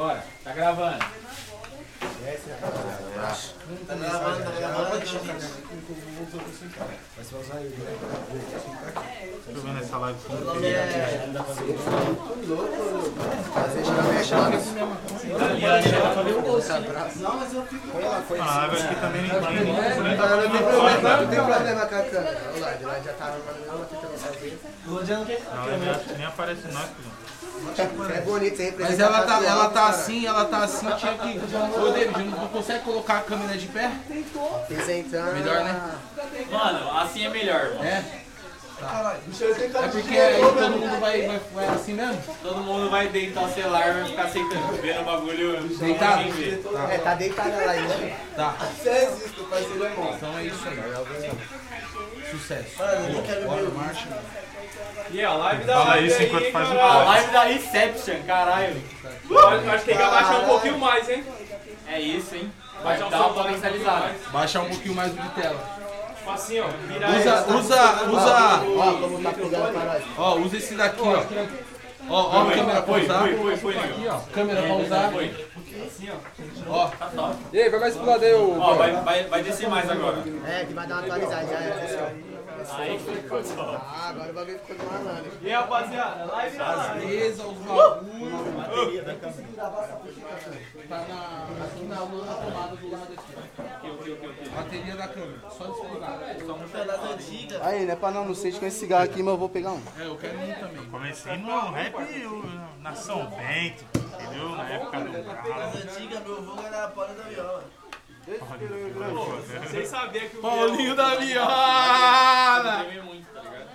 Bora, tá gravando. Tá gravando, tá gravando. Tô vendo essa live nome é. Não, mas eu fico. A live aqui também. Não tem problema com a câmera. Olha lá, de lá já tá arrumando não, fazer. Não, nem aparece nós, filho. É bonito, você representa Mas ela tá, ela tá assim, ela tá assim, tinha que. Ô David, não consegue colocar a câmera de pé? Apresentando. Melhor, né? Mano, assim é melhor, mano. É? É porque aí todo mundo vai, vai, vai assim mesmo? Todo mundo vai deitar o celular, vai ficar sentando, vendo o bagulho Deitado? ver. É, tá deitada lá ainda. Tá. Você existe, parceiro é. Então é isso aí. Sucesso. Mano, eu não quero Bora, ver. marcha. E a live da Fala live isso aí, enquanto faz o. A live da Inception, caralho. Eu acho que tem que abaixar um pouquinho mais, hein? É isso, hein? Vai Baixar dar uma um pouquinho potencializada. mais. Baixar um pouquinho mais de tela. Tipo assim, ó. Usa, usa, usa. Ó, como tá pegando pra nós. Ó, usa esse daqui, ó. Ó, ó a câmera pra usar. foi, foi, foi, Aqui, ó. Câmera pra usar. Foi. Ó, Tá top. E aí, vai mais pro lado aí, ô. Ó, vai, vai, vai descer mais agora. É, que vai dar uma atualizada. Já é, assim, Aí ficou top. Ah, agora o bagulho ficou de malandro. E aí, rapaziada, live da live. beleza, os bagulhos. Tá na, aqui na, na tomada do lado aqui. Bateria da câmera, só desligar. das antigas. Aí, não é pra não, não sei de com esse cigarro aqui, mas eu vou pegar um. É, eu quero um também. Comecei no rap na São Bento, entendeu? Na época do carro. antigas, meu avô era a bola da viola. Vocês sabiam que o Paulinho da Viola! Treme muito, tá ligado?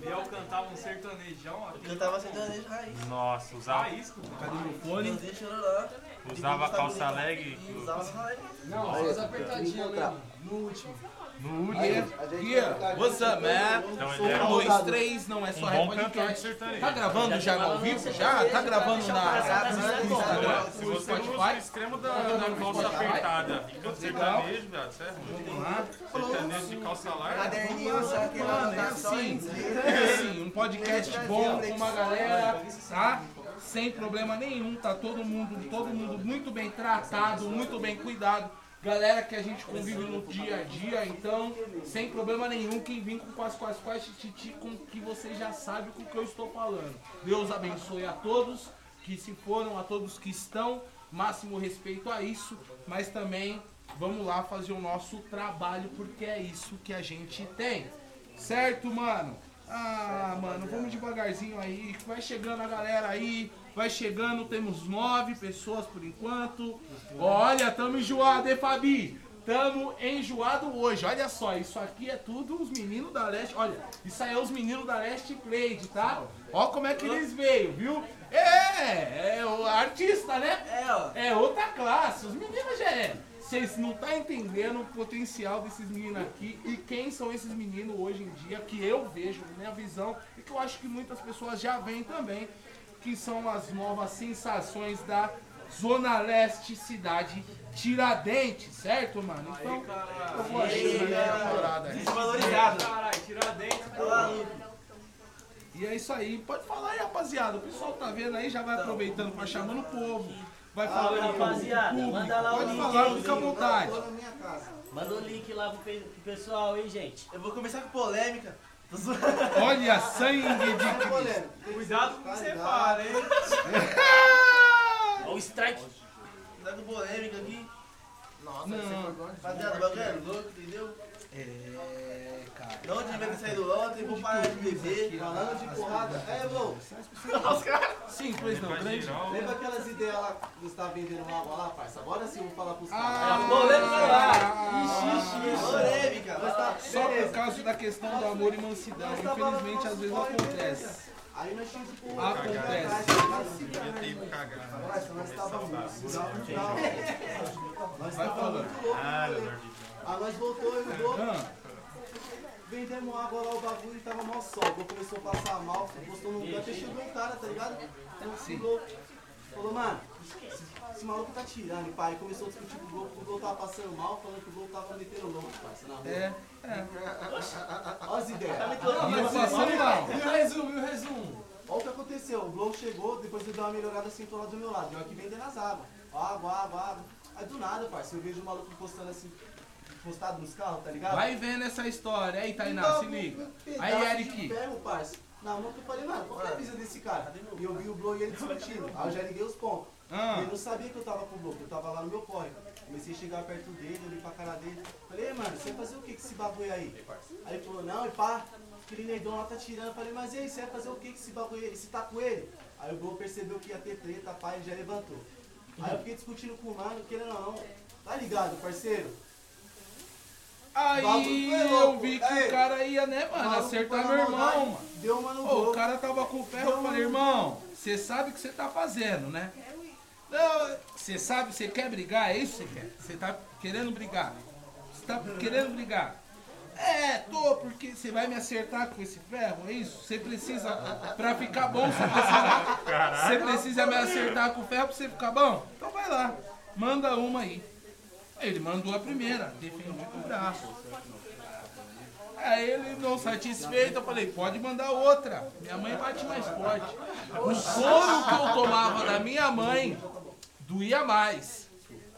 Biel cantava um sertanejão, ó. Cantava sertanejo raiz. Nossa, usava, Raiz, cara. Fone. Fazia chororó. usava calça leg E usava só raiz. Não, faz apertadinho mesmo. No último. No último. Yeah, yeah, what's up, man? Então Um, um dois, três, não é só de podcast. sertanejo. Tá gravando já ao vivo? Já? Tá gravando na, no Instagram, Se no você usa o Spotify? extremo da, calça apertada, fica sertanejo, viado, você é ruim. Vamos lá. Sertanejo de calça larga. Caderninho, só aquela Mano, é assim, é assim, um podcast bom com uma galera, tá? Sem problema nenhum, tá todo mundo, todo mundo muito bem tratado, muito bem cuidado. Galera que a gente convive no dia a dia, então, sem problema nenhum, quem vem com quase, quase, quase, titi, com que você já sabe com o que eu estou falando. Deus abençoe a todos que se foram, a todos que estão, máximo respeito a isso, mas também vamos lá fazer o nosso trabalho, porque é isso que a gente tem. Certo, mano? Ah, mano, vamos devagarzinho aí. Vai chegando a galera aí. Vai chegando, temos nove pessoas por enquanto. Olha, tamo enjoado, hein, Fabi? Tamo enjoado hoje. Olha só, isso aqui é tudo os meninos da Leste. Olha, isso aí é os meninos da Leste Plate, tá? Ó como é que eles veio, viu? É, é o artista, né? É. É outra classe. Os meninos já é. Vocês não tá entendendo o potencial desses meninos aqui e quem são esses meninos hoje em dia que eu vejo, minha visão, e que eu acho que muitas pessoas já veem também, que são as novas sensações da Zona Leste Cidade Tiradentes, certo, mano? Então, eu vou achando aí a parada aí. Desvalorizado. Caralho, tira dentro. Maluco. E é isso aí. Pode falar aí, rapaziada. O pessoal tá vendo aí, já vai aproveitando pra chamando o povo. Vai falando aí com o rapaziada, público. manda lá o Pode link falar, aí. fica à vontade. Manda o link lá pro pessoal, hein, gente. Eu vou começar com polêmica. Olha, sangue de Cristo. Cuidado com o que você fala, hein? Ó o strike. Começar com polêmica aqui. Nossa, Não. Rapaziada, o bagulho é louco, entendeu? É. Não devia ter saído ontem, vou parar de beber. Falando de porrada. É, bro. Sim, pois não, Vai grande. Lembra aquelas ideias lá que você tava vendendo água lá, parça? Agora sim vou falar pros Ah, caras. polêmica lá. ah, Polêmica. Mas tá, Só por causa da questão do amor e mansidão. Infelizmente, às vezes acontece. Aí nós tínhamos tipo. Acontece. Devia ter cagar. Parça, nós tava muito. Nós louco. Ah, nós voltou, eu mudou. Vendemos água lá, o bagulho e tava mal sol. Começou a passar mal, postou no lugar, até chegou um cara, tá ligado? Então, Sim. Falou, falou, mano, esse, maluco tá tirando, pai. Começou a discutir com o gol, que o gol tava passando mal, falando que o gol tava metendo louco, parça, na rua. é, é. Olha as ideias. Mal. E o resumo, e o resumo? Olha o que aconteceu, o Globo chegou, depois ele deu uma melhorada, sentou lá do meu lado. Eu aqui vendendo as águas. Água, água, água. Aí do nada, parceiro, eu vejo o maluco postando assim, postado nos carros, tá ligado? Vai vendo essa história. Aí, Tainá, Então, se liga. um Aí, de Eric. ferro, parça. Na mão que eu falei, mano, qual que é a brisa desse cara? E eu vi o Blow e ele discutindo. Aí eu já liguei os pontos. Ah. Ele não sabia que eu tava com o Blow, que eu tava lá no meu corre. Comecei a chegar perto dele, olhei pra cara dele. Falei, "Ei, mano, você vai fazer o que com esse bagulho aí? Aí ele falou, não, e pá, aquele negão lá tá tirando. Eu falei, mas e aí, você vai fazer o que com esse bagulho aí? Você tá com ele? Aí o Blow percebeu que ia ter treta, pá, ele já levantou. Aí eu fiquei discutindo com o mano, querendo ou não. Tá ligado, parceiro? Aí foi eu vi que Ei, o cara ia, né, mano, acertar meu maldade, irmão, mano. Deu uma no Ô, o cara tava com ferro, eu falei, irmão, você sabe o que você tá fazendo, né? Não, você sabe, você quer brigar, é isso que você quer? Você tá querendo brigar? Você tá querendo brigar? É, tô, porque você vai me acertar com esse ferro, é isso? Você precisa, pra ficar bom, você precisa, você precisa me acertar com o ferro pra você ficar bom? Então vai lá, manda uma aí. Ele mandou a primeira, defendeu com o braço. Aí ele não satisfeito, eu falei, pode mandar outra. Minha mãe bate mais forte. O soro que eu tomava da minha mãe doía mais.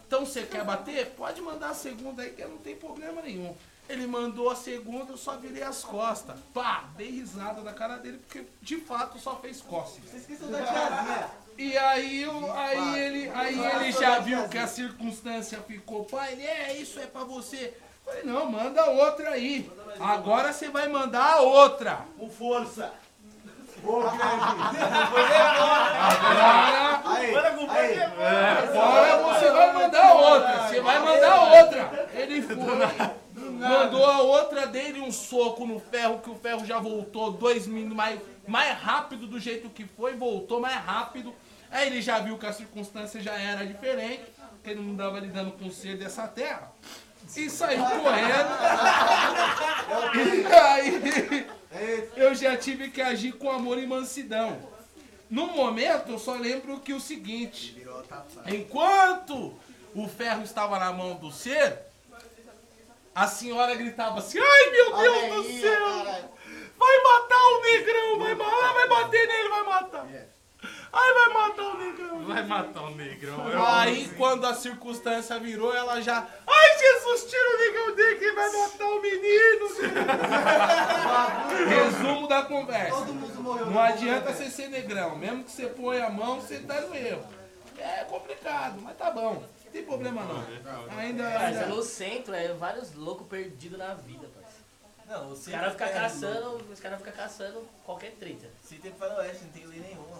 Então você quer bater? Pode mandar a segunda aí que não tem problema nenhum. Ele mandou a segunda, eu só virei as costas. Pá, dei risada na cara dele, porque de fato só fez cócegas. Você esqueceu da tiazinha. E aí, eu- aí, ele, aí ele já viu que a circunstância ficou, pai, ele, é, isso é pra você. Falei, não, manda outra aí. Agora você vai mandar a outra. Com força. Agora, agora você vai mandar outra. Você vai mandar outra. Ele foi. Mandou a outra dele um soco no ferro, que o ferro já voltou dois minutos mais, mais rápido do jeito que foi, voltou mais rápido. Aí ele já viu que a circunstância já era diferente, que ele não andava lidando com o ser dessa terra. E saiu correndo. E aí eu já tive que agir com amor e mansidão. No momento, eu só lembro que o seguinte: enquanto o ferro estava na mão do ser, a senhora gritava assim: Ai meu Deus do céu! Vai matar o negrão! Vai, ah, vai bater nele, vai matar! Ai, vai matar o negrão! Vai matar o negrão. Aí, quando a circunstância virou, ela já. Ai, Jesus, tira o negão dele que vai matar o menino! Resumo da conversa. Todo mundo morreu. Não adianta você ser negrão. Mesmo que você põe a mão, você tá no erro. É complicado, mas tá bom. Não tem problema não. Ainda. Ainda... no centro é vários loucos perdidos na vida. Não, o Os caras ficam é caçando, os caras ficam caçando qualquer treta. Se tem faroeste, não tem lei nenhuma.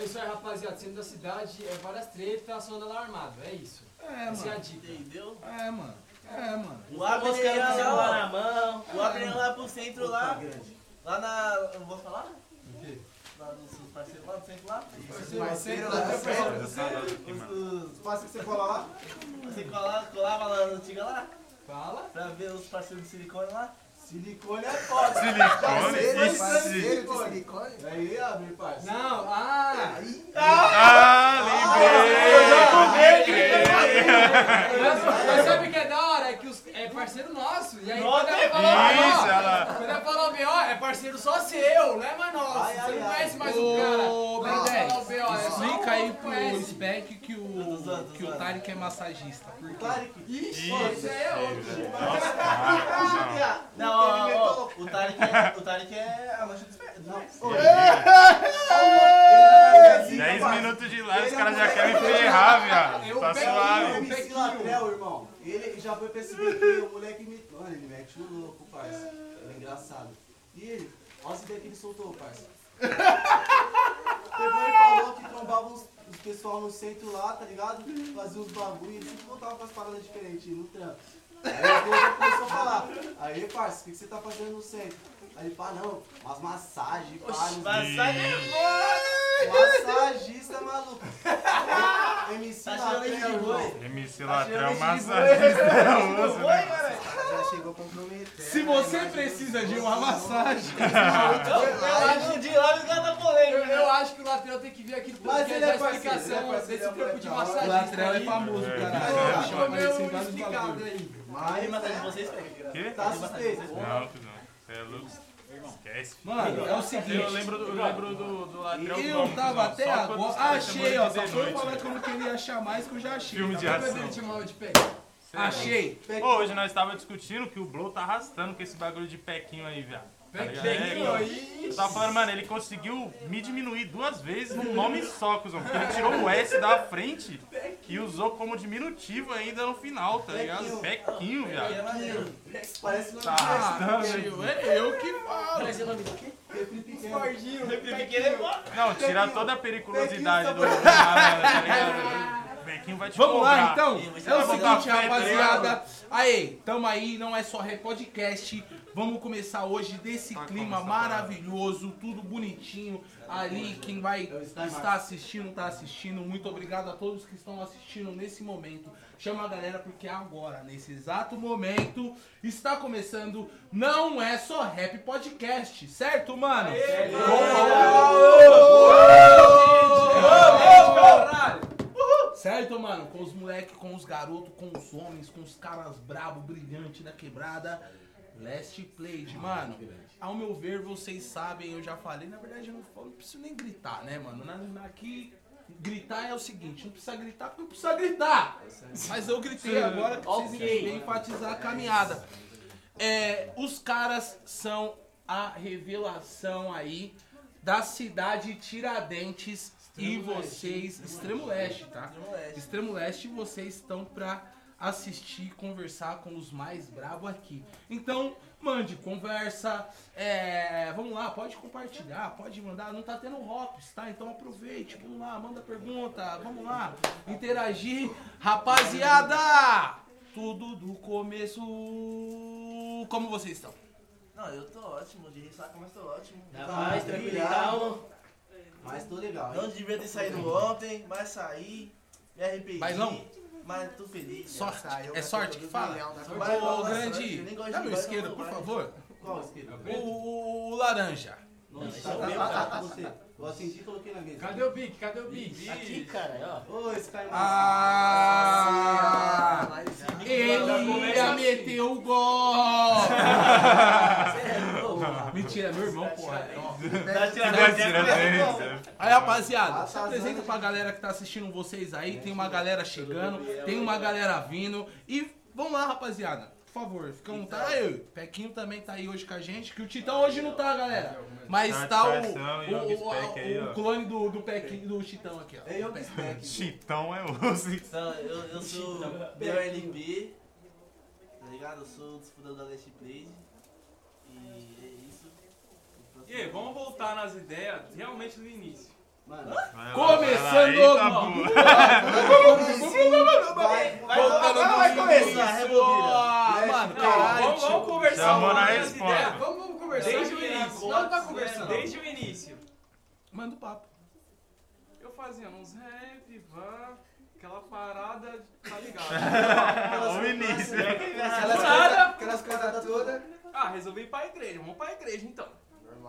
É isso aí, rapaziada. Centro da cidade é várias tretas, só andando armado. É isso. É, Essa é a mano. dica. Entendeu? É, mano. É, mano. O Abner Os caras ia o celular lá, na mão. O Abner ia lá pro centro lá. grande. Lá na. Eu não vou falar? Lá dos seus parceiros lá do centro lá. Parceiro lá, Os, os Passa que você cola lá. Você colava, colava lá na antiga lá? Fala. Pra ver os parceiros de silicone lá? Silicone é foda. Silicone? De silicone? Aí, abre, parceiro. Não, ah! Ah, lembrei! Mas, mas sabe o que é da hora? É que os, é parceiro nosso. E aí Nossa, quando ela fala Isso, ó, ela- quando ela fala o B.O., é parceiro só seu, não é mais nosso. Ai, Você não conhece mais Ô, o cara. Ben Quando ela 10, fala o B.O., é explica aí que pro conhece. Spec que o, que o Tarek é massagista. Por quê? Tarek. Ixi, esse aí é outro. Não, ó, ó, ó, o Tarek é, o Tarek é a dos pés. Não. 10 minutos de live, os caras já querem ferrar, viado. Eu Tá pego O suave. MC Latrell, irmão, ele já foi pra SBT, o moleque me... Mano, ele mete o louco, parça. Ele é engraçado. E ele, olha as ideias que ele soltou, parça. Pegou e falou que trombava os, os pessoal no centro lá, tá ligado? Fazia uns bagulho, ele sempre voltava com as paradas diferentes no trampo. Aí povo começou a falar, aí parça, o que, que você tá fazendo no centro? Aí ele fala, não, umas massagens, pá, Massagem Massagista, maluco. MC Tá irmão. MC Tá Latrão, chamando ele de massagista. Foi, cara. Já chegou comprometendo. Se você precisa de uma massagem, Eu acho de lá os caras tá Eu, polêmico. eu acho que o Latrell tem que vir aqui depois Mas que ele é explicação é desse é trampo de da hora. o massagista. Latrell é aí. famoso, É, caralho. Eu sem um vários explicado bagulho. Aí. Aí, massagem de vocês, pega. Quê? Tá suspeito. Não, filho, não. Você é louco? Esquece. Mano, é o seguinte. Eu lembro do, eu lembro do, do Latrell Eu Gomes, tava até só agora. Achei, ó. Só foi falar que eu não queria achar mais que eu já achei. Filme de ação. Ele chamava de pé. Achei. Ô, hoje nós tava discutindo que o Blow tá arrastando com esse bagulho de pequinho aí, viado. Tá? Pequinho É, aí. Eu tava falando, mano, ele conseguiu me diminuir duas vezes num nome só, cuzão. Porque ele tirou o S da frente e usou como diminutivo ainda no final, tá ligado? Pequinho, viado. Parece que Tá é eu que falo. Mas é nome do quê? Não, tira toda a periculosidade do, tá ligado? O Pequinho vai te Vamos lá então. É o seguinte, tá rapaziada. Aí, tamo aí, não é só rap podcast. Vamos começar hoje desse clima maravilhoso, tudo bonitinho. Ali, quem vai estar assistindo, tá assistindo. Muito obrigado a todos que estão assistindo nesse momento. Chama a galera porque agora, nesse exato momento, está começando Não É Só Rap Podcast, certo, mano? Certo, mano? Com os moleques, com os garotos, com os homens, com os caras brabo, brilhante da quebrada. Last Played, mano. Ao meu ver, vocês sabem, eu já falei, na verdade eu não, falo- não preciso nem gritar, né, mano? Aqui, gritar é o seguinte, não precisa gritar porque não precisa gritar. Mas eu gritei agora que vocês Ok. enfatizar a caminhada. É, os caras são a revelação aí da cidade Tiradentes e vocês, Extremo Leste, tá? Extremo Leste, vocês estão pra assistir, conversar com os mais bravos aqui. Então, mande conversa, é, vamos lá, pode compartilhar, pode mandar, não tá tendo hops, tá? Então aproveite, vamos lá, manda pergunta, vamos lá, interagir. Rapaziada, tudo do começo, como vocês estão? Não, eu tô ótimo, de ressaca, mas tô ótimo. Na paz, tranquilo e calmo. Mas tô legal, hein? Não devia ter saído ontem, mas saí, me arrependi. Mas não. Mas tô feliz. Sorte, Saiu, é sorte que fala? Vai, Ô, grande, dá meu isqueiro, não, por favor. Qual esquerda? O, o Esse é o meu, cara. Você. Eu acendi e coloquei na mesa. Cadê o Big? Cadê o Big? Aqui, cara, ó. Ô, esse cara é Ah! Ele ia meter o gol! Você é. Mentira, meu irmão, porra. Tá tirando Tá tirando Aí, rapaziada, se tá apresenta pra galera que tá assistindo vocês aí. Tem uma galera chegando, tem uma galera vindo. E vamos lá, rapaziada. Por favor, fica à vontade. Aí, o Pequinho também tá aí hoje com a gente. Que o Titão hoje não tá, galera. Mas Tá tá o, o, o, aí, o clone do, do Pequinho, do Titão aqui, ó. É eu. Chitão é osso. Então, eu, eu sou BLP, tá ligado? Eu sou disputador da Last Play. E é isso. E aí, vamos voltar nas ideias realmente do início. Mano, Começando- vai, começar, rebobina. Mano, caralho. vamos, conversar Chamou na resposta. Vamos, conversar. Desde o início. Não tá conversando. Desde o início. Manda o papo. Eu fazia uns rap, van, aquela parada, tá ligado? O início. Coisas- Aquelas coisas todas. Ah, resolvi ir pra igreja, vamos pra igreja então.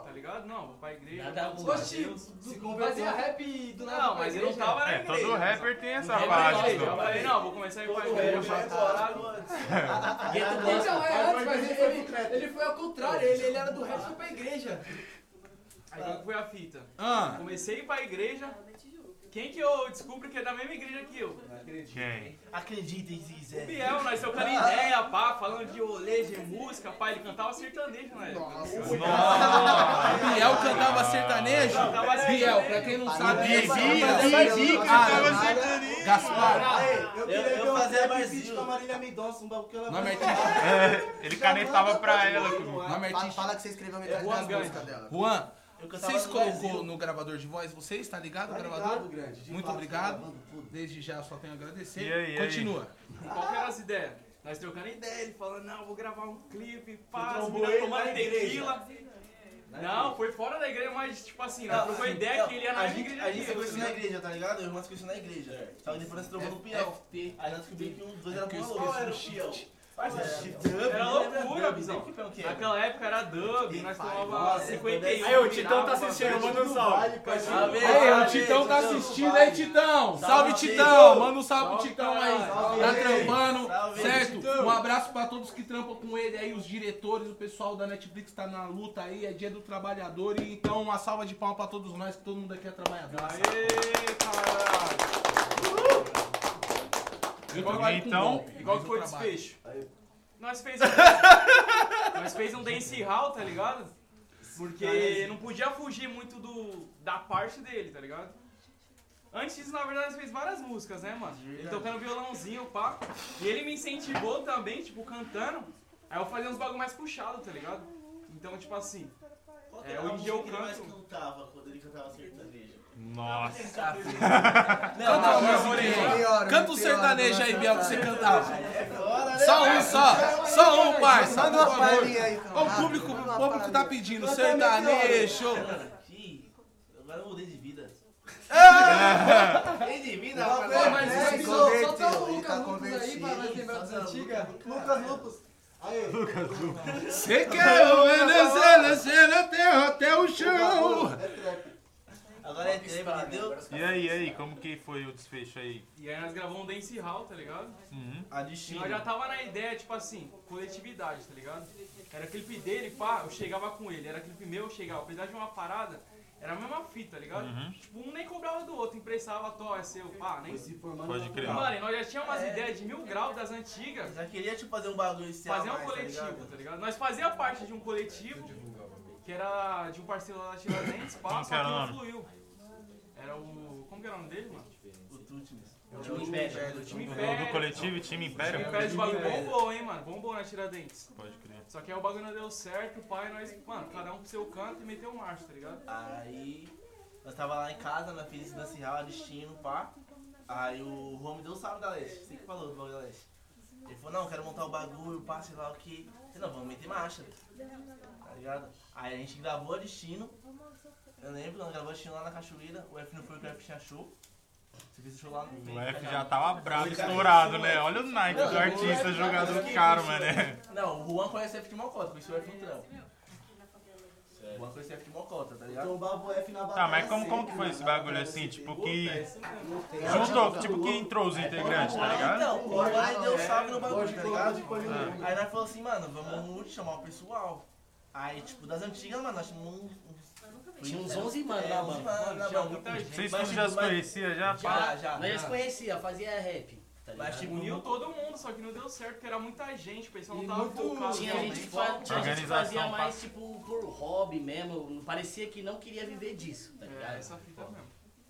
Tá ligado? Não, vou pra igreja. Nada a Oxi, se fazia rap do nada. Não, mas eu não tava na É, igreja. todo rapper tem essa igreja. Eu falei, não, vou começar a ir pra igreja. Gueto Então, é antes, mas ele, ele, ele foi ao contrário, ele, ele era do rap e foi pra igreja. Aí qual foi a fita? Ah, Comecei a ir pra igreja. Quem que eu descubro que é da mesma igreja que eu? Quem? Acreditem se O. Biel, nós trocando ideia, pá, falando de rolê, de música, pá, ele cantava sertanejo, né? Biel cantava sertanejo? Cantava Biel, pra quem não sabe, Bibi, é cantava sertanejo. Gaspar. Eu queria eu ver fazia rap barzinho. feat com a Marília Mendonça, um bagulho que ela Nome vai- artístico. É, ele canetava pra ela. Nome Fala, artístico. fala que você escreveu metade das músicas dela. Juan, vocês colocou no gravador de voz? Vocês, tá ligado, Tá gravador? ligado, grande. De Muito fato, obrigado. Desde já só tenho a agradecer. E aí, e aí? Continua. Qual que eram as ideias? Nós trocando ideia, ele falando, não, vou gravar um clipe, pá, tomando tequila. Não, foi fora da igreja, mas tipo assim, nós trocou sim, ideia não, que ele ia na a gente, igreja a gente se conheceu na igreja, tá ligado? Eu o irmão se conheceu na igreja. Só que depois nós trocamos no Piel. FT. Aí nós descobrimos que um dos dois É era eu com esqueço era do o Piel. Era loucura, visão. que Naquela época era dub, nós tomava nossa, 51. Aí o Titão tá assistindo, manda um salve. Aí, o Titão tá assistindo aí, Titão. Salve, Titão. Manda um salve pro Titão aí. Tá trampando, certo? Um abraço pra todos que trampam com ele aí, os diretores, o pessoal da Netflix tá na luta aí, é dia do trabalhador. E então, uma salva de palmas pra todos nós, que todo mundo aqui é trabalhador. Aê, caralho. Então, Igual que foi o desfecho. Nós fez um, nós fez um dance hall, tá ligado? Porque não podia fugir muito do, da parte dele, tá ligado? Antes disso, na verdade, nós fez várias músicas, né, mano? Ele tocando violãozinho, pá. E ele me incentivou também, tipo, cantando. Aí eu fazia uns bagulho mais puxado, tá ligado? Então, tipo assim, Qual É, era a dia eu que ele mais canto. cantava quando ele cantava sertanejo? Nossa. Canta uma musiquinha aí. Pior, Canta um sertanejo aí, Biel, que você cantava. Né? Só um, só. Só um, parça. Manda uma palhinha aí, o público, o público tá pedindo. Sertanejo. Agora eu mudei de vida. Mudei de vida, rapaz. É, é, tá o Lucas tá Lupus aí pra nós lembrar das antigas. Lucas Lupus. Você quer o Venezuela, cena terra até o chão. É trap. Agora é trap, entendeu? E aí, e aí, como que foi o desfecho aí? e aí nós gravamos um dance hall, tá ligado? Uhum. A E destino. nós já tava na ideia, tipo assim, coletividade, tá ligado? Era clipe dele, pá, eu chegava com ele. Era clipe meu, eu chegava. Apesar de uma parada, era a mesma fita, tá ligado? Uhum. Tipo, um nem cobrava do outro, emprestava, tó, é seu, pá, nem... Pode crer. Mano, e nós já tínhamos umas ideias de mil graus das antigas. Já queria, tipo, fazer um bagulho esse Fazer um mais, tá coletivo, ligado? tá ligado? Nós fazia parte de um coletivo, que era de um parceiro lá da Tiradentes, pá, Como só que era que o não nome? fluiu. Era o... Como que era o nome dele, mano? O Tutmes. O Time Império. O time Do, Império. do coletivo, time Império? O time Império de bagulho bombou, hein, mano? Bombou na Tiradentes. Pode crer. Só que aí o bagulho não deu certo, o pai, nós, mano, cada um pro seu canto e meteu marcha, tá ligado? Aí, nós tava lá em casa, nós fizemos esse dance real, destino, pá. Aí o Rô me deu um salve da Leste, você que falou do bagulho da Leste. Ele falou, não, quero montar o bagulho, pá, sei lá o que. Não, vamos meter marcha, tá ligado? Aí a gente gravou a destino, eu lembro, nós gravou a destino lá na Cachoeira, o F não foi o que o F tinha show. Você fez o show lá no O F já tava bravo, estourado, né? Olha o Nike do artista jogador caro, mano. Não, o Juan conhece o F de Mocota, conheceu o F no trampo. Conhece o F de Mocota, tá ligado? Tombava o F na Tá, mas como, como que foi esse bagulho assim? Tipo, que. Juntou, tipo, que entrou os integrantes, tá ligado? Então, o Juan deu salve no bagulho, tá ligado? Aí nós falamos assim, mano, vamos chamar o pessoal. Aí, tipo, das antigas, mano, nós chamamos uns. Tinha uns 11 mano é, na 11 banda. mano muita gente. Vocês tudo já tipo, se mas- conhecia já? Já, já. Nós já se conhecia, fazia rap. Mas, ligado? tipo, Uniu todo mundo, só que não deu certo, porque era muita gente, o pessoal não tava muito- focado. Tinha gente, fa- tinha gente que fazia mais tipo por hobby mesmo. Parecia que não queria viver disso, tá É, ligado? essa fita mesmo.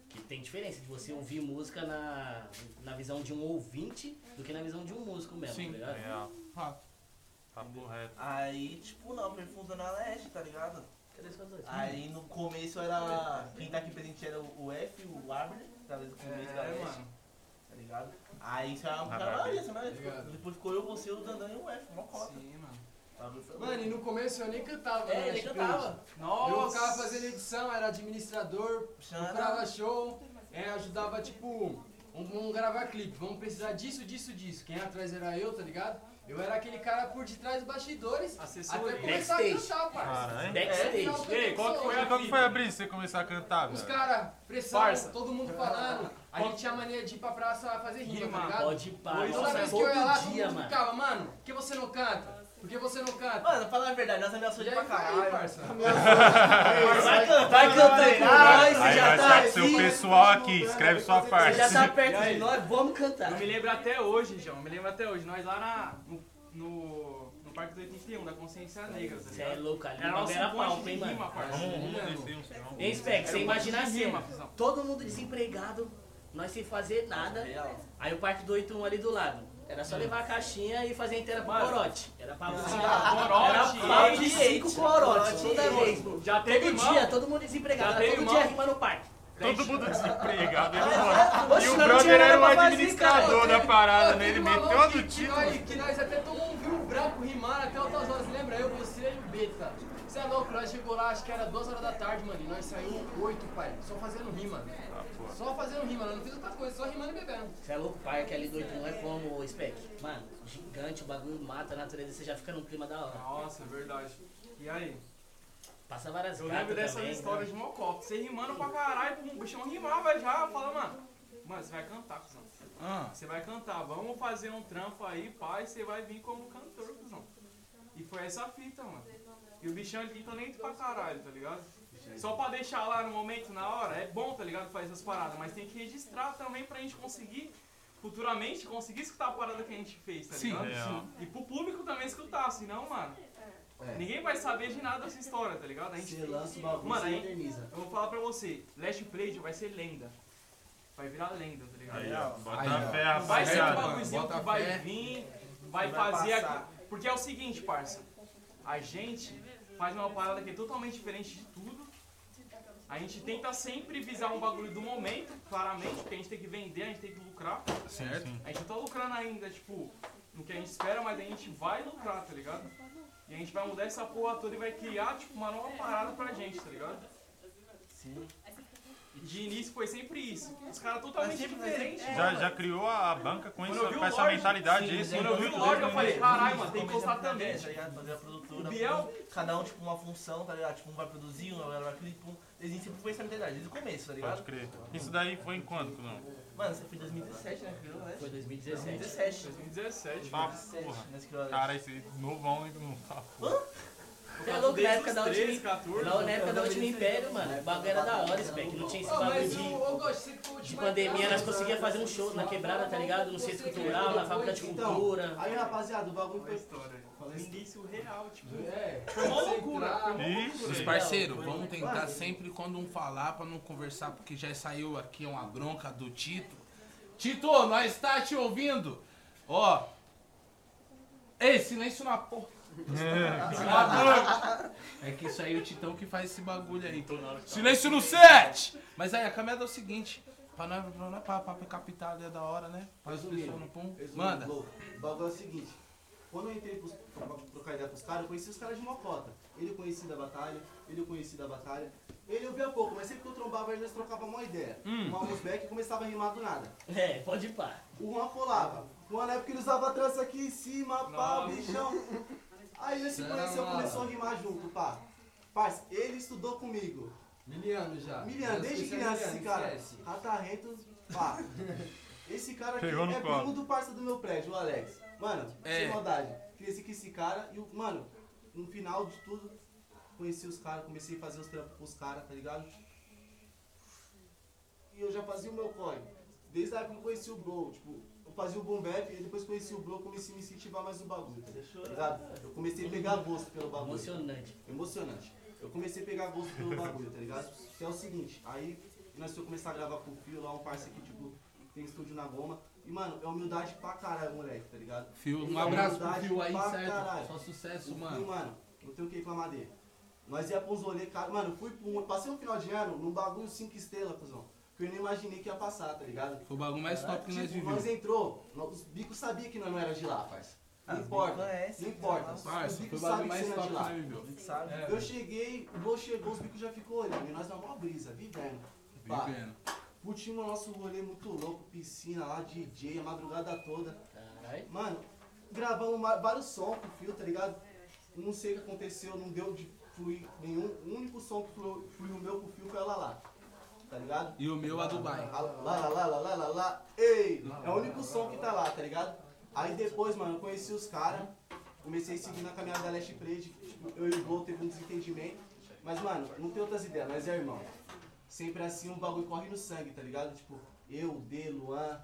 Que tem diferença de você ouvir música na, na visão de um ouvinte do que na visão de um músico mesmo, Sim. tá ligado? Real. Fato. Papo reto. Aí, tipo, não, foi fundando a Leste, tá ligado? Aí no começo era. Quem tá aqui presente era o F, o Abner, ligado? No começo da É, Leste, mano. tá ligado? Aí isso era maioria, essa maioria. Obrigado. Depois ficou eu, você, o Dandan e o F, uma cota. Sim, mano. Mano, e no começo eu nem cantava, né? É, ele Tipo, cantava. Eu Nossa! ficava fazendo edição, era administrador, procurava show, é, ajudava, tipo, vamos, vamos gravar clipe, vamos precisar disso, disso, disso. Quem atrás era eu, tá ligado? Eu era aquele cara por detrás dos bastidores, Assessoria. até começar Backstage. a cantar, parça. Caralho. Backstage. E aí, qual que foi a Qual que foi a brisa de você começar a cantar, Os velho? caras, pressão, Parça. todo mundo falando. A gente tinha mania de ir pra praça fazer rima, Rima. tá ligado? Pode parar. Toda Nossa, vez que eu ia lá, todo mundo ficava, mano, por que você não canta? Por que você não canta? Mano, fala a verdade, nós ameaçamos E ele aí pra aí, caralho. parça. Vai cantar, Vai cantando com nós, você Aí já tá com seu aqui. pessoal aqui, escreve sua Você parte. já tá perto aí? de nós, vamos cantar. Eu me lembro até hoje, João, eu me lembro até hoje. Nós lá na, no, no, no Parque do 81, da Consciência Negra, tá Você é louco, ali Era não nosso era ponte palco, de hein, rima, mano. parça. Vamos, vamos descer um som. Hein, Spec, você imagina de assim, todo mundo desempregado, nós sem fazer nada, aí o Parque do 81 ali do lado. Era só levar a caixinha e fazer inteira pro Mano. corote. Era papo de Corote, Era papo de cinco corote, toda ei. vez. Já teve Todo dia, todo mundo desempregado, Já todo dia rima no parque. Todo mundo desempregado, ele mano. E o brother era o administrador da parada, né? Ele meteu a noite do que título. nós, que nós até todo mundo viu o branco rimar até altas horas, lembra? Eu, você e o Beta. Você é louco, nós chegou lá, acho que era 2 horas da tarde, mano, e nós saímos 8, pai, só fazendo rima. Só fazendo rima, eu não fiz outra coisa, só rimando e bebendo. Você é louco, pai, aquele doido não é como o Spec. Mano, gigante, o bagulho mata a natureza, você já fica num clima da hora. Nossa, é verdade. E aí? Passa várias Eu lembro dessas também, histórias né? de Mocó. Você rimando pra caralho, o bichão rimava já. Fala, mano, mano, você vai cantar, cuzão. Ah, Você vai cantar, vamos fazer um trampo aí, pai, você vai vir como cantor, cuzão. E foi essa fita, mano. E o bichão ele tem talento pra caralho, tá ligado? Só pra deixar lá no momento, na hora, é bom, tá ligado? Fazer essas paradas, mas tem que registrar também pra gente conseguir, futuramente, conseguir escutar a parada que a gente fez, tá Sim. ligado? É, ó. E pro público também escutar, senão, mano, É. ninguém vai saber de nada dessa história, tá ligado? A gente Você lança o bagulho, Mano, você aí-. Eu vou falar pra você, Last Plate vai ser lenda. Vai virar lenda, tá ligado? Aí, ó. Bota Aí, ó. fé, vai ser um bagulhozinho que vai fé. vir, vai Vai fazer aqui. Porque é o seguinte, parça. A gente faz uma parada que é totalmente diferente de tudo. A gente tenta sempre visar um bagulho do momento, claramente, porque a gente tem que vender, a gente tem que lucrar. certo? Sim. A gente não tá lucrando ainda, tipo, no que a gente espera, mas a gente vai lucrar, tá ligado? E a gente vai mudar essa porra toda e vai criar, tipo, uma nova parada pra gente, tá ligado? Sim. E de início foi sempre isso. Os caras totalmente diferentes. Já, já criou a banca com, isso, com essa Lorde- mentalidade. Sim, esse quando eu vi o Lorde, eu falei, caralho, mano, tem que postar também. Tá ligado? Fazer a produtora. O Biel- Cada um, tipo, uma função, tá ligado? Tipo, um vai produzir, um vai clipe, um... Desde sempre foi essa mentalidade, desde o começo, tá Pode ligado? crer. Isso daí foi em quando, não? Mano, você foi em 2017, né? Criou, né? Foi 2017. 2017. 2017. Ah, 2017, porra. Cara, esse novão não tá. Você é louco, na época da última... 13, 14. Na, na época da última Império, mano, o bagulho era da hora, Spec. Não tinha esse bagulho de... De pandemia, nós conseguíamos mano. fazer um show na quebrada, tá ligado? No centro cultural, na fábrica de Então, cultura. aí rapaziada, o bagulho Foi a foi. história. O início real, tipo. É, Foi uma loucura. Os parceiros, vamos tentar sempre quando um falar pra não conversar, porque já saiu aqui uma bronca do Tito. Tito, nós tá te ouvindo? Ó. Ei, silêncio na porra. É que isso aí é o Titão que faz esse bagulho aí. Silêncio no set! Mas aí a caminhada é o seguinte. Pra nós, pra pra, pra captar ali é da hora, né? Faz o Resumindo, pessoal no pum. resumindo, Manda. louco, O bagulho é o seguinte. Quando eu entrei pros, pra trocar ideia com os caras, eu conheci os caras de Mocota. Ele eu conheci da batalha, ele eu conheci da batalha. Ele eu via pouco, mas sempre que eu trombava ele, nós trocava uma ideia. Hum. Uma Musbeck começava a rimar do nada. É, pode ir pá. O Juan colava. Juan na época ele usava trança aqui em cima, pá, bichão. Aí nesse Será conheceu, começou a rimar junto, pá. Parça, ele estudou comigo. Miliano já. Miliano, desde criança Miliano, esse cara. esquece. Ratarrento, pá. Esse cara aqui Pegou é primo do parça do meu prédio, o Alex. Mano, É. sem maldade. Cresci com esse cara e, o- mano, no final de tudo, conheci os caras, comecei a fazer os trampos com os caras, tá ligado? E eu já fazia o meu corre. Desde a época que eu conheci o Bro, tipo, eu fazia o boom bap e depois conheci o Bro, comecei a me incentivar mais no bagulho, tá ligado? Eu comecei a pegar gosto pelo bagulho. Emocionante. Emocionante. Eu comecei a pegar gosto pelo bagulho, tá ligado? Que é o seguinte, aí nós fomos começar a gravar com o Fio lá, um parceiro que, tipo, tem estúdio na goma. E, mano, é humildade pra caralho, moleque, tá ligado? Fio, um É abraço pro Fio aí, pra certo? caralho. Só sucesso, O mano. Fio, mano, não tenho o que reclamar dele. Nós ia pra uns rolê, cara. Mano, fui pra um, passei um final de ano num bagulho 5 estrelas, cuzão. Que eu nem imaginei que ia passar, tá ligado? Foi o bagulho mais top que nós Tipo, nós vivemos. entrou, nós- os bicos sabiam que nós não era de lá, parça. Não Ah, os importa, não importa. Parça, foi bicos o bagulho sabem que mais você não é top de que lá. nós vivemos. É. Eu cheguei, o Gol chegou, os bicos já ficou olhando. E nós na mó brisa, vivendo. Pá, Vivendo. Curtimos o nosso rolê muito louco, piscina lá, DJ, a madrugada toda. Caralho. Mano, gravamos vários sons com o fio, tá ligado? Não sei o que aconteceu, não deu de fluir nenhum. O único som que fluiu, fluiu o meu com o fio foi ela lá. Tá ligado? E o meu a Dubai. A- Lá, lá, lá, lá, lá, lá, lá. Ei! É o único som que tá lá, tá ligado? Aí depois, mano, eu conheci os caras, comecei a seguir na caminhada da Leste Prede, tipo, eu e o Gol teve um desentendimento. Mas, mano, não tem outras ideias, nós é irmão. Sempre assim, um bagulho corre no sangue, tá ligado? Tipo, eu, o D, Luan,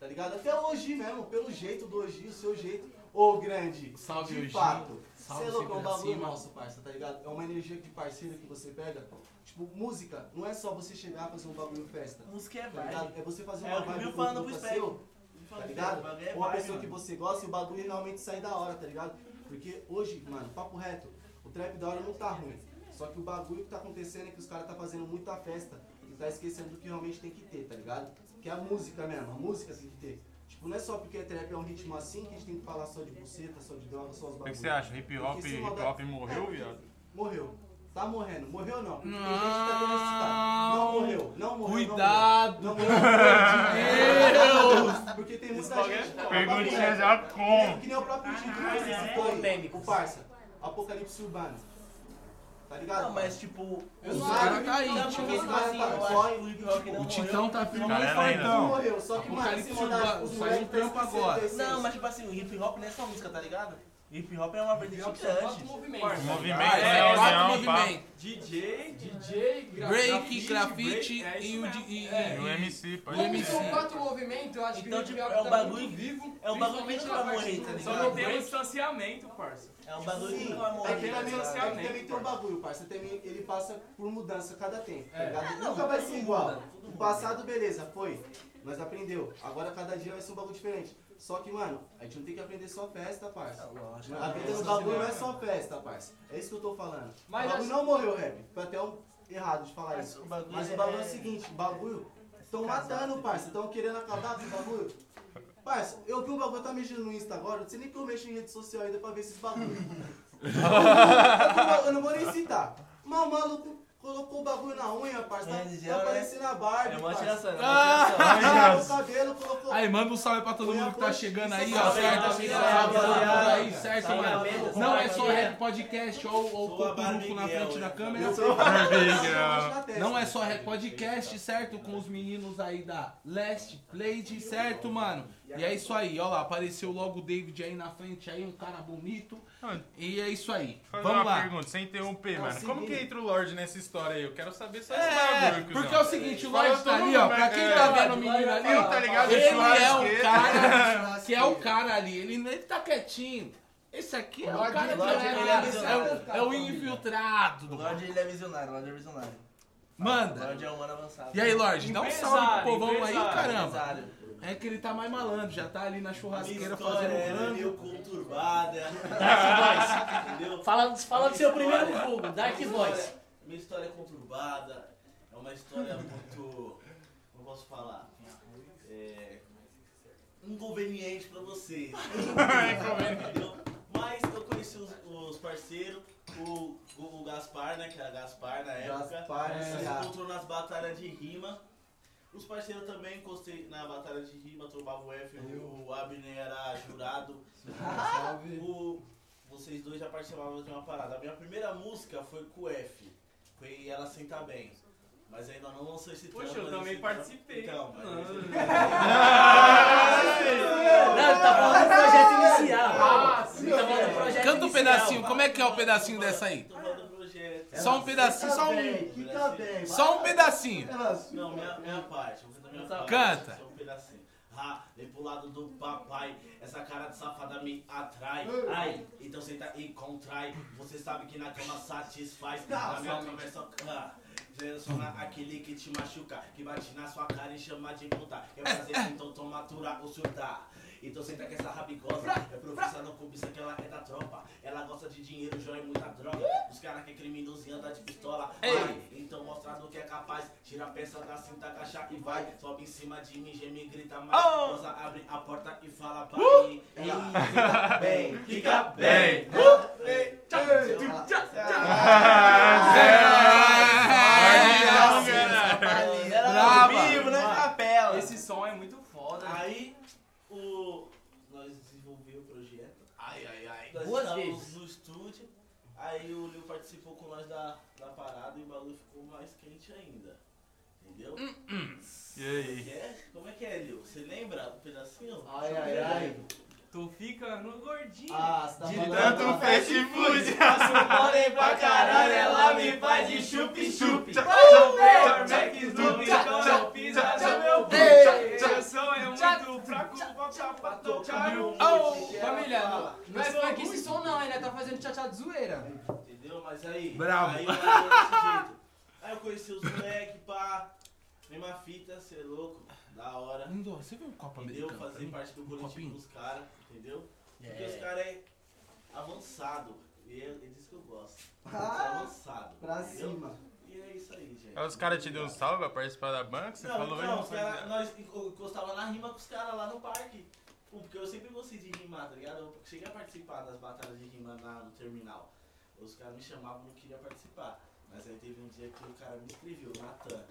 tá ligado? Até o Ogi mesmo, pelo jeito do Ogi, o seu jeito. Ô, grande, Salve, de Ogi. fato. Salve Você é louco, é um bagulho cima. nosso, parça, tá ligado? É uma energia de parceiro que você pega. Tipo, música, não é só você chegar e fazer um bagulho festa. Música é Tá ligado? vibe. É você fazer É uma o que vibe com um grupo Spec. seu, tá ligado? É Ou vibe, pessoa que mano. você gosta e o bagulho realmente sair da hora, tá ligado? Porque hoje, mano, papo reto, o trap da hora não tá ruim. Só que o bagulho que tá acontecendo é que os caras tá fazendo muita festa e tá esquecendo do que realmente tem que ter, tá ligado? Que é a música mesmo, a música tem que ter. Tipo, não é só porque trap é um ritmo assim que a gente tem que falar só de buceta, só de droga, só os O que bagulhos. você acha? Hip hop, hip hop morreu, É, viado? Morreu. tá morrendo. Morreu ou não? Porque tem gente que tá. Não morreu, não morreu. Cuidado, não morreu. amor de Deus. Porque tem muita Esse gente. ó, Perguntinha já com. Que nem o próprio Dito que citou aí. O parça. Apocalipse Urbano. Tá ligado? Não, mas tipo, Eu os caras tá aí, tipo, tipo assim, não, eu acho que o hip hop não O Titão tá firme Cara, e fortão. morreu, só que, mano, se mandar os moleques um trampo agora. Não, mas tipo assim, o hip hop não é só música, tá ligado? Hip hop é uma Hip hop só falta grande. movimento. Movimento, Ah, é, é quatro movimentos. DJ, DJ, Break, grafite, break, é e o e- É. E o MC, pode Como são quatro movimentos, eu acho que Então, o tipo, é um tá bagulho- muito vivo. é um bagulho que nunca na vai morrer, tá Só ligado? não tem um distanciamento, parça. É um bagulho que não vai é morrer. que também, tá é que ligado? também tem um bagulho, parça. Também ele passa por mudança cada tempo, tá É. ligado? É, não, Nunca vai ser não igual. O passado, beleza, foi. Nós aprendeu. Agora cada dia vai ser um bagulho diferente. Só que, mano, a gente não tem que aprender só festa, parça. A vida no bagulho não é só festa, parça. É isso que eu tô falando. Mas o bagulho assim- não morreu, rap. Foi até um errado de falar Mas isso. bagulho Mas é- o bagulho é o seguinte, o bagulho estão matando, parça. Estão querendo acabar com o bagulho. Parça, eu vi um bagulho, tá mexendo no Insta agora, não sei nem que eu mexo em rede social ainda pra ver esses bagulhos. eu, não vou- eu não vou nem citar. Mas o maluco colocou o bagulho na unha, parça. Tá, É, tá né? parecendo a Barbie, É uma tiração, é uma Ah! tiração. o cabelo, colocou... Aí, manda um salve pra todo mundo que tá chegando aí, ó. Certo, salve, aí, certo, mano? Não é só. Rap Podcast ou, a Cocuruco na frente da eu- câmera. Não é só Rap Podcast, certo? Com os meninos aí da Last Plate, certo, mano? E é isso aí, ó lá, apareceu logo o David aí na frente, aí um cara bonito. E é isso aí. Fazer Vamos uma lá. pergunta, sem interromper, Não, mano. Como seguinte. que entra o Lorde nessa história aí? Eu quero saber só esse É, bagulho, porque cuzão. é o seguinte, o Lorde tá ali, ó. mundo, Pra né? quem É. tá vendo o menino ali, ó. Tá ligado? Ele é o cara que é o cara ali. Ele, ele tá quietinho. Esse aqui é o Lorde- cara que Lorde, é, ele é é, o, é o infiltrado O Lorde ele é visionário, o Lorde é visionário. O Manda. Lorde é humano avançado. E aí, Lorde, dá um salve pro povão aí, caramba. Empresário. É que ele tá mais malandro, já tá ali na churrasqueira fazendo história é meio rango. conturbada. Entendeu? Fala, fala do seu Minha primeiro história- fogo, Dark minha Voice. história- Minha história é conturbada, é uma história muito. Como posso falar? É. Inconveniente pra vocês. Entendeu? Mas eu conheci os, os parceiros, o, o, o Gaspar, né? Que era Gaspar na época. Gaspar, Nós se encontrou nas batalhas de rima. Os parceiros também encostei na batalha de rima, trombava o F, o Abner era jurado. O- vocês dois já participavam de uma parada. A minha primeira música foi com o F. Foi Ela Senta Bem. Mas ainda não lançou esse Poxa, trampo, eu também esse participei. Então, mas Não, ele tá falando do projeto inicial. Ah, sim. Tá falando do projeto Canta um inicial. pedacinho, como é que é o pedacinho dessa aí? Tô falando. Só um pedacinho, só um. Tá bem. Só um pedacinho. Não, minha, minha parte. Vou cantar minha parte. Canta. Só um pedacinho. Ah, vem pro lado do papai. Essa cara de safada me atrai. Ai, então senta e contrai. Você sabe que na cama satisfaz. Na minha conversa. Ah, Seleciona aquele que te machuca, que bate na sua cara e chama de puta. Quer fazer isso, então toma aturar ou surtar. Então senta que essa rabigosa é profissa, não cobiça que ela é da tropa. Ela gosta de dinheiro, joia e muita droga. Os caras que é criminoso e anda de pistola. Vai, então mostra do que é capaz. Tira a peça da cinta, agacha e vai. Sobe em cima de mim, geme e grita mais. Rosa abre a porta e fala pra mim. Ei, fica bem, fica bem. Uh, ei, tchau, tchau, Era Brava. ao vivo, né, capela? Esse som é muito foda. Aí, o... nós desenvolvemos o projeto. Ai, ai, ai. Nós Duas estávamos vezes. no estúdio. Aí o Lil participou com nós da, da parada e o bagulho ficou mais quente ainda. Entendeu? E aí? É? Como é que é, Lil? Você lembra um pedacinho? Ai, ai, ai. Tu fica no gordinho. Ah, tá De. Tanto fast food. Passo mole pra caralho, ela me faz de chup-chup. Melhor Max no bincão, não pisa no meu boot. Esse som é muito fraco, volta pra tocar no. Família, não, é funk esse som não, ainda tá fazendo tchá-tchá de zoeira. Entendeu? Mas aí. Bravo. Aí o jeito. Aí eu conheci os moleques, pá. Mesma fita, cê é louco. Da hora. Lindo, você viu um copo Entendeu? americano? pra Fazer parte do coletivo dos caras, entendeu? Porque É. os caras é avançado. E é, é disso que eu gosto. Ah, avançado. Pra entendeu? cima. E é isso aí, gente. Aí os caras te deu um salve pra participar da banca? Você Não, falou não, aí? os cara, nós enco- encostava na rima com os caras lá no parque. Porque eu sempre gostei de rimar, tá ligado? Eu cheguei a participar das batalhas de rima na- no terminal. Os caras me chamavam e não queriam participar. Mas aí teve um dia que o cara me escreveu, Natan.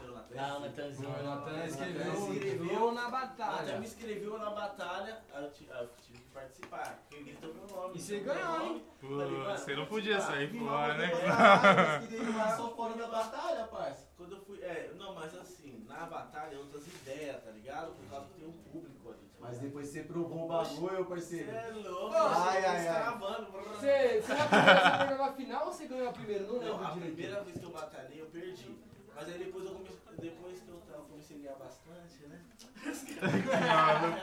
Pelo Natan. Ah, o Natanzinho. O Natan Natan escreveu, escreveu escreveu na Natan batalha. me inscreveu na batalha, aí eu, eu tive que participar. Porque ele gritou meu nome. E você ganhou, hein? Pô, você não podia sair fora, né? queria ir só fora da batalha, parça. Quando eu fui. É, não, mas assim, na batalha outras ideias, tá ligado? Por causa que tem um público Mas depois você provou o bagulho, Você parceiro. é louco, Ai, você ai, ai. Você, você, você perdeu na final ou você ganhou a primeira? Não Não, a direito. primeira vez que eu batalhei, eu perdi. Mas aí depois eu comecei, depois que eu tava, comecei a ganhar bastante, né?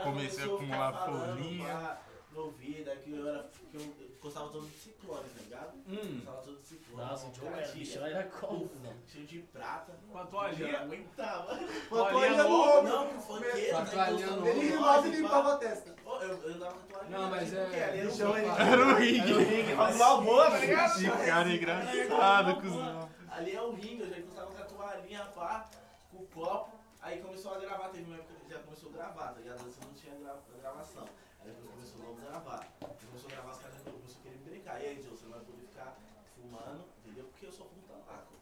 Comecei a acumular ficar falando, folhinha. No ouvido, que eu era. Que eu gostava todo de ciclone, tá ligado? Hum. Gostava todo de ciclone. Nossa, o Joe era, o Gatilha, bichão era como, não? Cheio de prata. Com a toalhinha. aguentava. Toalhinha no ombro. Não, com funkeiro, Com a tá toalhinha no no Ele ombro. rimava e limpava a testa. Eu, eu dava com a toalhinha. Não, mas tipo, é. era Bichão ringue. Era o ringue. Era o ringue, uma boa, tá ligado? Esse cara é engraçado, cuzão. Ali é o ringue, eu já encostava com a toalhinha, pá, com o copo. Aí começou a gravar, teve uma época que já começou a gravar, tá ligado? Antes não tinha gra- gravação. Aí começou logo a gravar. Aí começou a gravar, os caras começaram a querer me brincar. E aí, Joe, você não vai poder ficar fumando, entendeu? Porque eu sou um tabaco.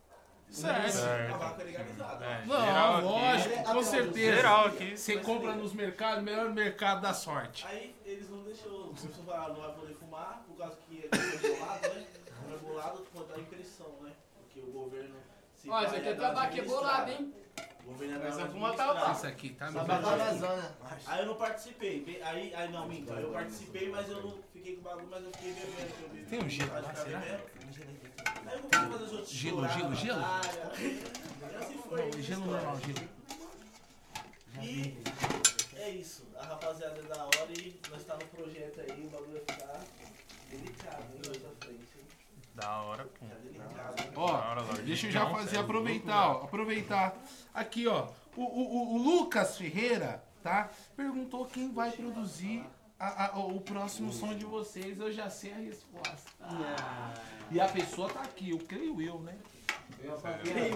Certo. Certo. Tabaco é legalizado. É, Não, geral lógico, com certeza. Geral aqui. Você compra nos mercados, melhor mercado da sorte. Aí eles não deixou, começou a falar, não vai poder fumar, por causa que é bolado, né? Não é bolado, pode dar impressão, né? Porque o governo. Se Ó, isso aqui é uma tabaco é bolado, hein? O governo é dar fuma administrada. Isso aqui tá Só no. Aí eu não participei. Aí, aí não, minto. Aí eu participei, mas eu não fiquei com o bagulho, mas eu fiquei bebendo. Tem um de lá, será? Gelo, gelo, gelo? Não, gelo normal, gelo. E é isso. A rapaziada é da hora e nós tá no projeto aí, o bagulho vai ficar delicado, hein, mais pra frente. hein? Da hora, pô. Fica delicado. Ó, deixa eu já fazer, é aproveitar, ó, aproveitar. Aqui, ó, o, o, o- o Lucas Ferreira, tá? Perguntou quem vai produzir a- a- o próximo som de vocês. Eu já sei a resposta. E a pessoa tá aqui, eu creio eu, né?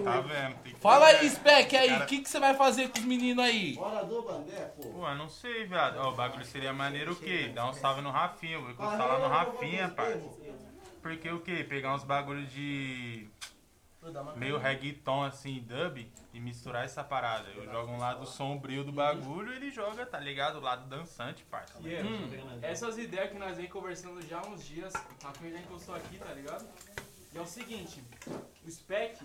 Tá vendo? Tem que- Fala aí, Spec, aí, o Cara- que, que você vai fazer com os meninos aí? Bora do Bandé, pô. Pô, eu não sei, viado. Ó, o bagulho seria maneiro o quê? Dar um salve no Rafinha. Eu vou encostar lá no Rafinha, pai. Porque o quê? Pegar uns bagulhos de. Meio reggaeton assim, dub, e misturar essa parada. Eu jogo um lado sombrio do bagulho e ele joga, tá ligado? O lado dançante, parça. Yeah. Hum. Essas ideias que nós vem conversando já há uns dias, a Cunha já encostou aqui, tá ligado? E é o seguinte, o Spec,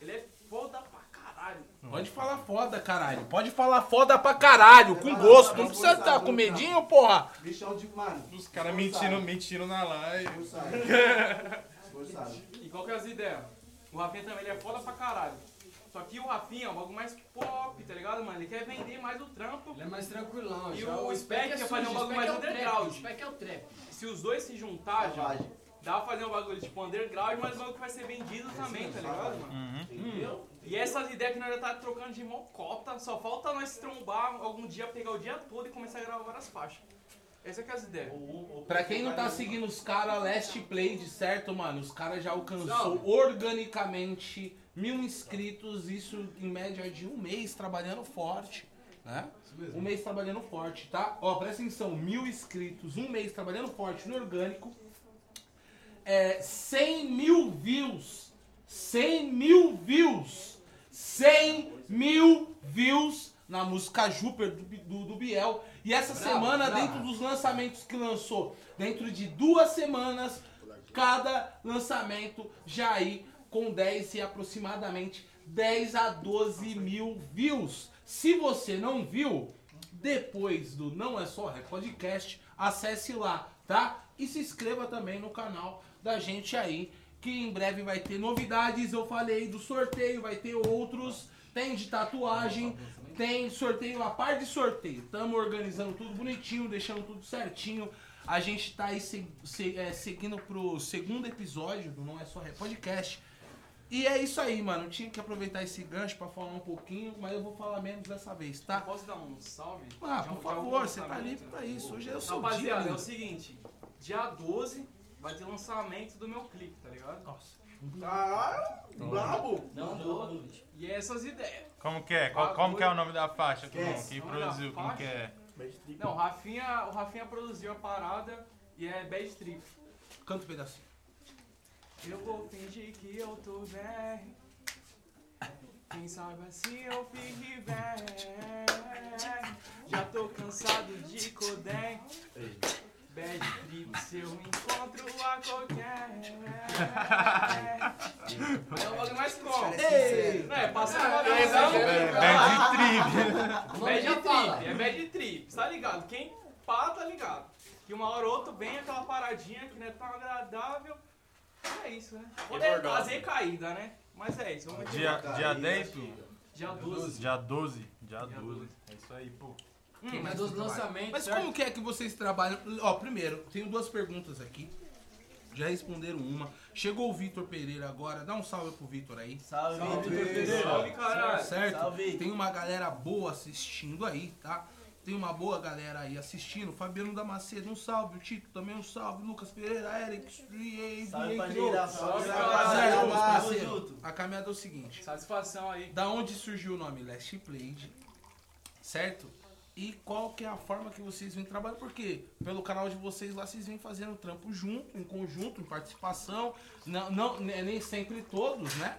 ele é foda pra caralho. Pode falar foda, caralho. Pode falar foda pra caralho, com gosto. Não precisa estar com medinho, porra. Bichão de mano. Os caras mentindo, mentindo na live. Esforçado. E qual que é as ideias? O Rafinha também ele é foda pra caralho. Só que o Rafinha é um bagulho mais pop, tá ligado, mano? Ele quer vender mais o trampo. Ele é mais tranquilão. E já o Spec é quer fazer um o bagulho mais é o underground. O Spec é o trap. Se os dois se juntar, já, Savagem. dá pra fazer um bagulho tipo underground, mas um bagulho que vai ser vendido também, tá ligado, mano? Uhum. Entendeu? E essas ideias que nós já tá trocando de mocota, só falta nós trombar algum dia, pegar o dia todo e começar a gravar várias faixas. Essa que é as ideias. Pra quem não tá seguindo os caras, Last Play de certo, mano, os caras já alcançou organicamente mil inscritos, isso em média de um mês trabalhando forte, né? Um mês trabalhando forte, tá? Ó, presta atenção, mil inscritos, um mês trabalhando forte no orgânico, é 100 mil views, 100 mil views, 100 mil views na música Júpiter do, do, do Biel. E essa semana, dentro dos lançamentos que lançou, dentro de duas semanas, cada lançamento já aí com 10 e aproximadamente 10 a 12 mil views. Se você não viu, depois do Não É Só Rap Podcast, acesse lá, tá? E se inscreva também no canal da gente aí, que em breve vai ter novidades. Eu falei do sorteio, vai ter outros. Tem de tatuagem, tem sorteio, a par de sorteio. Estamos organizando tudo bonitinho, deixando tudo certinho. A gente tá aí se- se- é, seguindo pro segundo episódio do Não É Só Rap Podcast. E é isso aí, mano. Tinha que aproveitar esse gancho pra falar um pouquinho, mas eu vou falar menos dessa vez, tá? Posso dar um salve? Ah, por um- favor, você tá livre pra isso. Hoje é o seu dia. Rapaziada, é o seguinte, dia 12 vai ter lançamento do meu clipe, tá ligado? Nossa. Caralho, brabo. Não, não, não. E é essas ideias. Como que é? Qual- como que é o nome da faixa? Esquece. quem Nome produziu? Como faixa? que é? Não, o Rafinha, o Rafinha produziu a parada e é Bad Trip. Canta um pedacinho. Eu vou fingir que eu tô bem. Quem sabe assim eu fique bem. Já tô cansado de codem. Bad trip, se eu encontro a qualquer. É o bagulho mais como? Ei! Não é, passa uma É, visão. Bad trip. Nome já Bad trip, é bad trip, tá ligado? Quem pá, tá ligado? Que uma hora ou outra vem aquela paradinha que não é tão agradável. É isso, né? Pode Overdose. fazer caída, né? Mas é isso, vamos Dia, dia 10, pô. Dia 12. Dia 12. Dia Dia 12. É isso aí, pô. Quem Mas dos lançamentos, Mas certo? como que é que vocês trabalham? Ó, primeiro, tenho duas perguntas aqui. Já responderam uma. Chegou o Vitor Pereira agora. Dá um salve pro Vitor aí. Salve, Salve, Vitor Pereira. Salve, caralho. Certo? Salve. Tem uma galera boa assistindo aí, tá? Tem uma boa galera aí assistindo. Fabiano Damascedo, um salve. O Tito também, um salve. Lucas Pereira, Eric, Salve pra. Salve, junto. a caminhada é o seguinte. Satisfação aí. Da onde surgiu o nome Last Played, certo? E qual que é a forma que vocês vêm trabalhando? Porque pelo canal de vocês lá vocês vêm fazendo trampo junto, em conjunto, em participação, não, não ne- nem sempre todos, né?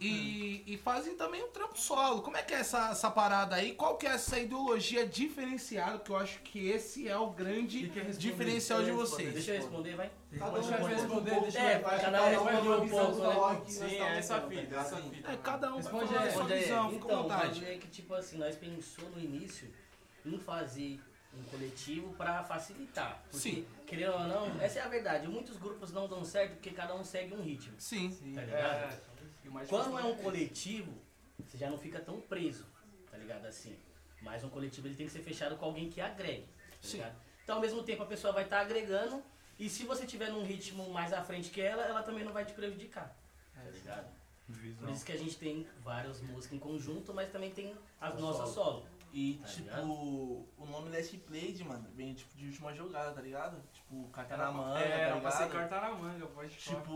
E, e fazem também um trampo solo. Como é que é essa, essa parada aí? Qual que é essa ideologia diferenciada? Que eu acho que esse é o grande diferencial de vocês. Deixa eu responder, vai. Cada um Deixa eu vai responder, deixa eu É, vai cada um responde um pouco, né? Sim, é essa fita, essa fita. É, cada um vai Responde a sua visão, fica à Então, o vontade. bagulho é que, tipo assim, nós pensou no início em fazer um coletivo pra facilitar. Porque, Sim. querendo ou não, essa é a verdade. Muitos grupos não dão certo porque cada um segue um ritmo. Sim. Sim, Tá é. ligado? O mais Quando é um coletivo, você já não fica tão preso, tá ligado? Assim. Mas um coletivo ele tem que ser fechado com alguém que agregue, tá Sim. ligado? Então, ao mesmo tempo, a pessoa vai estar agregando. E se você tiver num ritmo mais à frente que ela, ela também não vai te prejudicar, tá ligado? Por Visão. isso que a gente tem várias músicas em conjunto, mas também tem as nossas solo. E, Tá tipo, ligado? o nome Last Played, mano, vem tipo de última jogada, tá ligado? Tipo, carta na manga, É, tá ligado? carta na manga, pode falar. Tipo,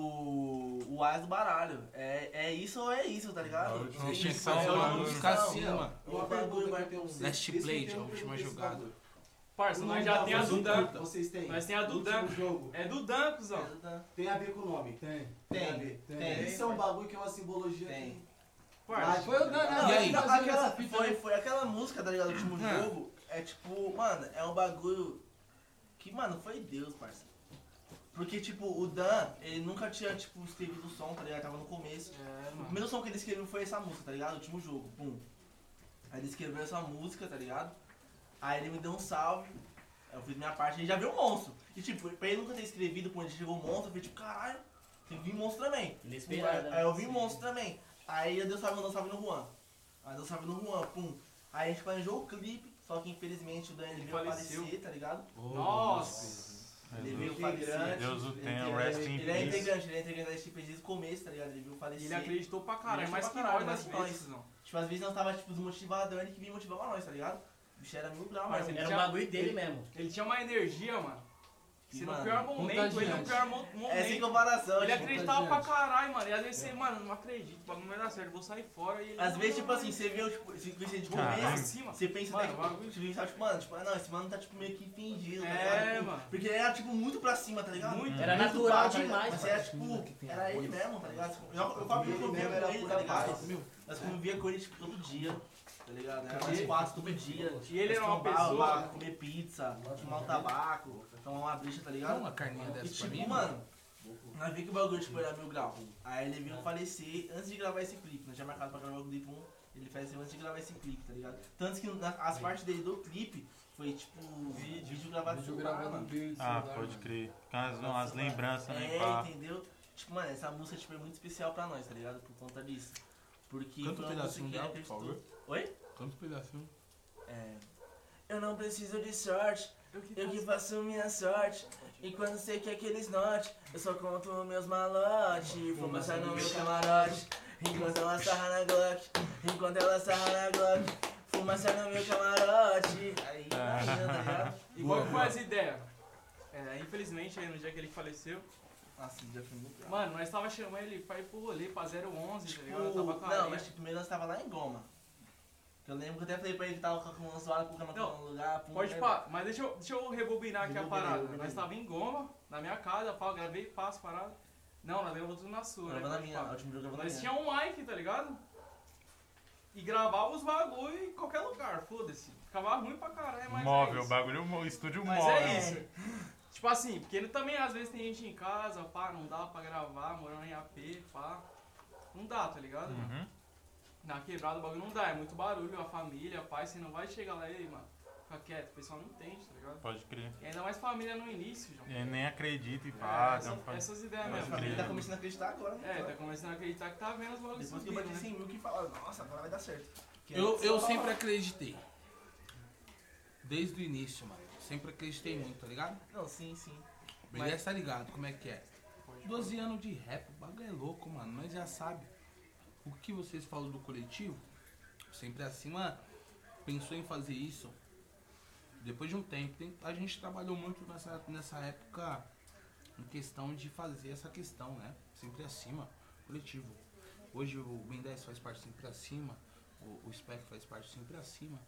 o as do baralho. É, é isso ou é isso, tá ligado? Não, Isso, fazer é opção. assim, mano. Uma pergunta vai eu tenho. Last eu a última jogada. Parça, nós já tem a do Dan. Vocês têm? Nós tem a do No Dan. último jogo. É do Dan, cuzão. Tem a ver com o nome? Tem. Tem a ver. Tem. Isso é um bagulho que é uma simbologia Tem. Foi o Dan, né? E aí? Aquela, foi, né? foi aquela música, tá ligado? Do último É. jogo. É tipo, mano, é um bagulho que, mano, foi Deus, parça. Porque, tipo, o Dan, ele nunca tinha, tipo, escrevido o som, tá ligado? Tava no começo. É, O primeiro som que ele escreveu foi essa música, tá ligado? O último jogo, pum. Aí ele escreveu essa música, tá ligado? Aí ele me deu um salve. Eu fiz minha parte, ele já viu o monstro. E tipo, pra ele nunca ter escrevido, quando ele chegou o monstro, eu falei tipo, caralho, tem que vir monstro também. Inesperado, né? Aí eu vi monstro também. Aí eu dei salve, mandou salve no Juan. Aí deu salve no Juan, pum. Aí a gente planejou o clipe, só que infelizmente o Dan ele Ele veio faleceu. falecer, tá ligado? Nossa. Ele veio falecer. Deus o tenha, Ele- rest in Ele é peace. integrante, ele é integrante da STP desde o começo, tá ligado? Ele veio falecer. ele acreditou pra caralho, Ele mais que pra nós, caralho, das que vezes, não. Tipo, às vezes nós tava tipo desmotivado, ele que vinha motivar nós, tá ligado? O bicho era mil graus, Mas ele Era um tinha- bagulho dele mesmo. Ele tinha uma energia, mano. Se no Mano, pior momento, ele no pior mo- momento. É sem comparação, Ele tipo, acreditava pra caralho, mano. E às vezes você, mano, não acredito, o bagulho não vai dar certo, vou sair fora e ele. Às vezes, tipo assim, você vê, tipo, você vê de começo, cima. você pensa Mano, até, o tipo, tipo, você acha, tipo, mano, tipo, não, esse mano tá, tipo, meio que fingindo, tá É, ligado? Tipo, mano. Porque ele era, tipo, muito pra cima, tá ligado? Muito. Era Muito natural demais, Mas mano. era, tipo, era ele mesmo, tá ligado? Eu, eu, eu, convivia com ele, tá ligado? Nós convivia com ele, tipo, todo dia, tá ligado? Era nós quatro todo dia. E ele era uma pessoa- comer pizza, fumar um tabaco, tomar uma bricha, tá Dá ligado? uma carninha E dessa pra tipo, mim, mano, nós vimos que o bagulho tipo, era mil grau. Aí ele veio falecer antes de gravar esse clipe. Nós já marcado pra gravar o clipe 1, ele faleceu antes de gravar esse clipe, tá ligado? Tanto que na- as partes dele do clipe foi tipo vídeo, vídeo gravado no Vídeo gravado no vídeo. Ah, pode crer. As, as lembranças, né? É, Pá. entendeu? Tipo, mano, essa música tipo, é muito especial pra nós, tá ligado? Por conta disso. Porque Canta um pedacinho dela, por favor. Oi? Canta um pedacinho. É. Eu não preciso de sorte, Eu que eu que faço. minha sorte. E quando quer que eles note, eu só conto meus malotes. Fumaça no meu camarote, enquanto ela sarra na Glock. Enquanto ela sarra na Glock, fumaça no meu camarote. Aí, imagina, tá ligado? E qual que foi as ideias? É, infelizmente, aí no dia que ele faleceu, Nossa, esse dia foi muito mano, nós tava chamando ele pra ir pro rolê, pra 011, tá Tipo, ligado? Eu tava com a não, areia. mas tipo, primeiro nós tava lá em Goma. Eu lembro que eu até falei pra ele que tava com uma zoada, colocando Não, no lugar. pum, Pode né? pá, mas deixa eu, deixa eu rebobinar aqui a parada. Nós tava em Goma, na minha casa, pá, eu gravei, passo, parada. Não, nós levamos tudo na sua, né? Gravando a pode minha, a última jogo gravando a Nós minha. tinha um mic, tá ligado? E gravava os bagulho em qualquer lugar, foda-se. Ficava ruim pra caralho, mas é Móvel, isso. bagulho, estúdio Mas móvel. é isso. Tipo assim, porque ele também às vezes tem gente em casa, pá, não dá pra gravar, morando em AP, pá. Não dá, tá ligado? mano? Uhum. Na quebrada o bagulho não dá, é muito barulho, a família, pai, você não vai chegar lá e, mano, fica quieto, o pessoal não entende, tá ligado? Pode crer. E ainda mais família no início, João. E nem acredita e É, faz. essa- não faz- essas ideias mesmo. crer. Ele tá começando a acreditar agora, né? É, tá começando a acreditar que tá vendo os bagulhos Depois que eu bati né? 100 mil que falaram, nossa, agora vai dar certo. Que Eu, eu sempre acreditei. Desde o início, mano. Sempre acreditei muito, tá ligado? Não, sim, sim. O Beleza tá ligado como é que é. 12 anos de rap, o bagulho é louco, mano. Nós já sabe. O que vocês falam do coletivo, sempre acima, pensou em fazer isso depois de um tempo. Tem- a gente trabalhou muito nessa, nessa época em questão de fazer essa questão, né? Sempre acima, coletivo. Hoje o Ben 10 faz parte sempre acima, o, o Spec faz parte sempre acima,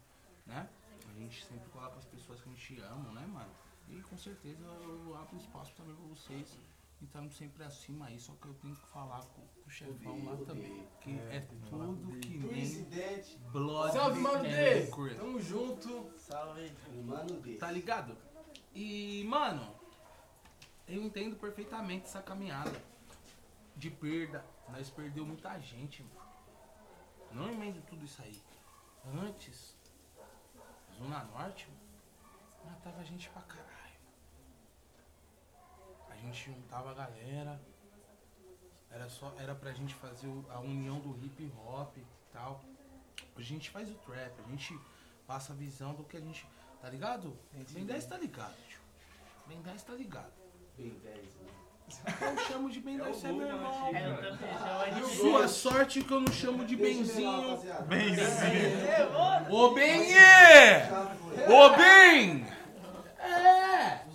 né? A gente sempre coloca as pessoas que a gente ama, né, mano? E com certeza eu abro espaço também pra vocês. E estamos sempre acima aí, só que eu tenho que falar com, com o chefão lá também. Que é, tudo que nem Coincidente. Blood Salve, mano D! Tamo junto. Salve. Mano dele. Tá ligado? E, mano, eu entendo perfeitamente essa caminhada de perda. Nós perdeu muita gente, mano. Não emendo tudo isso aí. Antes, Zona Norte, mano, matava gente pra caralho. A gente juntava a galera. Era só, era pra gente fazer o- a união do hip hop e tal. Hoje a gente faz o trap, a gente passa a visão do que a gente. Tá ligado? Ben 10 tá ligado, tio. Ben 10 tá ligado. Bem 10, né? Eu chamo de Ben 10, você é meu irmão. É, eu também chamo de Sua sorte que eu não chamo de Benzinho. Benzinho. Ô Benê! Ô Ben! É!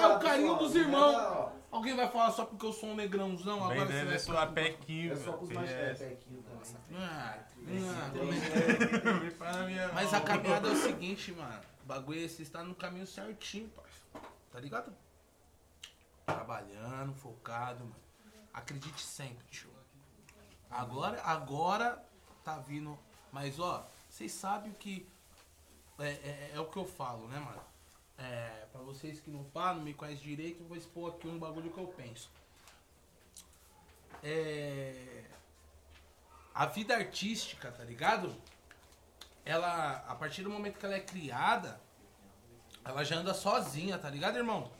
É o carinho dos irmãos. Alguém vai falar só porque eu sou um negrãozão Bem agora você vai é pequinho. É só pros mais É. pequinho também. Ah, ah, para minha Mas a caminhada é o seguinte, mano. O bagulho é você está no caminho certinho, parça. Tá ligado? Trabalhando, focado, mano. Acredite sempre, tio. Agora, agora tá vindo. Mas ó, vocês sabem que. É, é- é o que eu falo, né, mano? É, pra vocês que não falam, não me conhecem direito, eu vou expor aqui um bagulho que eu penso. É. A vida artística, tá ligado? Ela, a partir do momento que ela é criada, ela já anda sozinha, tá ligado, irmão?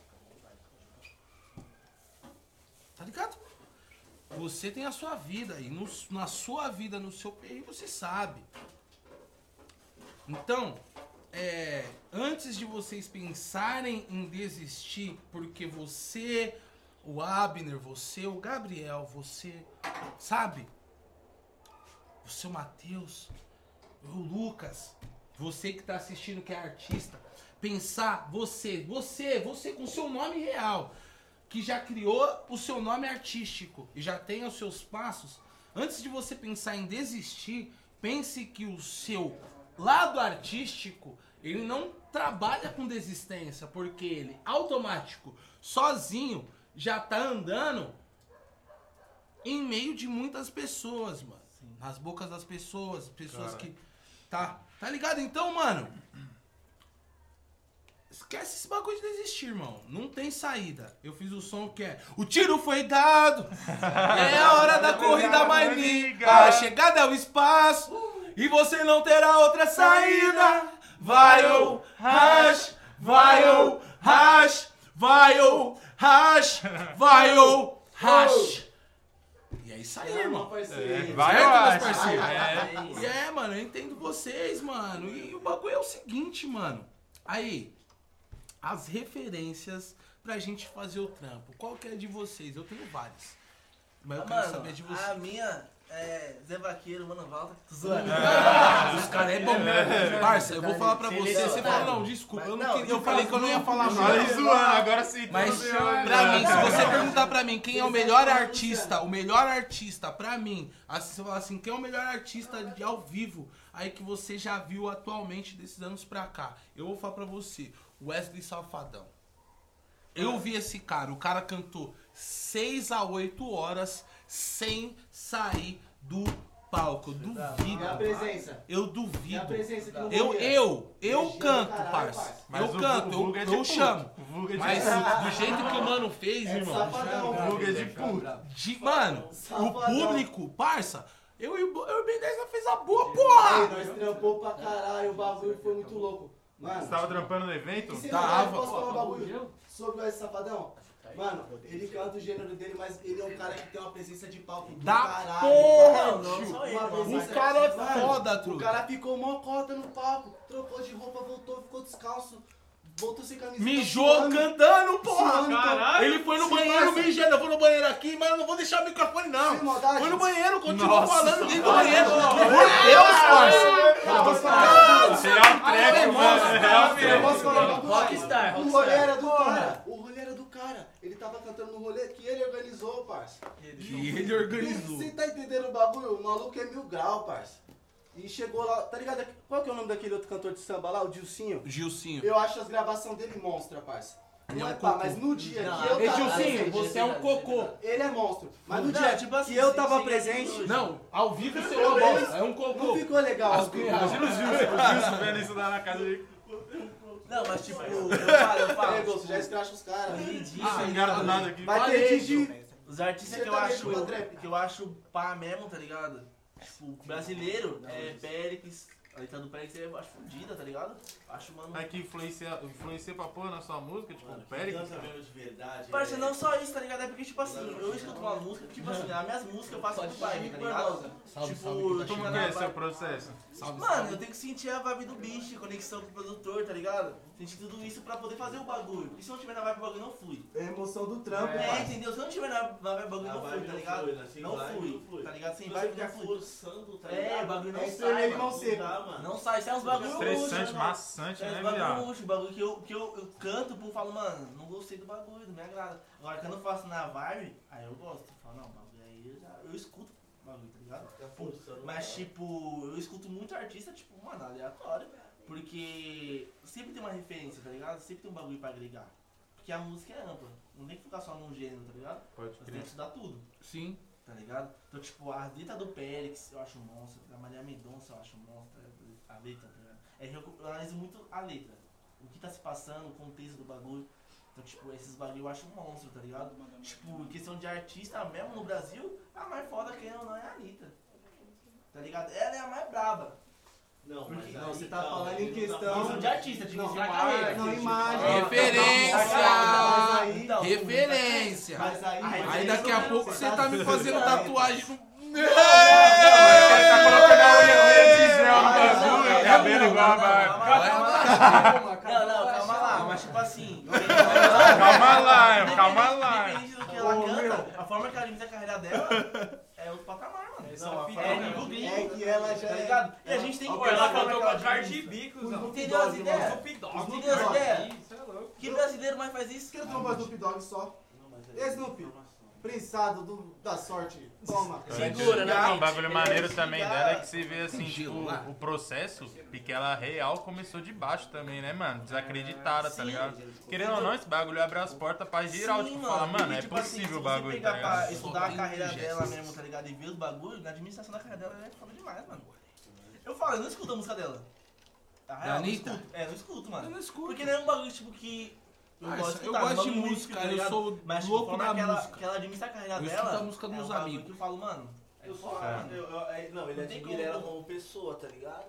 Tá ligado? Você tem a sua vida e no- na sua vida, no seu perrengue, você sabe. Então, é, antes de vocês pensarem em desistir, porque você, o Abner, você, o Gabriel, você, sabe? Você, o Matheus, o Lucas, você que tá assistindo que é artista, pensar, você, você, você com seu nome real, que já criou o seu nome artístico e já tem os seus passos, antes de você pensar em desistir, pense que o seu lado artístico, ele não trabalha com desistência, porque ele automático, sozinho, já tá andando em meio de muitas pessoas, mano. Nas bocas das pessoas, pessoas Cara. que tá, tá ligado? Então, mano, Esquece esse bagulho de desistir, irmão. Não tem saída. Eu fiz o som que é. O tiro foi dado. É a hora da corrida mais liga. A chegada é o espaço. E você não terá outra saída. Vai ou rash, vai ou rash, vai ou rash, vai ou rash. E é isso aí, irmão. É, vai, Certo, meus parceiros? É. É, mano, eu entendo vocês, mano. E o bagulho é o seguinte, mano. Aí, as referências pra gente fazer o trampo. Qual que é de vocês? Eu tenho várias. Mas eu Ah, quero mano, saber de vocês. a minha é Zé Vaqueiro, Mano Walter. Tô zoando. Ah, os caras é bom. Parça, eu vou falar pra você. Você Selecionado. falou, não, desculpa. Eu, não Mas não, queria- eu falei que eu não ia falar mais. zoando, agora sim. Mas pra mim, se você perguntar pra mim quem é o melhor artista, o melhor artista pra mim, assim, você falar assim, quem é o melhor artista de ao vivo, aí que você já viu atualmente desses anos pra cá, eu vou falar pra você, Wesley Safadão. Eu vi esse cara, o cara cantou 6 a 8 horas sem sair do palco. Eu duvido. É a presença. Eu É a duvido. presença Eu, eu, eu canto, caralho, parça. Eu canto, Vuga é eu, eu chamo. É Mas puto. do jeito que o mano fez, É irmão. Vuga é de puto. De, mano, o Safadão. público, parça, eu e o eu o Ben 10 nós fez a boa, Aí, porra! nós trampou pra caralho, o bagulho foi muito louco. Mano, Você tava trampando no evento? Tava. posso falar um bagulho sobre esse safadão? Mano, ele canta o gênero dele, mas ele é um cara que tem uma presença de palco do Da caralho. porra, Não, tio. só ele, Uma mano. O cara é Mano, foda, O truta. cara ficou mó cota no palco, trocou de roupa, voltou, ficou descalço, voltou sem camisa. Mijou suando, cantando, porra! suando, Caralho! Ele foi no banheiro mijando, eu vou no banheiro aqui, mas eu não vou deixar o microfone não. Foi no banheiro, continuou Nossa. falando dentro do banheiro. Por Deus, parça! É um treco, mano. É real bagulho? Rockstar, O rockstar. rolê era do cara. O rolê era do cara. Ele tava cantando no rolê que ele organizou, parça. E ele organizou. Você tá entendendo o bagulho? O maluco é mil grau, parça. E chegou lá, tá ligado? Qual que é o nome daquele outro cantor de samba lá? O Dilcinho? Gilcinho. Eu acho as gravações dele monstra, parça. Ele Não é é um pá, mas no dia Não, que eu Ei, tava Gilcinho, você é um cocô. ele é monstro. Mas no Não, dia tipo assim, que eu tava presente. Não, ao vivo você é uma bosta, é um não cocô. ficou legal. Imagina o Gilson, o Gilson vendo isso lá na casa dele. Não, mas tipo, eu falo, eu falo. Ei, Bolso, já escracha os caras. Ah, engano do nada aqui. Vai ter de... Os artistas Você que eu acho que eu acho pá mesmo, tá ligado? Tipo, brasileiro é Péricles, a letra do Péricles eu acho fodida, tá ligado? Acho, mano. É que influencia, influencia pra porra na sua música, tipo, o Péricles. de verdade. Parça, não só isso, tá ligado? É porque, tipo assim, eu escuto uma música, tipo assim, as minhas músicas eu faço de vibe, tá ligado? Salve, tipo, salve, que tá Como que é seu processo? Salve, Mano, salve. eu tenho que sentir a vibe do bicho, conexão com o produtor, tá ligado? Sentir tudo isso pra poder fazer o bagulho. E se eu não tiver na vibe do bagulho, não flui. É a emoção do trampo, É, entendeu? Se eu não tiver na, vibe do bagulho, não flui, tá não ligado? né? Não flui, não flui. tá ligado? Sem Se vibe não ficar flui. forçando, tá É, ligado? o bagulho não É sai, mano. seca. Não dá, mano. Não sai, sai uns bagulho Estressante, luxo, maçante, É né, uns bagulho luxo, bagulho que eu, que eu, eu canto, pô, falo, mano, não gostei do bagulho, não me agrada. Agora, quando eu faço na vibe, aí eu gosto. Eu falo, não, o bagulho aí eu, já, eu escuto o bagulho, tá ligado? Mas, tipo, eu escuto muito artista, tipo, mano, aleatório. Porque sempre tem uma referência, tá ligado? Sempre tem um bagulho pra agregar. Porque a música é ampla. Não tem que ficar só num gênero, tá ligado? Pode Você tem que estudar tudo, Sim. tá ligado? Então, tipo, a letra do Périx eu acho monstro, da Maria Mendonça eu acho monstro, a letra, tá ligado? É, eu analiso muito a letra. O que tá se passando, o contexto do bagulho. Então, tipo, esses bagulho eu acho monstro, tá ligado? Tipo, em questão de artista, mesmo no Brasil, a mais foda que não é a Anitta. Tá ligado? Ela é a mais braba. Não, Porque- não, você tá Não, falando em Em questão... de artista, de Não, carreira. não, imagem. Referência! Mas Então, Referência! Mas aí... Aí daqui a pouco você tá me fazendo tatuagem no. Tá colocando a unha, unha de gel no bagulho, cabelo igual a Não, não, calma lá, mas tipo assim. Calma lá, calma lá. Independente do que ela canta, a forma que ela limita a carreira dela é outro patamar, mano. Não, a É nível gringo. É que ela já Tá é- ligado? E a gente tem que cantou que com ela a Cardi administra. B, cuzão. Entendeu as ideias? Dogg. Entendeu as ideias? É. Que brasileiro mais faz isso? Que eu trombou Snoop Dogg só. E Snoop? Prensado do, da sorte. Toma. Segura, né, o gente? bagulho maneiro também dela é que você vê assim, tipo, o processo, porque ela real começou de baixo também, né, mano? Desacreditada, tá ligado? Querendo ou não, esse bagulho abre as portas pra geral, tipo, fala, mano, porque, é tipo assim, possível o bagulho, tá ligado? estudar a carreira dela mesmo, tá ligado? E ver os bagulhos, na administração da carreira dela é foda demais, mano. Eu falo, eu não escuto a música dela. A real, eu não Anitta? escuto. É, não escuto, mano. Eu não escuto. Porque não é um bagulho, tipo, que... Eu Parça, gosto de eu escutar, gosto é um de música, tá eu ligado? sou Mas, tipo, louco a forma da que ela, música. que ela administra a carreira Eu dela... escuto a música é dos um bagulho amigos. que eu falo, mano... é Eu só, foda. eu, eu, é- não, ele Não admira ela como pessoa, tá ligado?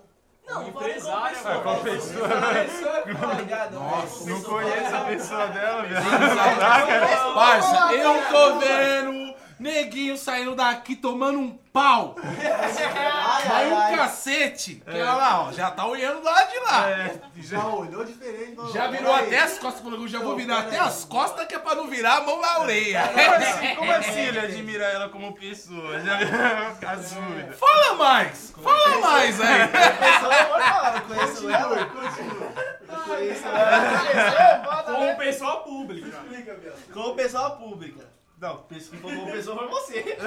Não, Um não empresário, pessoa, é, como né? pessoa. Tá ligado? Nossa, Não conheço a pessoa dela, viado. Parça, eu tô vendo neguinho saindo daqui tomando um pau. Mas um cacete. Que olha lá, ó, já tá olhando lá de lá. É, Já olhou diferente. Já virou até as costas, falou já vou virar até as costas que é pra não virar a mão na orelha. Como assim, como assim ele admira ela como pessoa? Já dúvidas. Fala mais, fala mais aí. Conheço ela. Eu conheço ela. Como pessoa pública. Explica, viado. Como pessoa pública. Não, uma pessoa foi você.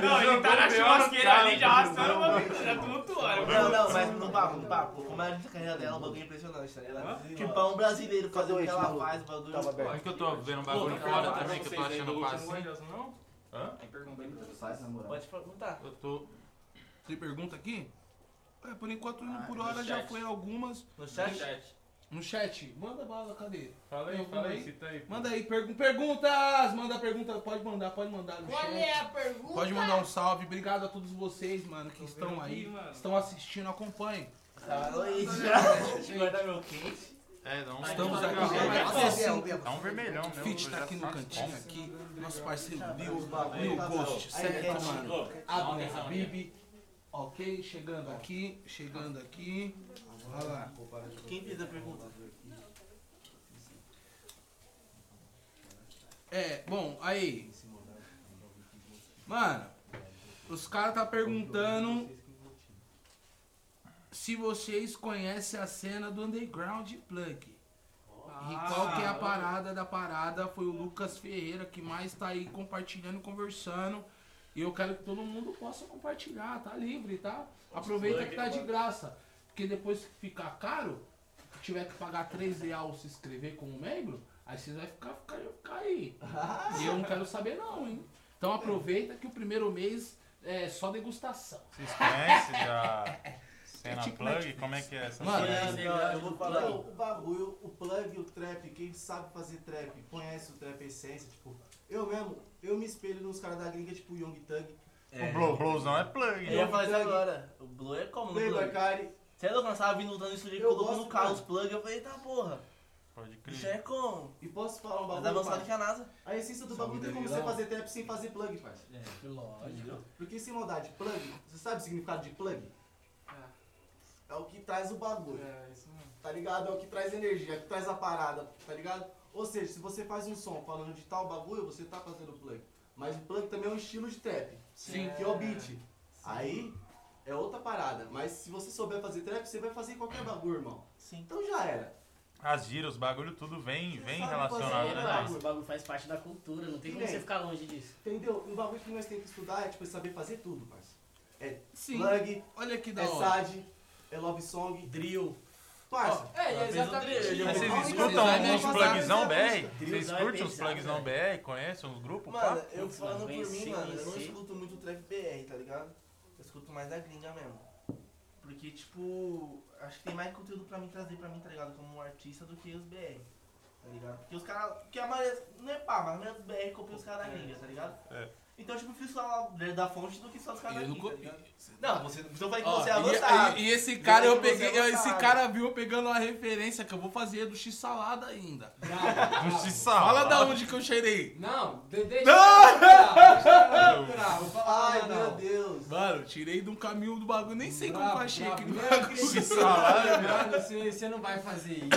Não, ele tá na churrasqueira ali, já arrastando o bagulho, já tumultuando. Não, não, mas no papo, no papo. Como é a carreira dela, o bagulho é impressionante, tá ligado? Tipo, pra um brasileiro fazer o que ela faz, o bagulho. Olha que eu tô vendo um bagulho fora também, que eu tô achando facinho. não? Hã? Aí. Pode perguntar. Eu tô... Tem pergunta aqui? É, por enquanto, Ah, por no hora já foi algumas. No No chat? No chat, manda bala, cadê? Fala aí, fala aí, falei. cita aí. Manda aí, pergun perguntas! Manda pergunta, pode mandar, pode mandar no Qual chat. é a pergunta? Pode mandar um salve. Obrigado a todos vocês, mano, que estão aí, aqui, mano. estão assistindo, acompanhem. Tá, Luiz, já. Guardar meu quente. É, um... Estamos aqui. Dá um vermelhão mesmo. Fit tá aqui no faço cantinho aqui, nosso parceiro Lil, Lil Ghost, certo, mano? Abner Habib, ok, chegando aqui, chegando aqui, olha lá. Quem fez a pergunta? É, bom, aí, mano, os caras tá perguntando se vocês conhecem a cena do Underground Plug. E qual que é a parada da parada? Foi o Lucas Ferreira que mais tá aí compartilhando, conversando. E eu quero que todo mundo possa compartilhar, tá livre, tá? Aproveita que tá de graça. Porque depois que ficar caro, tiver que pagar 3 reais se inscrever como membro, aí vocês vão ficar, ficar, ficar aí. E eu não quero saber não, hein? Então aproveita que o primeiro mês é só degustação. Vocês conhecem já cena tipo plug? Netflix. Como é que é essa Mano, cena? Não, eu vou falar. Não, o bagulho, o plug, o trap, quem sabe fazer trap, conhece o trap essência, tipo, eu mesmo, eu me espelho nos caras da gringa, tipo Young Thug, O blow, blowzão é plug. Eu ia falar isso agora. O Blue é como Playboy plug? Você é louco, nós tava vindo lutando isso ali, Eu colocou no gosto, carro os plug, eu falei, tá porra. Pode Isso crer. é como? E posso falar um bagulho, avançado que a NASA. A essência do bagulho tem como você fazer trap sem fazer plug, parceiro. Lógico. Porque sem maldade, plug, você sabe o significado de plug? É o que traz o bagulho. É, isso mesmo. tá ligado? É o que traz energia, é o que traz a parada, tá ligado? Ou seja, se você faz um som falando de tal bagulho, você tá fazendo plug. Mas o plug também é um estilo de trap. Sim. Que é o beat. Aí é outra parada. Mas se você souber fazer trap, você vai fazer qualquer bagulho, irmão. Sim. Então já era. As gírias, os bagulho, tudo vem, vem relacionado, fazer, É, né? mas esse bagulho faz parte da cultura, não tem como você ficar longe disso. Entendeu? Um bagulho que nós temos que estudar é tipo saber fazer tudo, parceiro. É Sim. plug, Olha que da é hora. sad, é love song. Drill. Parça. É, e exatamente. Mas vocês escutam uns plugzão BR? Vocês curtem uns plugzão. BR? Conhecem uns grupos? Mano, eu falando por mim, mano, eu não escuto muito trap BR, tá ligado? Eu escuto mais da gringa mesmo. Porque, tipo, acho que tem mais conteúdo pra mim trazer pra mim, tá ligado? Como um artista do que os BR. Tá ligado? Porque os caras. Porque a maioria. Não é pá, mas a maioria dos BR copia os caras da gringa, tá ligado? É. Então, tipo, eu prefiro falar da fonte do que só dos caras Eu não tá ligado? Não, você. Então eu falei que Ó, você é e, avançado. e- e esse cara eu peguei, é esse cara viu eu pegando uma referência que eu vou fazer do X salada ainda. Justiça. Fala da onde que eu cheirei. Não, de- deixa eu deixa vou falar Ai, nada, meu não. Deus. Mano, tirei de um caminho do bagulho, nem sei como que eu Bravo, achei aquele Não bagulho. acredito. Mano, você, você não vai fazer isso.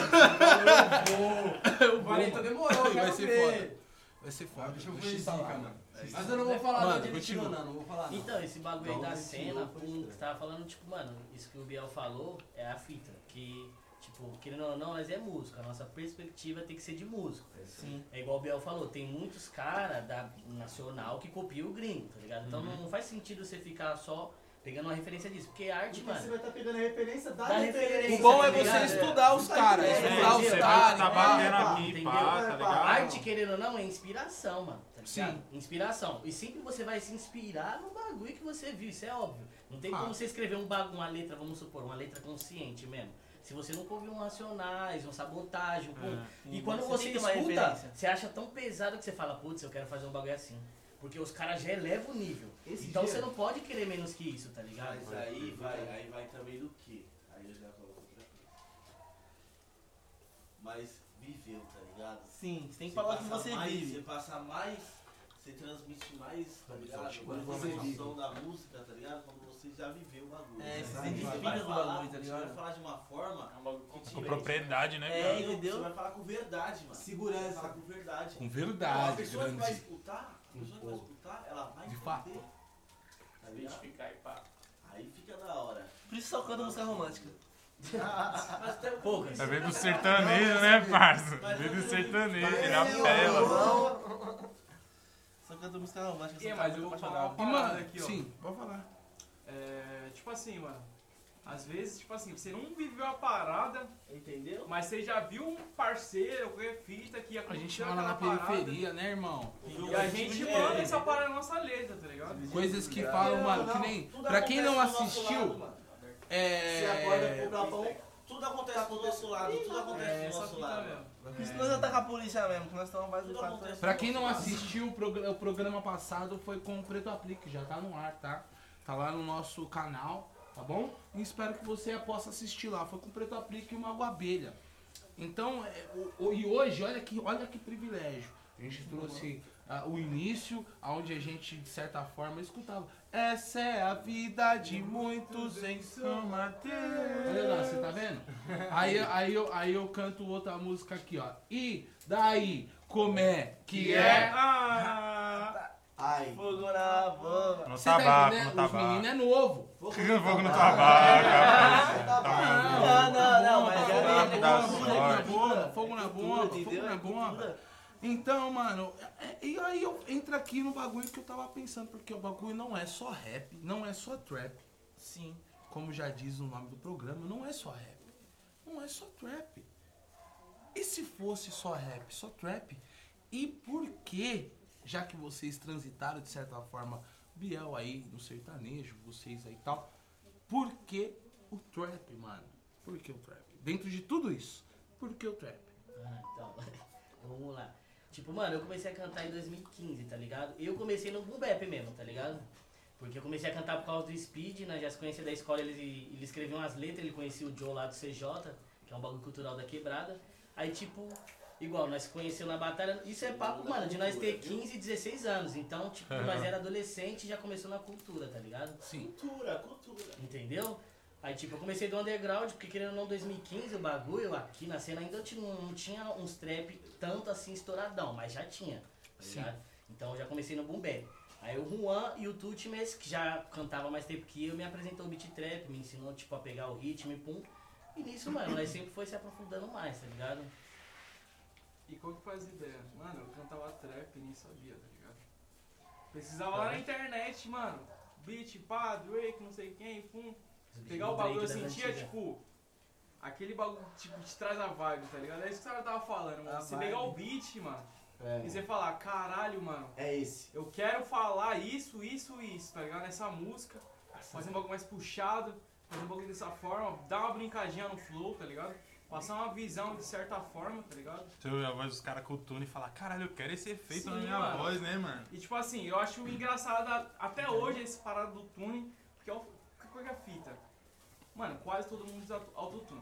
Eu vou. Eu O Valeta demorou, eu Vai quero ser ver. Vai ser foda. Deixa eu do ver zica, salada. mano. Mas eu não vou falar Mano, continua. tirou, não, não vou falar não. Então, esse bagulho aí Então, da cena, estranho. você tava falando, tipo, mano, isso que o Biel falou é a fita. Que, tipo, querendo ou não, nós é músico. A nossa perspectiva tem que ser de músico. Sim. É igual o Biel falou, tem muitos caras da nacional que copiam o gringo, tá ligado? Então Uhum. não faz sentido você ficar só pegando uma referência disso. Porque arte, Porque você mano. vai estar pegando a referência da, Da referência. referência, O bom é tá você ligado? estudar os caras, É, estudar você os vai caras. tá batendo aqui, pá, tá ligado? Arte, querendo ou não, é inspiração, mano. Tá Sim. ligado? Inspiração. E sempre você vai se inspirar no bagulho que você viu, isso é óbvio. Não tem Ah. como você escrever um bagulho, uma letra, vamos supor, uma letra consciente mesmo. Se você nunca ouviu um Racionais, um Sabotagem, um... pum. E Sim, quando você você escuta, você acha tão pesado que você fala, putz, eu quero fazer um bagulho assim. Porque os caras já elevam o nível. Esse então dia- você não pode querer menos que isso, tá ligado? Mas aí vai, aí vai também do que? Aí eu já coloco outra coisa. Mas viveu, tá ligado? Sim, você tem que falar o que você mais, vive. Você passa mais, você transmite mais, tá ligado? Quando A você emoção da música, tá ligado? Quando você já viveu o bagulho. É, você Você se identifica com o bagulho, tá Você ligado? vai falar de uma forma É que Com propriedade, né, É, cara? Entendeu? Você vai falar com verdade, mano. Segurança. Você vai falar com verdade. Com Então, a verdade, pessoa que vai grande. escutar, a pessoa que vai escutar, ela vai De entender. fato. Tá ligado? Identificar e pá. Aí fica da hora. Por isso só canta música romântica. Poucas. É veio do sertanejo, né, parça? Veio do sertanejo, na pela. canto música romântica, É, mas eu vou falar uma E, parada aqui, ó. sim, pode falar. É, tipo assim, mano. Às vezes, tipo assim, você não viveu a parada, Entendeu? mas você já viu um parceiro, qualquer fita que A gente aconteceu mora na parada, periferia, né, irmão? E a gente manda essa parada na nossa letra, tá ligado? Coisas que falam, mano, que nem. Pra quem não assistiu, Você acorda é. pro Gabão, tudo acontece do nosso lado, tudo É, acontece do essa nosso lado. mesmo. Isso nós já tá com a polícia mesmo, que nós estamos mais de fato. Pra quem não assistiu, o, progr- o programa passado foi com o Preto Aplique, já tá no ar, tá? Tá lá no nosso canal, tá bom? E espero que você possa assistir lá. Foi com o Preto Aplique e uma água abelha. Então, é, o- o- e hoje, olha que, olha que privilégio. A gente trouxe ah, o início, onde a gente, de certa forma, escutava. Essa é a vida de muitos em São Mateus. Olha lá, você tá vendo? Aí, aí, eu, aí eu canto outra música aqui, ó. E daí, como é que é? Ah, Ai, Fogo na boca. No Você tá tabaco, entendendo? no Os meninos tabaco. é novo. Fogo no tabaco. Não, não, não, mas fogo é na bomba, fogo na bomba, fogo na bomba, É. Então, mano, é- e aí eu entro aqui no bagulho que eu tava pensando, porque o bagulho não é só rap, não é só trap. Sim. Como já diz o nome do programa, não é só rap. Não é só trap. E se fosse só rap, só trap? E por que, já que vocês transitaram de certa forma, Biel aí no sertanejo, vocês aí e tal, por que o trap, mano? Por que o trap? Dentro de tudo isso, por que o trap? Ah, então, vamos lá. Tipo, mano, eu comecei a cantar em 2015, tá ligado? Eu comecei no bap mesmo, tá ligado? Porque eu comecei a cantar por causa do Speed, né? Já se conhecia da escola, ele, ele escrevia umas letras, ele conhecia o Joe lá do CJ, que é um bagulho cultural da quebrada. Aí, tipo, igual, nós se conhecemos na batalha. Isso é papo, mano, de nós ter 15, 16 anos. Então, tipo, nós era adolescente e já começou na cultura, tá ligado? Sim. cultura, cultura. Entendeu? Aí, tipo, eu comecei do underground, porque querendo ou não, 2015 o bagulho, aqui na cena ainda não tinha uns trap tanto assim estouradão, mas já tinha, tá? Então eu já comecei no boom bap. Aí o Juan e o Tutmes, que já cantava mais tempo que eu, me apresentou o beat trap, me ensinou, tipo, a pegar o ritmo e pum. E nisso, mano, nós sempre foi se aprofundando mais, tá ligado? E qual que faz ideia? Mano, eu cantava trap e nem sabia, tá ligado? Pesquisava lá na internet, mano. Beat, pá, Drake, não sei quem, pum. Pegar o bagulho, eu Drake das sentia, tipo, aquele bagulho, tipo, te traz a vibe, tá ligado? É isso que o cara tava falando, mano. A Você vibe. pegar o beat, mano, É, e você falar, caralho, mano, é esse. eu quero falar isso, isso, isso, tá ligado? Nessa música, fazer um bagulho mais puxado, fazer um bagulho dessa forma, dar uma brincadinha no flow, tá ligado? Passar uma visão de certa forma, tá ligado? Você ouve a voz dos caras com o tune e fala, caralho, eu quero esse efeito na Sim, minha mano. voz, né, mano? E tipo assim, eu acho engraçado até hoje esse parado do tune, porque é o- qual que é a fita? Mano, quase todo mundo usa autotune.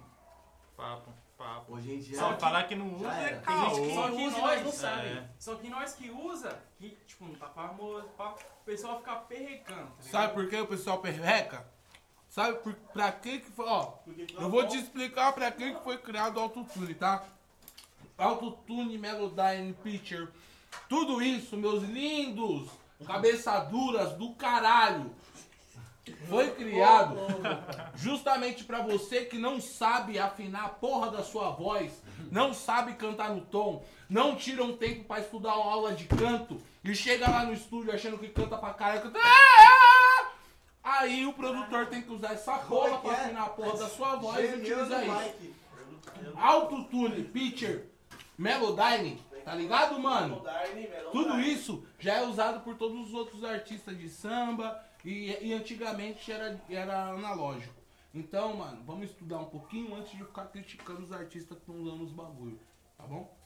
Papo, papo. Hoje em dia. Só falar que não usa é caô. Tem gente que Só que usa e nós nós não É. sabe. Só que nós que usa, que tipo, não tá famoso, pá, o pessoal fica perrecando, tá? Sabe por que o pessoal perreca? Sabe por, pra que que foi, ó, eu vou te explicar pra que que foi criado o autotune, tá? Autotune, Melodyne, Pitcher, tudo isso, meus lindos, cabeçaduras do caralho, foi criado justamente pra você que não sabe afinar a porra da sua voz, não sabe cantar no tom, não tira um tempo pra estudar uma aula de canto e chega lá no estúdio achando que canta pra caralho, canta... Aí o produtor tem que usar essa porra pra afinar a porra da sua voz e no isso. Autotune, pitcher, Melodyne, tá ligado, mano? Tudo isso já é usado por todos os outros artistas de samba e, e antigamente era, era analógico. Então, mano, vamos estudar um pouquinho antes de ficar criticando os artistas que estão usando os bagulho, tá bom?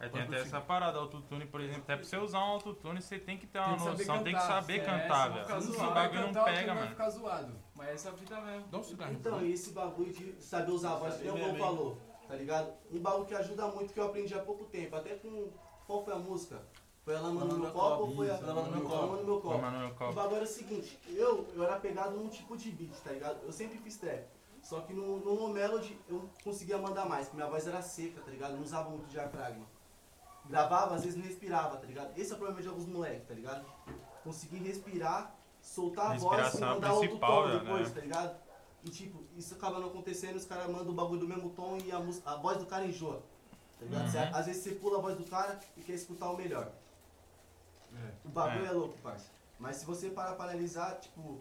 Aí tem até essa parada, autotune, por exemplo. Até pra você usar um autotune, você tem que ter uma Tem que saber noção, tem que cantar. saber É, cantar, velho. Se o bagulho não Cantar, pega, vai mano. ficar zoado. Mas essa vida mesmo. Dá um cigarro. Então, e esse bagulho de saber usar a voz, que nem o falou, tá ligado? Um bagulho que ajuda muito, que eu aprendi há pouco tempo, até com. Qual foi a música? Foi a Lama no meu copo ou foi a Isso, Lama no meu copo. Lama no meu copo? mano, meu O copo. bagulho era o seguinte, eu, eu era pegado num tipo de beat, tá ligado? Eu sempre fiz trap. Só que no, no Melody eu conseguia mandar mais, porque minha voz era seca, tá ligado? Eu não usava muito diafragma. Gravava, às vezes não respirava, tá ligado? Esse é o problema de alguns moleques, tá ligado? Conseguir respirar, soltar a voz e é o mandar outro tom né? depois, tá ligado? E tipo, isso acaba não acontecendo, os caras mandam o bagulho do mesmo tom e a, a voz do cara enjoa. Tá ligado? Uhum. Você- às vezes você pula a voz do cara e quer escutar o melhor. O bagulho É. é. louco, parça. Mas se você parar pra analisar, tipo.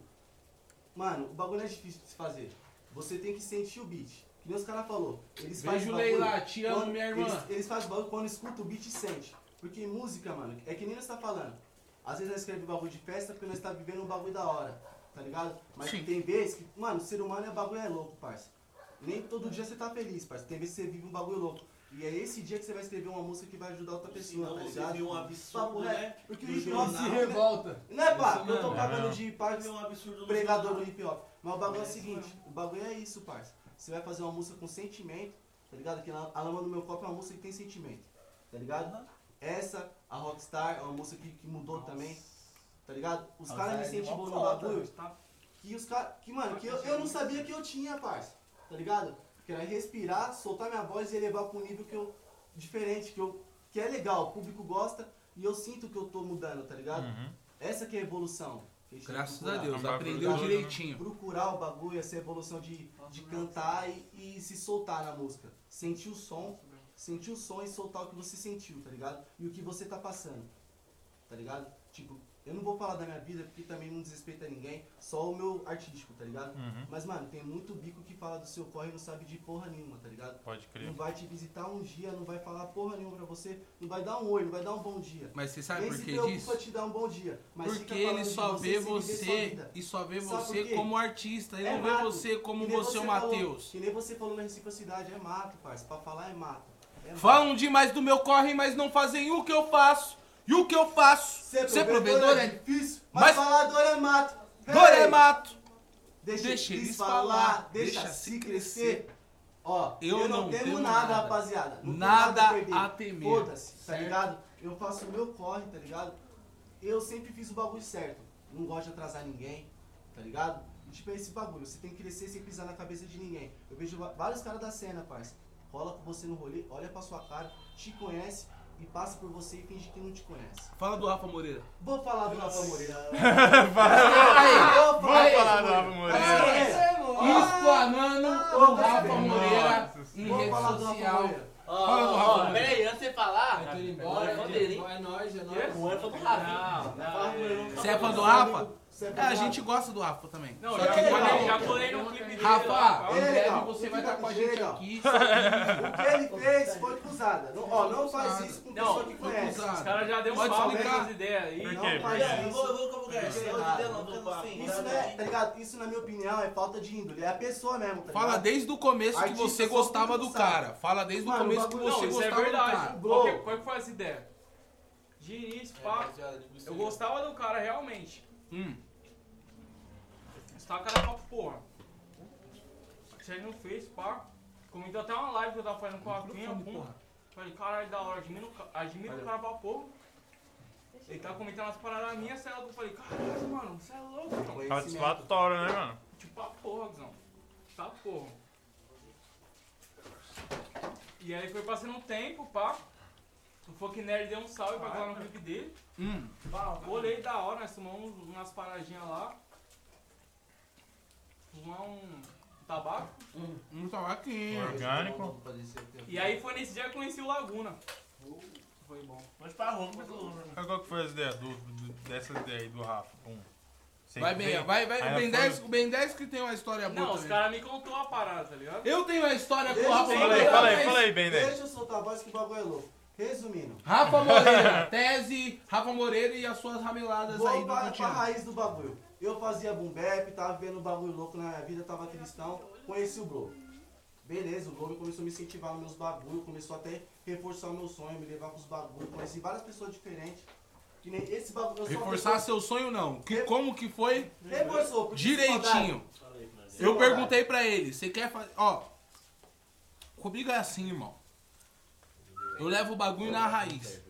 Mano, o bagulho é difícil de se fazer. Você tem que sentir o beat. Que nem os caras falou. Eles fazem Beijo, bagulho. Te amo, quando- minha irmã. Eles, eles fazem bagulho quando escuta o beat e sente. Porque música, mano, é que nem nós tá falando. Às vezes nós escrevemos bagulho de festa porque nós tá vivendo um bagulho da hora. Tá ligado? Mas Sim. tem vezes que, mano, o ser humano é bagulho é louco, parça. Nem todo dia você tá feliz, parça. Tem vezes que você vive um bagulho louco. E é esse dia que você vai escrever uma música que vai ajudar outra pessoa, tá você ligado? vê um absurdo, né? Porque o hip hop se revolta. Não é pá, eu tô pagando de parte Vê um absurdo pregador do hip hop. Mas o bagulho é o seguinte, o bagulho é isso, parça. Você vai fazer uma música com sentimento, tá ligado? Que a Lama do Meu Copo é uma música que tem sentimento, tá ligado? Essa, a Rockstar, é uma música que, que mudou também, tá ligado? Os Nossa, caras me é uma no bagulho, que os caras, que mano, que eu, eu não sabia que eu tinha, parça, tá ligado? Que era respirar, soltar minha voz e elevar pra um nível que eu, diferente, que eu, que é legal, o público gosta e eu sinto que eu tô mudando, tá ligado? Uhum. Essa que é a evolução. a Graças a procurar. Deus, É aprendeu né? direitinho. Procurar o bagulho, essa evolução de, de cantar e, e se soltar na música. Sentir o som, sentir o som e soltar o que você sentiu, tá ligado? E o que você tá passando, tá ligado? Tipo, eu não vou falar da minha vida porque também não desrespeita ninguém, só o meu artístico, tá ligado? Uhum. Mas, mano, tem muito bico que fala do seu corre e não sabe de porra nenhuma, tá ligado? Pode crer. Não vai te visitar um dia, não vai falar porra nenhuma pra você, não vai dar um oi, não vai dar um bom dia. Mas você sabe Nem por se que preocupa disso? te dar um bom dia. Mas Porque ele só vê você e só vê você como artista. Ele É não vê mato. você como nem você, o falou, Matheus. Que nem você falou na reciprocidade, é mato, parça. Pra falar é mato. É mato. Falam demais do meu corre, mas não fazem o que eu faço. E o que eu faço? Ser Ser provedor provedor é é. difícil, Mas- mas falador é mato. Dor é mato. Deixa, Deixa eles falar, falar, deixa, deixa se crescer. Ó, eu, Eu não, não temo nada, nada. rapaziada. Não tenho Nada a a temer. Foda-se, tá ligado? Eu faço o meu corre, tá ligado? Eu sempre fiz o bagulho certo. Não gosto de atrasar ninguém, tá ligado? E tipo, é esse bagulho. Você tem que crescer sem pisar na cabeça de ninguém. Eu vejo vários caras da cena, parça. Rola com você no rolê, olha pra sua cara, te conhece e passa por você e finge que não te conhece. Fala do Rafa Moreira. Vou falar do Rafa Moreira. Aí, Vou falar do Rafa Moreira. explanando o Rafa Moreira em Vou rede do Rafa social. Fala do Rafa Moreira. pera aí, antes de você falar. Aí tô indo embora, é é nóis, é nóis. O pro Rafinha. Não, não, Você é fã do Rafa? É É, a gente gosta do Rafa também. Não, Só já, que colei, não- já colei no clipe dele. Rafa, Ele é legal. você vai estar com a gente legal. aqui. O que ele fez foi cruzada. Não, ó, não faz isso com pessoa que conhece. Os caras já deu um explicar. nessas ideias aí. Não faz isso. é assim. Isso não é, tá ligado? Isso, na minha opinião, é falta de índole. É a pessoa mesmo, tá Fala desde o começo que você gostava do cara. Fala desde o começo que você é gostava do verdade. cara. Qual que, foi essa ideia? De início, É, pá, eu gostava do cara realmente. Hum. Cara era papo porra. Isso aí não fez, pá. Comentou até uma live que eu tava fazendo com a pum. porra. Falei, caralho, da hora, admiro, admiro o cara pra porra. Ele tava comentando umas paradas minhas, sei lá, eu falei, caralho, mano, você é louco, mano. Conhecimento. Satisfatório, né, mano? Tipo, pra porra, Guzão. Tá porra. E aí foi passando um tempo, pá. O Folk Nerd deu um salve pra colar no clipe dele. Hum. Pá, olhei da hora, nós tomamos umas paradinhas lá. Fumar um tabaco. Um tabaquinho. Orgânico. E aí foi nesse dia que eu conheci o Laguna. Foi bom. Mas pra roupa, pelo Qual que foi as ideias do, do- dessa ideia aí do Rafa? Pum. Vai bem, vai, vai. O Ben foi- 10, o Ben 10 que tem uma história boa Não, os também. caras me contou a parada, tá ligado? Eu tenho uma história com o Rafa Fala aí, Moreira. fala aí, fala aí, Ben 10. Deixa eu soltar a voz que o bagulho é louco. Resumindo, Rafa Moreira, tese, Rafa Moreira e as suas rameladas aí vou do pra, pra cotidiano. raiz do bagulho. Eu fazia boom bap, tava vendo um bagulho louco na minha vida, tava cristão, conheci o Blow. Beleza, o Blow começou a me incentivar nos meus bagulhos, começou até reforçar o meu sonho, me levar pros bagulhos. Conheci várias pessoas diferentes. Que nem esse bagulho. Reforçar pessoa- seu sonho não. Que, como que foi? Reforçou, Direitinho. Eu perguntei pra ele, você quer fazer. Ó. Comigo é assim, irmão. Eu levo o bagulho na raiz.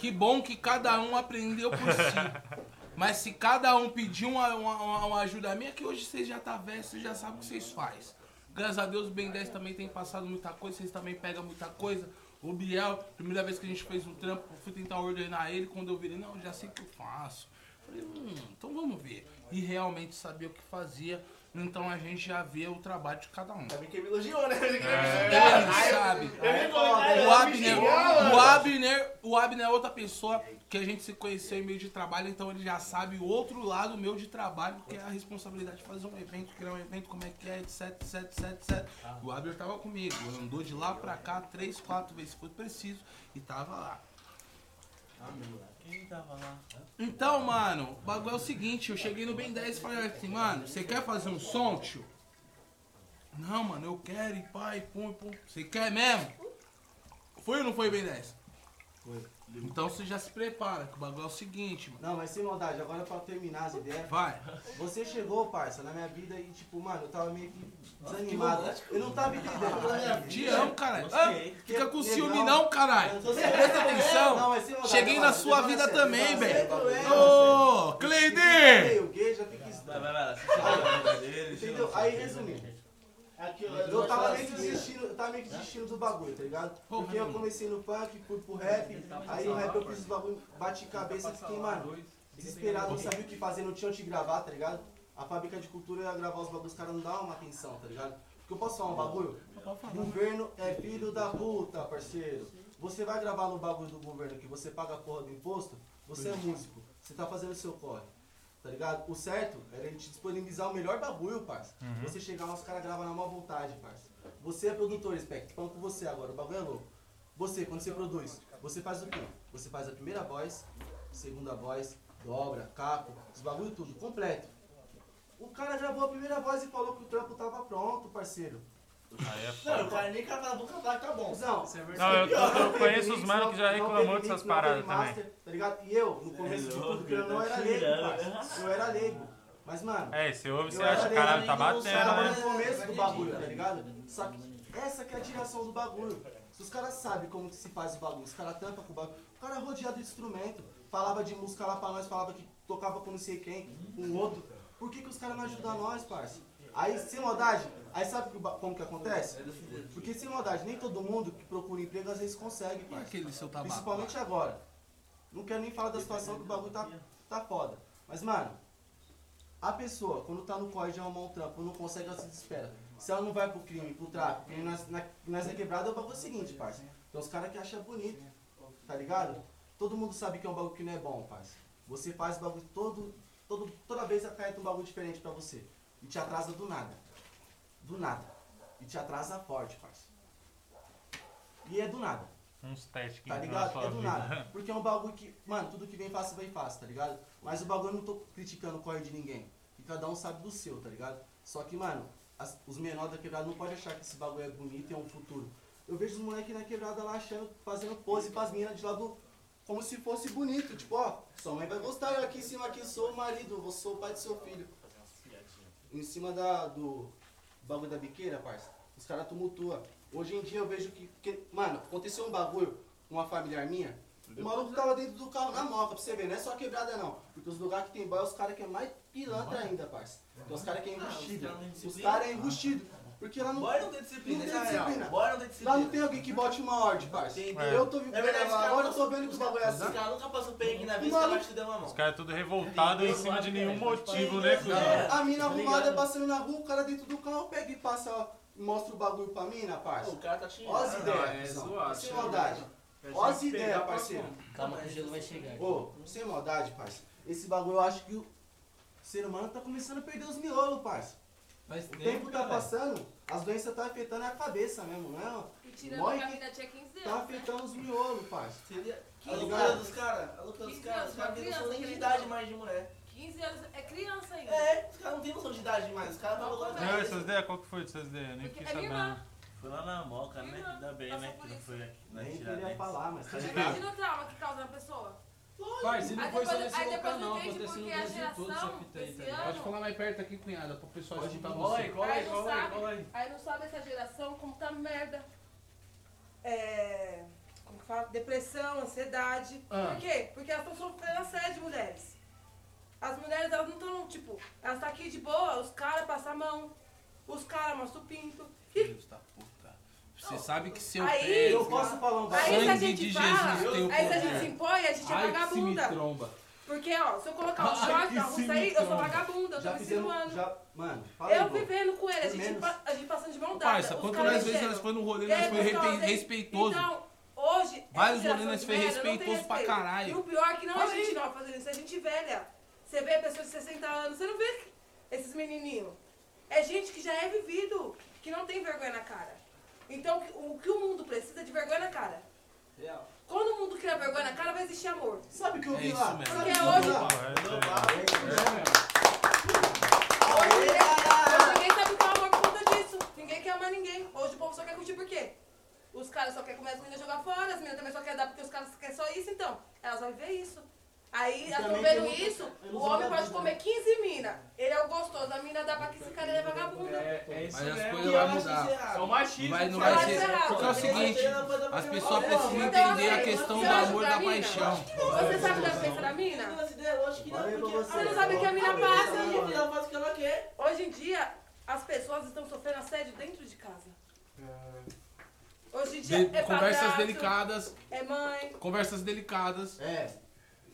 Que bom que cada um aprendeu por si. Mas se cada um pedir uma, uma, uma- ajuda minha, que hoje vocês já tá velho, vocês já sabem o que vocês fazem. Graças a Deus o Ben 10 também tem passado muita coisa, vocês também pegam muita coisa. O Biel, primeira vez que a gente fez um trampo, fui tentar ordenar ele, quando eu virei, não, já sei o que eu faço. Falei, hum, então vamos ver. E realmente sabia o que fazia. Então a gente já vê o trabalho de cada um. Também que me elogiou, né? Ele Ele sabe. O Abner, o Abner, o Abner é outra pessoa que a gente se conheceu em meio de trabalho, então ele já sabe o outro lado meu de trabalho, que é a responsabilidade de fazer um evento, criar um evento, como é que é, etc, etc, etc, etc. O Abner tava comigo, andou de lá pra cá três, quatro vezes foi preciso e tava lá. Quem tava lá? Então, mano, o bagulho é o seguinte, eu cheguei no Ben 10 e falei assim, mano, você quer fazer um som, tio? Não, mano, eu quero, e pai, pum, pum. Você quer mesmo? Foi ou não foi Ben 10? Foi. Então você já se prepara, que o bagulho é o seguinte, mano. Não, mas sem maldade, agora pra terminar as ideias. Vai. Você chegou, parça, na minha vida e, tipo, mano, eu tava meio que desanimado. Eu não tava entendendo. Te amo, caralho. Ah, fica com Legal. ciúme não, caralho. Presta atenção. Não, mas sem maldade, Cheguei na sua vida também, velho. Ô, gay, já Vai, vai, vai. vai. Entendeu? Aí, resumindo. Eu tava meio que desistindo, eu tava meio que desistindo do bagulho, tá ligado? Porque eu comecei no funk, fui pro rap, aí no rap eu fiz os bagulho, bati cabeça, fiquei, mano, desesperado, não sabia o que fazer, não tinha onde gravar, tá ligado? A fábrica de cultura ia gravar os bagulhos, os caras não davam uma atenção, tá ligado? Porque eu posso falar um bagulho? Governo é filho da puta, parceiro. Você vai gravar no bagulho do governo que você paga a porra do imposto, você é músico, você tá fazendo o seu corre. Tá ligado? O certo era a gente disponibilizar o melhor bagulho, parça. Você chegar lá, os caras gravam na maior vontade, parça. Você é produtor, Spec, falando com você agora, o bagulho é louco. Você, quando você produz, você faz o quê? Você faz a primeira voz, segunda voz, dobra, capo, os bagulho tudo, completo. O cara gravou a primeira voz e falou que o trampo tava pronto, parceiro. Aí é Não, foda. o cara nem cava a boca que tá bom. Não, Não, eu, eu conheço os manos não- que já não reclamou dessas não paradas também. Tá ligado? E eu, no começo de tudo, que eu não era leigo. Eu era leigo. Mas, mano, É, você ouve, você eu era acha, leigo, caralho, tá eu tava batendo, né? no começo do bagulho, tá ligado? Só que essa que é a direção do bagulho. Se os caras sabem como que se faz o bagulho, os caras tampam com o bagulho. O cara é rodeado de instrumento, falava de música lá pra nós, falava que tocava com não sei quem, com o outro. Por que, que os caras não ajudam nós, parça? Aí, sem maldade, aí sabe como que acontece? Porque sem maldade, nem todo mundo que procura emprego às vezes consegue, E parça. aquele seu tabaco? Principalmente agora. Não quero nem falar da situação que o bagulho tá, tá foda. Mas, mano, a pessoa, quando tá no corre de arrumar um trampo, não consegue, ela se desespera. Se ela não vai pro crime, pro tráfico, porque nós, na, é quebrada, é o bagulho seguinte, parça. Tem os caras que acham bonito, tá ligado? Todo mundo sabe que é um bagulho que não é bom, parça. Você faz bagulho todo, todo, toda vez acarreta um bagulho diferente pra você. E te atrasa do nada. Do nada. E te atrasa forte, parça. E é do nada. Uns testes que Tá ligado? É do vida. nada. Porque é um bagulho que, mano, tudo que vem fácil, vem fácil, tá ligado? Mas o bagulho eu não tô criticando o corre de ninguém. E cada um sabe do seu, tá ligado? Só que, mano, as- os menores da quebrada não podem achar que esse bagulho é bonito e é um futuro. Eu vejo os moleques na quebrada lá achando, fazendo pose pras minas de lado como se fosse bonito. Tipo, ó, sua mãe vai gostar, eu aqui em cima aqui sou o marido, eu sou o pai do seu filho. Em cima da, do bagulho da biqueira, parça, os caras tumultuam. Hoje em dia eu vejo que, que- Mano, aconteceu um bagulho com uma familiar minha. O maluco tava dentro do carro na moca, pra você ver, não é só quebrada não. Porque os lugares que tem boy, os caras que é mais pilantra ainda, parça. Então os caras que é embustido. têm Os caras é embustido. Porque lá não, Boy não tem disciplina, não tem é disciplina. Boy não tem disciplina. Lá não tem alguém que bote uma ordem, parça. Tem, É. Eu tô vivendo É verdade, lá, agora eu tô vendo que os bagulho é assim. Os caras nunca passam perrengue na vida, Mano. caras te dão uma mão. Os caras tudo revoltados em cima de nenhum motivo, né, cuzão? É. A mina Tá arrumada ligado? passando na rua, o cara dentro do carro pega e passa, ó, mostra o bagulho pra mina, parça. O cara tá te Ó as é ideias, sem maldade. Ó as ideias, parceiro. Calma que o gelo vai chegar. Ô, sem maldade, parça. Esse bagulho eu acho que o ser humano tá começando a perder os miolos, parça. Faz O tempo tá cara. passando, as doenças tá afetando a cabeça mesmo, não é? E tirando Morre que a tinha 15 Tá anos, né? afetando os miolos, parça. Seria a Tá loucura dos caras. A loucura dos caras. Os caras não têm criança, noção nem de idade criança. mais de mulher. 15 anos é criança ainda. É, os caras não têm noção de idade mais. Os caras estão loucos. Não, essas ideias, qual que foi dessas ideias? Nem fiquei é sabendo. Foi lá na Moca, né? Ainda bem, né? Que não foi aqui na Nem queria falar, mas tá Você ligado? imagina o trauma que causa na pessoa. E não Aí foi só nesse aí local não, aconteceu no Brasil todo essa fita aí, tá ligado? Pode falar mais perto aqui, cunhada, pro pessoal Pode escutar vir. você. Cola aí, Aí não cola aí, cola aí. aí não sabe essa geração como tá merda. é, como que fala? Depressão, ansiedade. Ah. Por quê? Porque elas estão sofrendo assédio, mulheres. As mulheres, elas não estão, tipo, elas estão aqui de boa, os caras passam a mão, os caras mostram o pinto. E Filhos da puta. Você sabe que seu Aí- pé, Eu posso falar um aí se a sangue gente de fala, Jesus tem o aí se a gente se impõe, a gente é Ai, que se me vagabunda. tromba. Porque, ó, se eu colocar o Ai, short na rua sair, eu sou vagabunda, eu Já tô me fizemos- insinuando. já- mano, fala aí, Eu vivendo com ele, a gente, a gente passando de mão dada. Parça, quantas vezes nós foi no rolê, nós aí, foi respeitoso. Então, hoje, Vários essa rolês nós foi não respeitoso pra caralho. E o pior é que não é Fala gente aí. nova fazendo isso, é gente velha. Você vê pessoas de 60 anos, você não vê esses menininhos. É gente que já é vivido, que não tem vergonha na cara. Então, o que- o mundo precisa é de vergonha na cara. Quando o mundo cria vergonha na cara, vai existir amor. Sabe o que eu É vi isso lá? Porque hoje-? Hoje ninguém, ninguém sabe o que é amor por conta disso. Ninguém quer amar ninguém. Hoje o povo só quer curtir por quê? Os caras só querem comer as meninas jogar fora, as meninas também só querem dar porque os caras querem só isso, então. Elas vão ver isso. Aí vendo isso, o homem pode comer 15 minas. Ele é o gostoso, a mina dá pra que esse cara ele é vagabunda. É, é isso Mas as mesmo. coisas vão mudar. isso errado. É o machismo. Vai, não vai Mas ser. é errado. Porque é o seguinte, as pessoas precisam entender a questão do amor da paixão. Você sabe da doença da mina? Você. Não sabe o que a mina passa. falei, a menina faz o que ela quer. Hoje em dia, as pessoas estão sofrendo assédio dentro de casa. Hoje em dia De- é conversas delicadas, É mãe. conversas delicadas. É,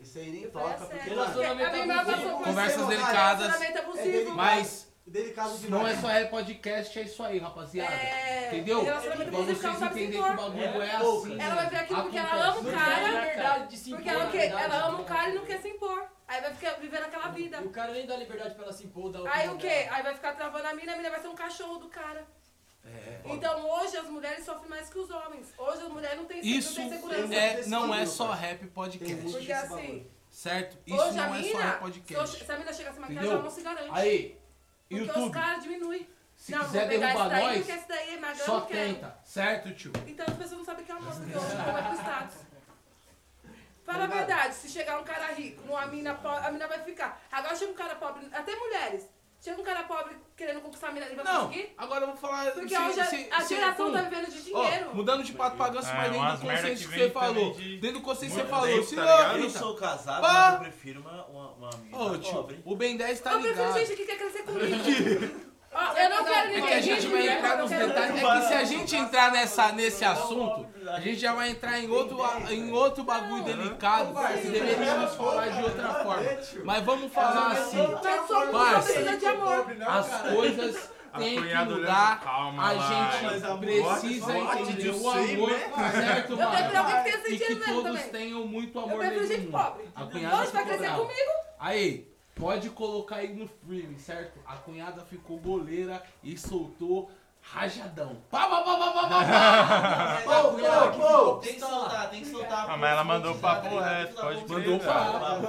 isso aí nem Foi toca, assédio. porque, Porque mano, a minha irmã passou por Conversas delicadas. Relacionamento É abusivo. delicado. Mas delicado demais. não é só é podcast, é isso aí, rapaziada. É, Entendeu? relacionamento abusivo que ela vocês entenderem que o impor. bagulho é Pouco. assim. Ela vai ver aquilo porque ela ama o cara. liberdade de se Porque impor, ela verdade, Ela ama o né? cara e não quer se impor. Aí vai ficar vivendo aquela vida. E o cara nem dá liberdade pra ela se impor, dá Aí o quê? dela. Aí vai ficar travando a mina, a mina vai ser um cachorro do cara. É. Então hoje as mulheres sofrem mais que os homens. Hoje as mulheres não têm, Isso não têm segurança. é, não é só rap podcast, Porque assim, certo? Isso hoje a não é só mina, rap se, podcast. se a mina chegar a se maquiar, ela não se garante. Aí, porque os YouTube, caras diminuem. se não, quiser vou pegar derrubar esse daí, nós, porque esse daí é só não quero. tenta, certo, tio? Então as pessoas não sabem que é amor, porque hoje o povo é pro status. Fala a verdade, se chegar um cara rico, uma mina pobre, a mina vai ficar. Agora chega um cara pobre, até mulheres. Chega um cara pobre querendo conquistar a mina, ele vai Não, conseguir? agora eu vou falar. Porque se- hoje a- se- a se- geração hum, tá vivendo de ó, dinheiro. mudando de pato pra ganso, É, mas dentro do consenso que você falou. de- Dentro do consenso que você falou. Se tá não, ligado? Eu então, sou casado, Pá. mas eu prefiro uma, uma, uma mina Ô, tio, pobre. o Ben 10 tá eu prefiro ligado. gente que quer crescer comigo. Ó, eu não quero É ninguém que a gente vai né? entrar Eu nos detalhes. É que se a gente entrar nessa, nesse assunto, a gente já vai entrar em outro, em outro bagulho delicado que deveríamos falar de outra forma. Mas vamos falar assim, Parça. precisa de amor. as coisas têm que mudar, calma a gente precisa entender de o amor, né? certo, Eu prefiro alguém que tenha mano? E sentido mesmo todos também. tenham muito Eu amor prefiro gente mundo. pobre. A cunhada Hoje vai crescer comigo. Aí, pode colocar aí no frame, certo? A cunhada ficou goleira e soltou rajadão. Pá, pá, pá, pá, pá, pá, pá. Mas a Ô, cunhada ô, que ô. ficou Tem que soltar, tem que soltar. Ah, mas ela mandou papo reto, pode crer, Mandou papo.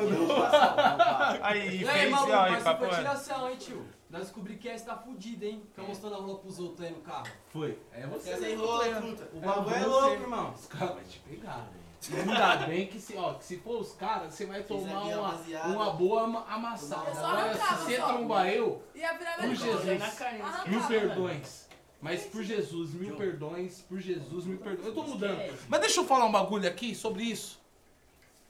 Aí, E aí, fez, maluco, ó, aí, mas papo foi reto. tiração, hein, tio? Nós descobri que essa tá fudido, hein? Fica mostrando a rola pros outros aí no carro. Foi. É você. Essa enrola, Cleia. truta. O bagulho é louco, irmão. Os caras vão te pegar, velho. Ainda bem que se, ó, que se for os caras, você vai tomar uma, uma boa ama- amassada. Agora, se você trombar eu, por. Jesus. Arrancava. mil perdões. Mas por Jesus, mil perdões, por Jesus, mil perdões. Eu tô mudando. Mas deixa eu falar um bagulho aqui sobre isso.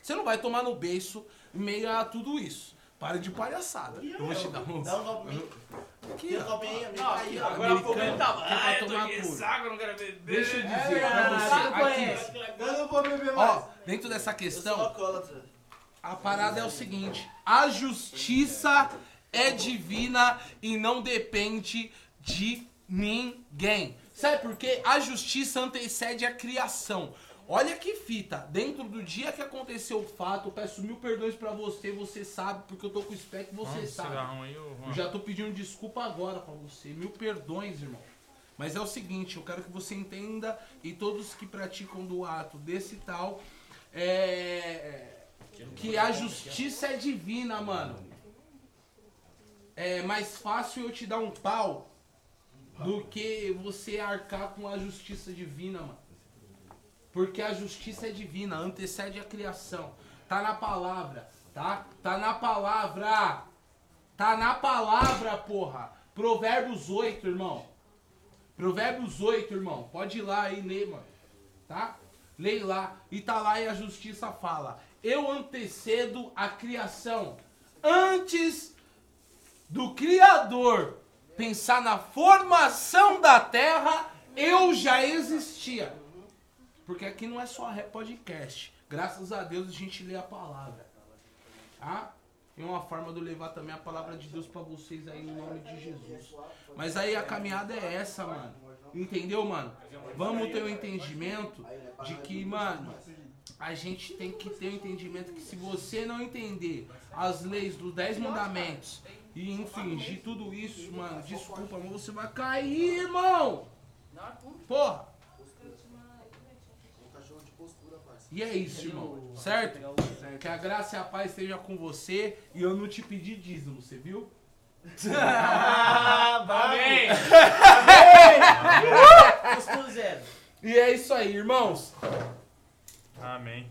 Você não vai tomar no beiço em meio a tudo isso. Para de palhaçada. Eu vou te dar um. Aqui, Aí, ó. agora que é pra Ah, eu tô tomar aqui, saco, eu não quero beber. Deixa eu É dizer pra você. Aqui, Eu não vou beber mais. ó, dentro dessa Eu questão, a parada é o seguinte: a justiça é divina e não depende de ninguém. Sabe por quê? A justiça antecede a criação. Olha que fita, dentro do dia que aconteceu o fato, eu peço mil perdões pra você, você sabe, porque eu tô com o spec, você Vamos, sabe. Eu Juan. já tô pedindo desculpa agora pra você. Mil perdões, irmão. Mas é o seguinte, eu quero que você entenda e todos que praticam do ato desse tal, é, que a justiça é divina, mano. É mais fácil eu te dar um pau do que você arcar com a justiça divina, mano. Porque a justiça é divina, antecede a criação. Tá na palavra, tá? Tá na palavra. Tá na palavra, porra. Provérbios 8, irmão. Provérbios 8, irmão. Pode ir lá e ler, mano. Tá? Lê lá. E tá lá e a justiça fala. Eu antecedo a criação. Antes do Criador pensar na formação da terra, eu já existia. Porque aqui não é só podcast. Graças a Deus a gente lê a palavra. tá? E uma forma de eu levar também a palavra de Deus pra vocês aí, em nome de Jesus. Mas aí a caminhada é essa, mano. Entendeu, mano? Vamos ter o entendimento de que, mano, a gente tem que ter o entendimento que se você não entender as leis dos 10 mandamentos e infringir tudo isso, mano, desculpa, mas você vai cair, irmão! Porra! E é isso, irmão. Certo? Que a graça e a paz esteja com você. E eu não te pedi dízimo, você viu? Amém. Zero. E é isso aí, irmãos. Amém.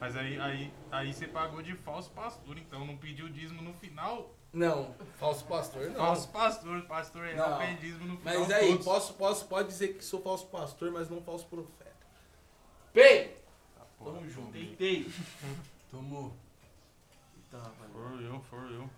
Mas aí, aí, aí você pagou de falso pastor, então não pediu dízimo no final. Não, falso pastor não. Falso pastor, pastor real Não. dízimo no final. Mas aí, todos. posso, posso, pode dizer que sou falso pastor, mas não falso profeta. Pei! Tamo junto. Deitei. Tomou. Rapaz. For eu, for eu.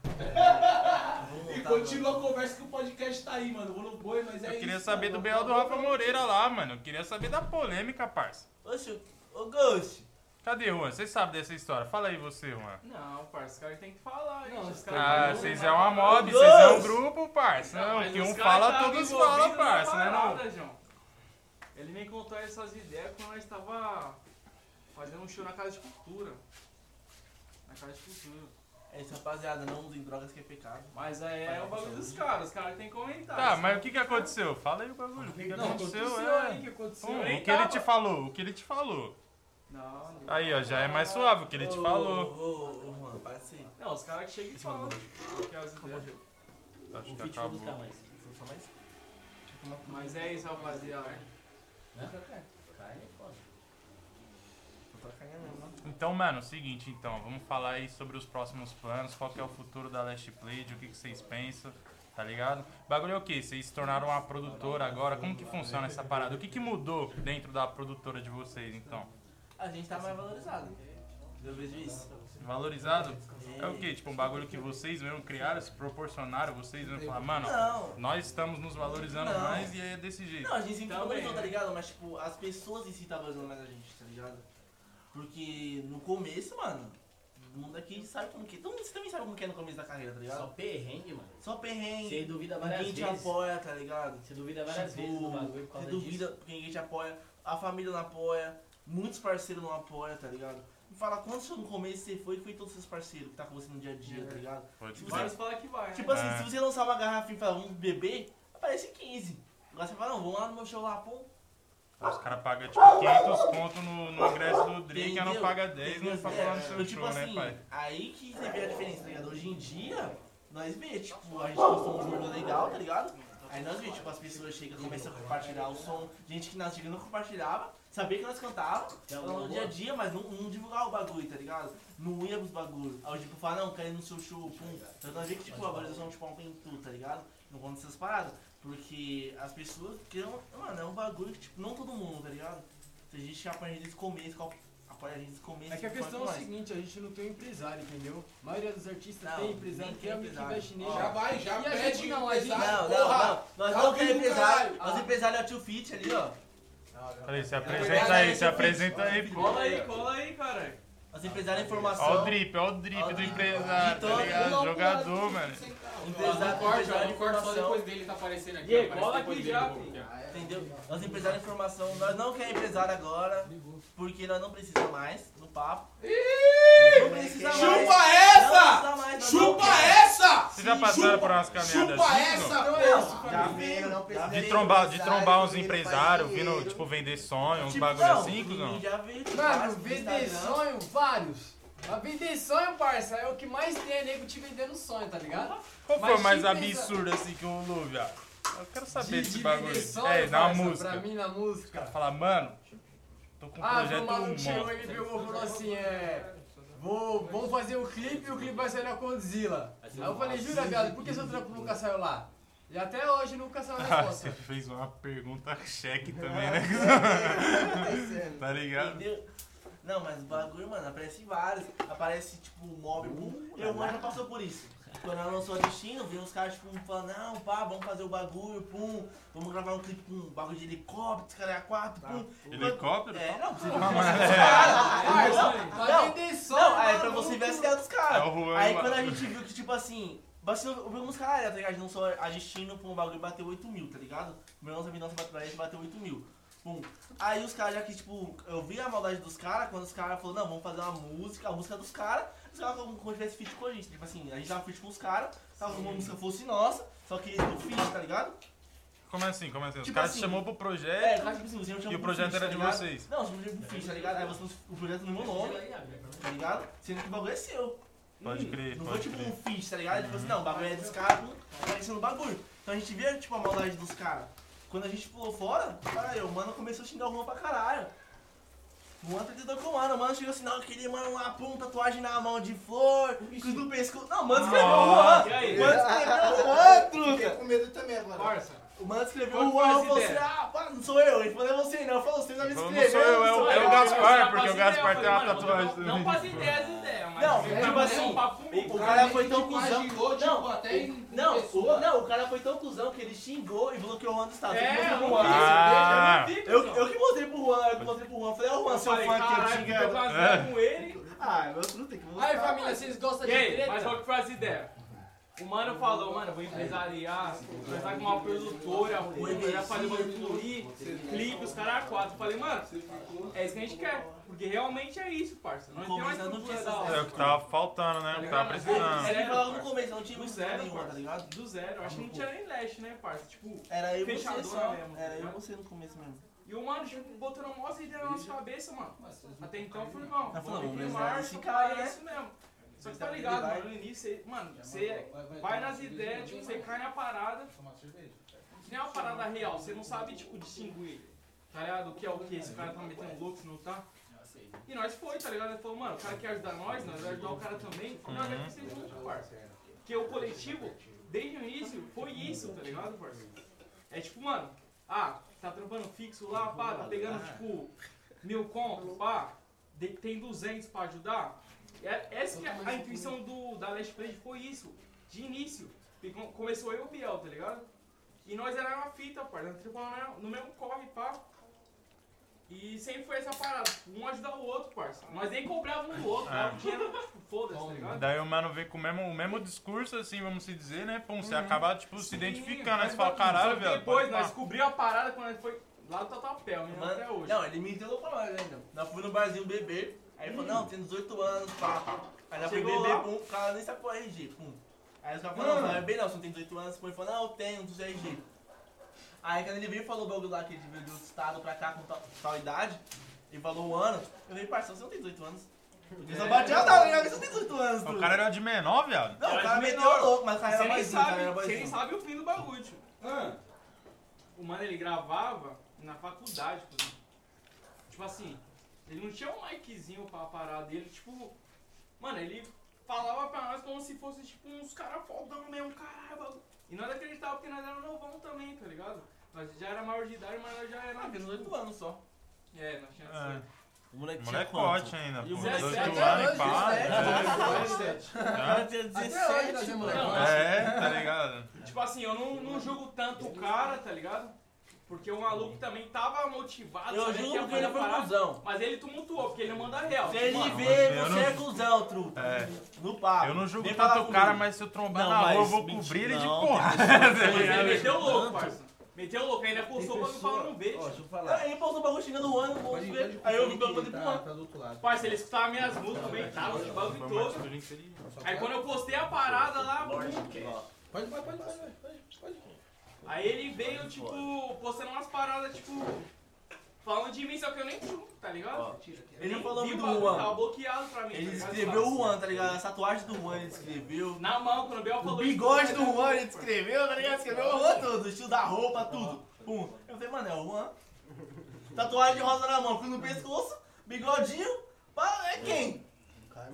E continua a conversa que o podcast tá aí, mano. Vou no boi, mas é Eu queria isso, saber mano. do BL do Rafa Moreira lá, mano. Eu queria saber da polêmica, parça. Oxe, ô Ghost. Cadê, Juan? Você sabe dessa história? Fala aí você, Juan. Não, parça, os caras têm que falar. Não, os caras Ah, vocês é uma mob, vocês é um grupo, parça. Não, mas que um fala, tavam todos falam, parça, né não? Ele me contou essas ideias quando nós estava fazendo um show na Casa de Cultura. Na Casa de Cultura. É isso, rapaziada. Não usem drogas que é pecado. Mas aí é o bagulho dos caras, os caras têm que comentar. Tá, isso mas o que que aconteceu? Fala aí o bagulho. O que que Não, aconteceu? aconteceu É. aí, que aconteceu. Hum, o que ele tava. te falou? O que ele te falou? Não, não. Aí, ó, já é mais suave o que ele te falou. Ô, ô, ô, Juan, para assim. Não, os caras que chegam e falam. Que as ideias. Acho O que acabou. Mas é isso, rapaziada. Né? Carne é foda. Tô trocando mesmo, mano. Então, mano, seguinte, então, vamos falar aí sobre os próximos planos, qual que é o futuro da Last Play, o que, que vocês pensam, tá ligado? O bagulho é o quê? Vocês se tornaram uma produtora agora, como que funciona essa parada? O que que mudou dentro da produtora de vocês, então? A gente tá mais valorizado. Eu vejo isso. Valorizado? É o quê? Tipo, um bagulho que vocês mesmo criaram, se proporcionaram, vocês mesmo falaram, mano, Não. nós estamos nos valorizando Não. mais e é desse jeito. Não, a gente sempre valorizou, tá né? ligado? Mas, tipo, as pessoas em si tá valorizando mais a gente, tá ligado? Porque no começo, mano, o mundo aqui sabe como que. Todo mundo você também sabe como que é no começo da carreira, tá Só ligado? perrengue, mano. Só perrengue. Você duvida várias Ninguém te vezes. apoia, tá ligado? Você duvida várias Tipo, vezes do bagulho por causa Você duvida disso. porque ninguém te apoia, a família não apoia, muitos parceiros não apoiam, tá ligado? Me fala quantos no começo você foi que foi todos os seus parceiros que tá com você no dia a dia, tá ligado? Pode Tipo, crer. Vários falam que vai. Tipo assim, É. se você lançar uma garrafa e falar, vamos beber, aparece 15. Agora você fala, não, vamos lá no meu show lá, pô. Os caras pagam tipo 500 conto no, no ingresso do Drake, e não paga 10 não Entendeu? pra falar no seu Então, tipo show, assim, né, pai? aí que você vê a diferença, tá ligado? Hoje em dia, nós vê, tipo, a gente postou um jogo legal, tá ligado? Aí nós vê, tipo, as pessoas chegam, começam a compartilhar o som, gente que nós chegamos não compartilhava, sabia que nós cantávamos, alguma no dia a dia, mas não, não divulgava o bagulho, tá ligado? Não ia pros bagulhos. Aí tipo, fala, não, quero ir no seu show, pum. Então nós vê que, tipo, a valorização tipo, aumentou, tá ligado? Não conta essas paradas. Porque as pessoas querem, mano, é um bagulho que, tipo, não todo mundo, tá ligado? Se a gente apoia a gente desde o começo, qual- apoia a gente desde o começo. É que a questão é o nós. seguinte, a gente não tem um empresário, entendeu? A maioria dos artistas Não, tem empresário, que é tem amigo que investe nele. Já vai, já E a pede gente não, a gente- Não, não, porra. não. Nós Tá não temos empresário. caralho? Nosso empresário é o tio Fit ali, ó. Peraí, se apresenta aí, se apresenta aí, pô. Cola aí, cola aí, cara. Nosso empresário é informação. Ó o drip, ó o drip Ó do empresário, tá ligado? Jogador, mano. Empresário, corte, corta só depois dele tá aparecendo aqui. E cola aqui já, filho. Entendeu? Nosso empresário é informação. Nós não queremos empresário agora, porque nós não precisamos mais papo. Não precisa mais. Chupa Não essa! precisa mais, não Chupa essa! Vocês já passaram por umas caminhadas Chupa assim, essa, não? porra! Já veio, não precisa De trombar, de trombar uns empresários, vindo, tipo, vender sonho, uns Tipo, bagulho não, assim, cuzão. Já veio tipo, Mano, vender sonho, vários. Mas vender sonho, parça, é o que mais tem é nego te vendendo sonho, tá ligado? Qual foi o mais empresa- absurdo assim que rolou, viado? Eu quero saber De- desse de bagulho. sonho, É, na parça, música. Pra mim, na música. Falar, mano, tô com um Ah, projeto o maluco chegou monstro. e pegou e falou assim, é... Vou, vamos fazer o clipe e o clipe vai sair na Condzilla. Aí eu falei, jura, viado, por que seu trampo nunca saiu lá? E até hoje nunca saiu a Ah, resposta. você fez uma pergunta cheque também, né? acontecendo. tá ligado? Entendeu? Não, mas o bagulho, mano, aparece vários. Aparece tipo mob, boom. Eu, mano, já passou por isso. Quando ela lançou a Destino, veio os caras, tipo, falando, não, pá, vamos fazer o bagulho, pum, vamos gravar um clipe com um bagulho de helicóptero, cara, quatro, pum. Helicóptero? É, não, você Ah, viu mas os é. Não, não, aí mano. pra você ver a ideia dos caras. É Aí quando a gente viu que, tipo assim, bateu, vimos caras, tá ligado? Não só a Destino, pum, o bagulho bateu 8 mil, tá ligado? O meu lançamento nossa bateu, bateu 8 mil. Pum. Aí os caras já que, tipo, eu vi a maldade dos caras, quando os caras falaram, não, vamos fazer uma música, a música dos caras, os caras como se tivesse feat com a gente. Tipo assim, a gente tava feat com os caras, tava como uma música fosse nossa, só que do feat, tá ligado? Como assim? Como assim? Os Tipo caras assim, te chamou pro projeto É, cara, tipo assim, você e o pro projeto era tá de vocês. Não, você chamou pro feat, tá ligado? Aí você, o projeto no meu nome, tá ligado? Sendo que o bagulho é seu. Pode Hum, crer, Não pode foi tipo crer. um feat, tá ligado? Tipo assim, não, o bagulho é dos caras, tá sendo bagulho. Então a gente via, tipo, a maldade dos caras. Quando a gente pulou fora, cara, o mano começou a xingar o Juan pra caralho. O Juan tentou com o mano, o mano chegou assim, não, aquele mano lá, pum, tatuagem na mão de flor, cruz no pescoço. Não, o mano escreveu o Juan. E aí? O mano escreveu o Juan, truta. Fiquei com medo também agora. Parça. O mano escreveu o Juan, essa falou assim, ideia? ah, não sou eu. Ele falou, é você não. Falou, você já me Falou, não escreveu. sou eu, é o- não é o eu. Gaspar, porque o Gaspar tem uma tatuagem Não, não também. faz ideia as ideias, mas Não, fica tipo bom assim. O cara foi tão Tipo, cuzão. tipo, Não, até não, não, o cara foi tão cuzão que ele xingou e bloqueou o Juan do estado. É, eu, eu Juan. Ah. eu, eu que mostrei pro Juan, eu que mostrei pro Juan. Eu Falei, ó, Juan, Eu seu fã que eu caralho, xinga. fica com ele. Ah, meu truta tem que mostrar. Aí, família, vocês gostam de treta? mas qual que foi as ideias? O mano falou, mano, vou empresariar, empresar com uma produtora, vou empresariar fazer uma fluir, clipe, os caras a quatro. Eu Falei, mano, é isso que a gente quer. Porque realmente é isso, parça. Nós temos uma Começando não estrutura tinha da É hora. o que tava faltando, né? O que tava precisando. Ele falou no começo, não tinha Do zero, nenhuma, tá ligado? Do zero. Acho que não tinha nem leste, né, parça? Tipo, Era eu e você Fechadona só. mesmo, tá Era eu e você no começo mesmo. E o mano, tipo, botando uma maior ideia na nossa cabeça, mano. Até então, eu falei, irmão, Tá vamos esse cara, é né? isso mesmo. Só que tá ligado, mano, no início, você- mano, você vai nas ideias, tipo, você cai na parada, que nem uma parada real, você não sabe, tipo, distinguir, tá ligado? O que é o que, se o cara tá metendo louco, se não tá. E nós foi, tá ligado? Ele falou, mano, o cara quer ajudar nós, nós vai ajudar o cara também, e nós vai crescer junto, parça. Porque o coletivo, desde o início, foi isso, tá ligado, parça? É tipo, mano, ah, tá trampando fixo lá, pá, tá pegando, tipo, mil conto, pá, tem 200 pra ajudar. É- Essa que é a intuição do, da Last Play, foi isso, de início. Com- começou eu e o Biel, tá ligado? E nós era uma fita, parça, nós trampamos no mesmo corre, pá. E sempre foi essa parada, um ajudar o outro, parça. Nós nem cobrávamos um do outro, É. dava dinheiro, tipo, foda-se, tá ligado? Daí o mano vem com o mesmo, o mesmo discurso, assim, vamos se dizer, né? Pum, você acaba, tipo, se Sim, identificando. Aí mas você fala, caralho, velho. Depois, nós pá." descobrimos a parada quando nós foi lá do Tatuapé, né? Mano, Até hoje. Não, ele me entregou pra nós ainda. Nós fomos no barzinho beber, aí ele falou, não, tem 18 anos, pá. Aí fomos Chegou beber, lá. pum, o cara nem sabe qual é RG, pum. Aí os caras falaram, não, não é bem não, você não tem 18 anos, pum, ele falou, não, eu tenho, não sei RG. Aí quando ele veio e falou o bagulho lá que ele veio de outro estado pra cá com tal, tal idade, ele falou o ano, eu falei, parceiro, você não tem 18 anos. Porque só batia a data, você não tem 18 anos, O cara era de menor, viado. Não, o cara de meteu louco, mas o cara Você era nem mais o cara sabe, você nem sabe o fim do bagulho, tio. O mano, ele gravava na faculdade, pô. Tipo assim, ele não tinha um miczinho pra parar dele, tipo... Mano, ele falava pra nós como se fosse, tipo, uns caras fodão mesmo, caralho. E nós acreditávamos porque nós era novão também, tá ligado? Nós já era maior de idade, mas nós já era... Ah, tem 18 anos só. É, nós tínhamos... É. O moleque Molecote ainda, pô. E o 18 moleque anos até e pá. O tinha hoje 17, nós é mano. moleque. É, tá ligado? Tipo assim, eu não, não julgo tanto o cara, tá ligado? Porque o maluco também tava motivado, Eu ia porque ele foi cuzão. Mas ele tumultuou, porque ele manda real. Se ele Mano, vê, você não- é cuzão, truta. É. No papo. Eu não julgo tanto falar o cara, mas se eu trombar Não, na rua, eu vou mentira, cobrir ele de não, tá Mas ele meteu louco, parça. Meteu louco, ainda postou pra não falar não ver. Ó, deixa eu falar. Aí ele postou o bagulho xingando o ano, vamos ver. Aí eu vi o bagulho pro ano. Tá do outro lado. Parça, ele escutava minhas músicas, comentava, o bagulho Foi uma todo. Aí quando eu postei a parada lá, pum, pode, pode, pode, pode. Aí ele veio, tipo, postando umas paradas, tipo, falando de mim, só que eu nem junto, tá ligado? Ó, ele Nem falou vi o do Juan. Tava bloqueado pra mim. Ele tá ligado? descreveu o Juan, tá ligado? Essa tatuagem do Juan ele descreveu. Na mão, quando o Bel O falou bigode isso, do Juan ele descreveu, tá ligado? Escreveu o Juan todo, o estilo da roupa, tudo. Pum. Eu falei, mano, é o Juan. Tatuagem de rosa na mão, cruz no pescoço, bigodinho. Pá, é quem?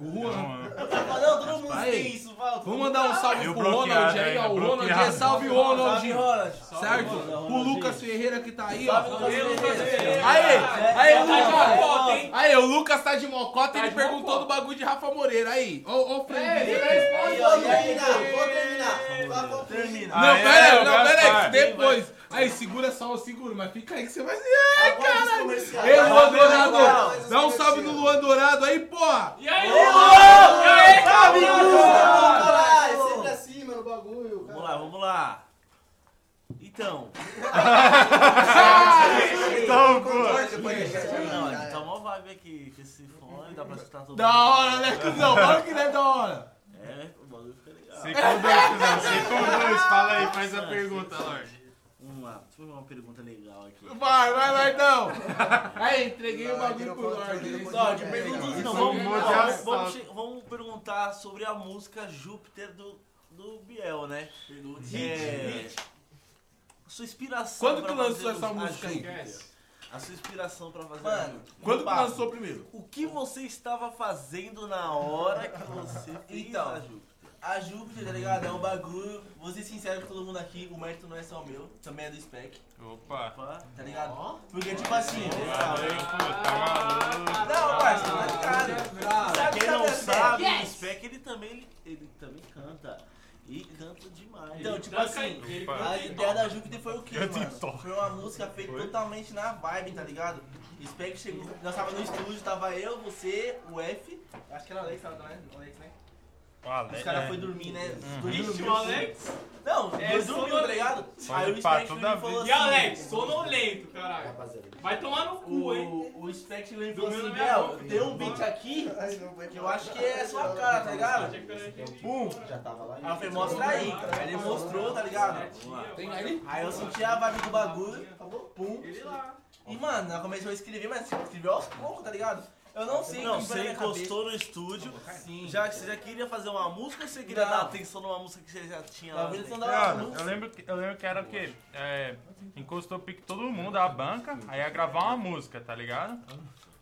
O Juan. Não, todo mundo Aí, tem isso, fala. Vamos mandar um salve Eu pro bloqueado, Ronald aí, é, ó. O. Ronald é salve Ronald. Salve, Ronald. Certo? Ronald. O Lucas Ferreira que tá aí, ó. Salve, Lucas Ferreira. Aí, aí, É, o tá de Lucas. mocota, hein? Aí, o Lucas tá de mocota e Tá ele perguntou do bagulho de Rafa Moreira. Aí, ô, ô, Fred. Aí, ó, e aí, Terminar, vou terminar. Termina. Não, Aí, pera é, aí, não, pera aí, Gaspar. depois. Aí, segura só o seguro, mas fica aí que você vai. Ai, comerciais. Ei, Luan Dourado. Dá um salve no Luan Dourado aí, porra. E aí, Ô, E aí, Ah, é sempre assim, mano, o bagulho. Vamos lá, vamos lá. Então. Então, pô. Não, a gente tá mó vibe aqui com esse fone, dá pra escutar todo Da hora, né, cuzão? Fala que não é da hora. É, o bagulho fica legal. Você conduz, não. Você conduz. Fala aí, faz a pergunta, Lorde. Lá, eu ver uma pergunta legal aqui. Vai, vai, Lordão. Aí, entreguei o bagulho pro Lorde. Lorde, pergunta não, vamos, é, vamos, vamos, vamos perguntar sobre a música Júpiter do, do Biel, né? É, sua inspiração. Quando tu lançou essa música aí? A sua inspiração pra fazer Mano, Júpiter. Quando Papo. lançou primeiro? O que você estava fazendo na hora que você fez Então, a Júpiter? A Júpiter, tá ligado? É um bagulho. Vou ser sincero com todo mundo aqui, o mérito não é só meu, também é do Spec, Opa. Opa. tá ligado? Porque, tipo assim. Pô. Tá maluco. Não, parceiro, tá ligado? Pra quem não sabe, o Spec ele também, ele, ele também canta. E canta demais. Então, tipo assim, a ideia da Júpiter foi o quê, mano? Foi uma música feita totalmente na vibe, tá ligado? O Spec chegou, nós tava no estúdio, tava eu, você, o F, acho que era o Alex, tava também, o Alex, né? Valeu. Os caras foi dormir, né? Dois Ixi, o Alex. Não, É, dois dormiu, tá ligado? Aí o pá, Spec toda chegou e falou E assim... Alex, sonolento, caralho. Vai tomar no cu, hein? O, o Spec chegou e falou Dormiu assim, Bel, tem um beat aqui que eu acho que é sua cara, tá ligado? Pum. Já tava lá. Aí eu falei, mostra aí. Aí ele mostrou, tá ligado? Aí? Eu senti a vibe do bagulho, pum. Ele lá. E, mano, ela começou a escrever, mas escreveu aos poucos, tá ligado? Eu não sei Não, que você encostou no estúdio. Sim. Já, você já queria fazer uma música ou você queria Não. dar atenção numa música que você já tinha lá? Talvez dentro? não dava Mano, eu lembro, que, eu lembro que era o quê? É, encostou o pique todo mundo, a banca, aí ia gravar uma música, tá ligado?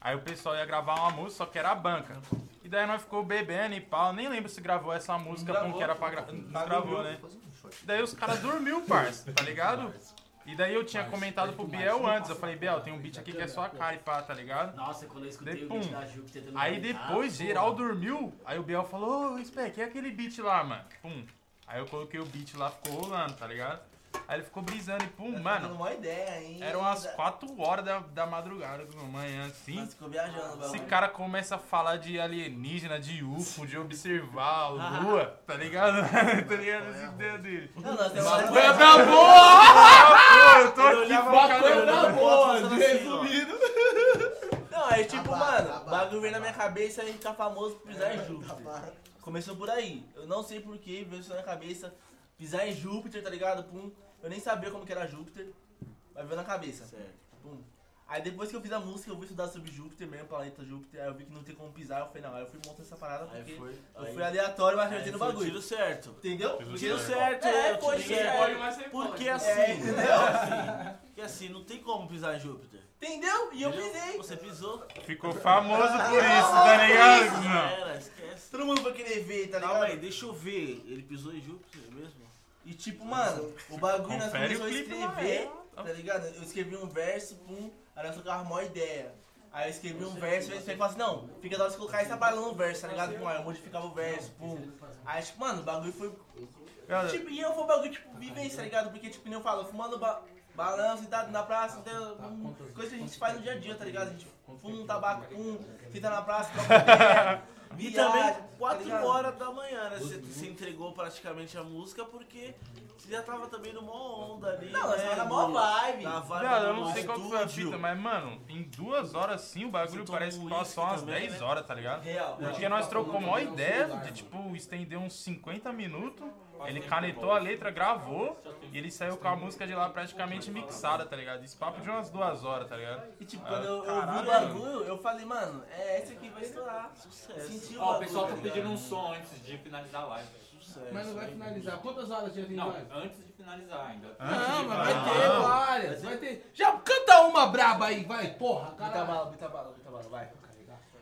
Aí o pessoal ia gravar uma música, só que era a banca. E daí nós ficou bebendo e pau, nem lembro se gravou essa música Não como que era pra gravar. Não gravou, né? Daí os caras dormiu, parça, tá ligado? E daí eu tinha comentado pro Biel antes, eu falei, Biel, tem um beat aqui que é só a cara e pá, tá ligado? Nossa, quando eu escutei o beat da Júpiter também. Aí depois, ah, geral dormiu, aí o Biel falou, ô, Spec, é aquele beat lá, mano. Pum. Aí eu coloquei o beat lá, ficou rolando, tá ligado? Aí ele ficou brisando e pum, Dando mano. uma ideia ainda. Eram umas 4 horas da, da madrugada da manhã, assim. Mas ficou viajando, Esse cara começa a falar de alienígena, de UFO, de observar a lua, tá ligado? tá ligado? Essa ideia dele. Não, nós temos Bagulho uma é da boa! Eu tô Eu aqui Bagulho é da boa, Assim, resumido. Não, aí tipo, mano, bagulho veio na minha cabeça e ficar famoso por pisar em Júpiter. Começou por aí. Eu não sei porquê, veio isso na minha cabeça. Pisar em Júpiter, tá ligado? Pum. Eu nem sabia como que era Júpiter, mas veio na cabeça. Certo. Pum. Aí depois que eu fiz a música, eu fui estudar sobre Júpiter mesmo, planeta Júpiter. Aí eu vi que não tem como pisar. Eu falei, não, aí eu fui montando essa parada Aí porque foi. eu aí- fui aleatório, mas acertei no bagulho. Tiro certo. Entendeu? Tiro certo, É, eu foi tiro sim. certo. Pode, mas você Porque assim, É, entendeu? assim, porque assim, não tem como pisar em Júpiter. Entendeu? E eu entendeu? pisei. Você pisou. Ficou famoso por isso, tá ligado? Não. Era, esquece. Todo mundo vai querer ver, tá ligado? Calma aí, deixa eu ver. Ele pisou em Júpiter mesmo? E tipo, mano, o bagulho nós Confere começamos a clipe lá, escrever, é. tá ligado? Eu escrevi um verso, pum, aí nós trocava uma ideia. Aí eu escrevi um verso, e ele falou assim, não, fica da hora você colocar essa parada no verso, tá ligado? Pum, aí eu modificava o verso, pum. Aí, tipo, mano, o bagulho foi... Cara, Tipo, e eu foi um bagulho, tipo, vivência, tá ligado? Porque, tipo, nem eu falo, fumando ba balanço, sentado na praça, entendeu? Hum, coisa que a gente faz no dia a dia, tá ligado? A gente fuma um tabaco, pum, senta na praça, troca ideia, E viaja, também tá 4 ligado? horas da manhã, né? Você, você entregou praticamente a música porque você já tava também numa onda ali. Não, nós né? tava na maior No- vibe. Na vibe Cara, eu não sei qual que foi a fita, mas, mano, em duas horas sim o bagulho Você parece que passou umas também, 10 né? horas, tá ligado? Real. Porque nós trocamos uma ideia de, tipo, estender uns 50 minutos. Ele canetou a letra, gravou. E ele saiu com a música de lá praticamente mixada, tá ligado? Esse papo de umas duas horas, tá ligado? E tipo, quando eu, eu vi Caralho, o bagulho, eu falei, mano, é esse aqui que vai estourar. Sucesso. Ó, o pessoal tá ligado? pedindo um som antes de finalizar a live. Sucesso. Mas não vai finalizar. Quantas horas já tem Não, mais? antes de finalizar ainda. Não, mas vai ter várias. Vai ter. Já canta uma braba aí, vai, porra, Bita cara. bala, bita bala, bita bala, vai.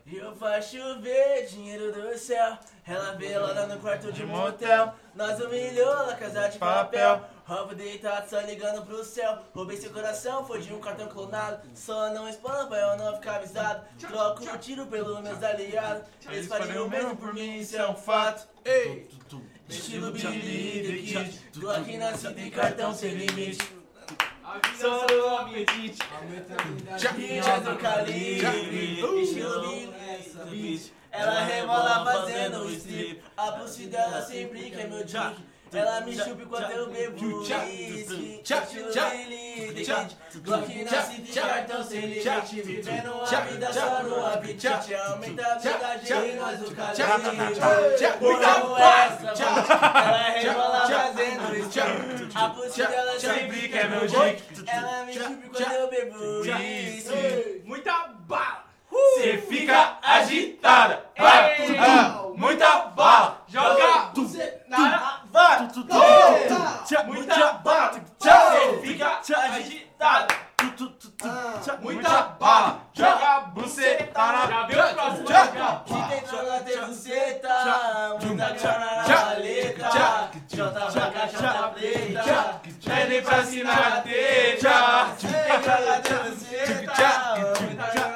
E eu faço chover dinheiro do céu. Ela veio lá no quarto de motel. Nós humilhou na casa de papel. Roubo deitado, só ligando pro céu. Roubei seu coração, foi de um cartão clonado. Só não expõe pra eu não ficar avisado. Troco o tiro pelos meus aliados. Eles fariam o mesmo por mim, isso é um fato. Ei! Estilo Billy the Kid. Glock na cinta e cartão sem limite. Só no apetite. Rinha do calibre. Estilo Billy Kid. Ela rebola fazendo strip. A pulse dela sempre quer meu drink. Ela me chupa enquanto eu bebo whisky. Estilo Kid. Glock na cinta e cartão sem limite. Vivendo a vida só no apetite. Aumenta a verdade e nós o calibre. Como essa, ela rebola fazendo strip. A pulse dela sempre quer meu drink. Ela me chupa quando eu bebo whisky. Muita bala! Cê fica agitada. Vai, Ei. ah, muita bala. Joga Na vai, muita bala! Cê fica agitada! Muita bala. Joga buceta na Já viu o próximo? Que tem de buceta, muita grana na maleta. Jota vaca, jota preta. Pede pra cima na teta. Tem joga de buceta, muita grana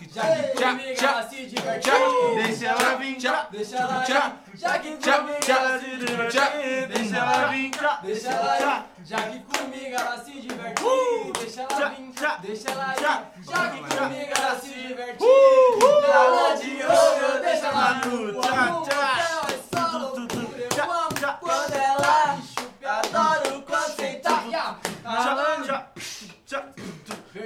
Já que comigo ela se divertiu. deixa ela vir, Deixa ela tchá, ir. Já que comigo ela se divertiu. tchá, deixa ela vir, Deixa ela ir, já que comigo ela se divertiu. Deixa ela vir, deixa ela ir, já que comigo ela se divertiu. Nada de ouro, deixa ela no amor. Ela é só loucura, eu amo quando ela me chupa. Adoro quando senta. Falando, perdi a música.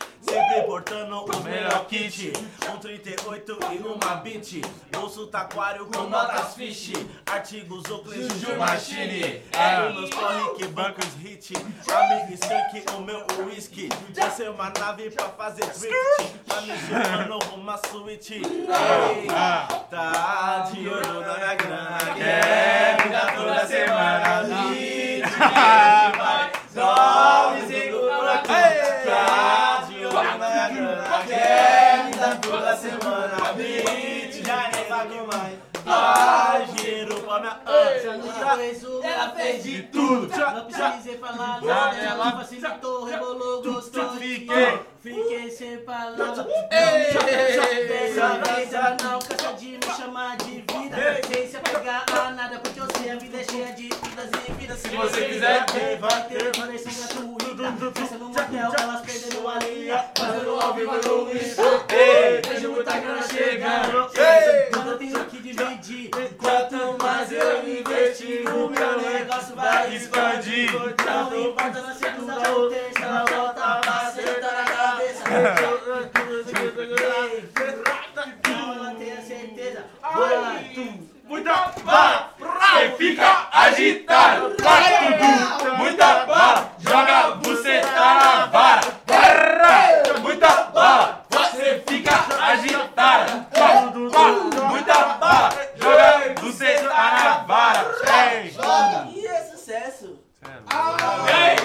Sempre portando o melhor kit. Um 38 e uma beat. Bolso taquário com notas fish. Artigos Oakley, Juju Machine. É meus corre que bancos hit. Amigo skunk, o meu whisky. Essa é uma nave pra fazer drift. Tá me jogando uma suíte. Ei, tá de olho na minha grana. Quer me dar toda semana. Hit, vai. Dorme seguro aqui. Grana. Quer me dar toda semana. Hit, já nem pago mais. Ai, dinheiro pra minha conheço, ela fez de tudo. Não precisei falar nada, ela facilitou, rebolou, gostou. Fiquei. Fiquei sem palavras. Dessa vez ela não cansa de me chamar de vida. Sem se apegar a nada, porque eu sei a vida é cheia de. Se você quiser ter, vai ter conexão gratuita. Festa no motel, elas perdendo a linha. Fazendo ao vivo no Insta. Vejo muita grana chegando. Quando eu tenho que dividir. Quanto mais eu investir, o meu negócio vai expandir. Não importa na segunda ou terça, ela volta pra acertar na cabeça. Ela tem a certeza. Vai, tu. Muita bala, cê fica agitado. Tudo, muita bala, joga buceta na vara. Muita bala, você fica agitada. Pá, Muita bala, joga buceta na vara. Ei. E é sucesso. E aí?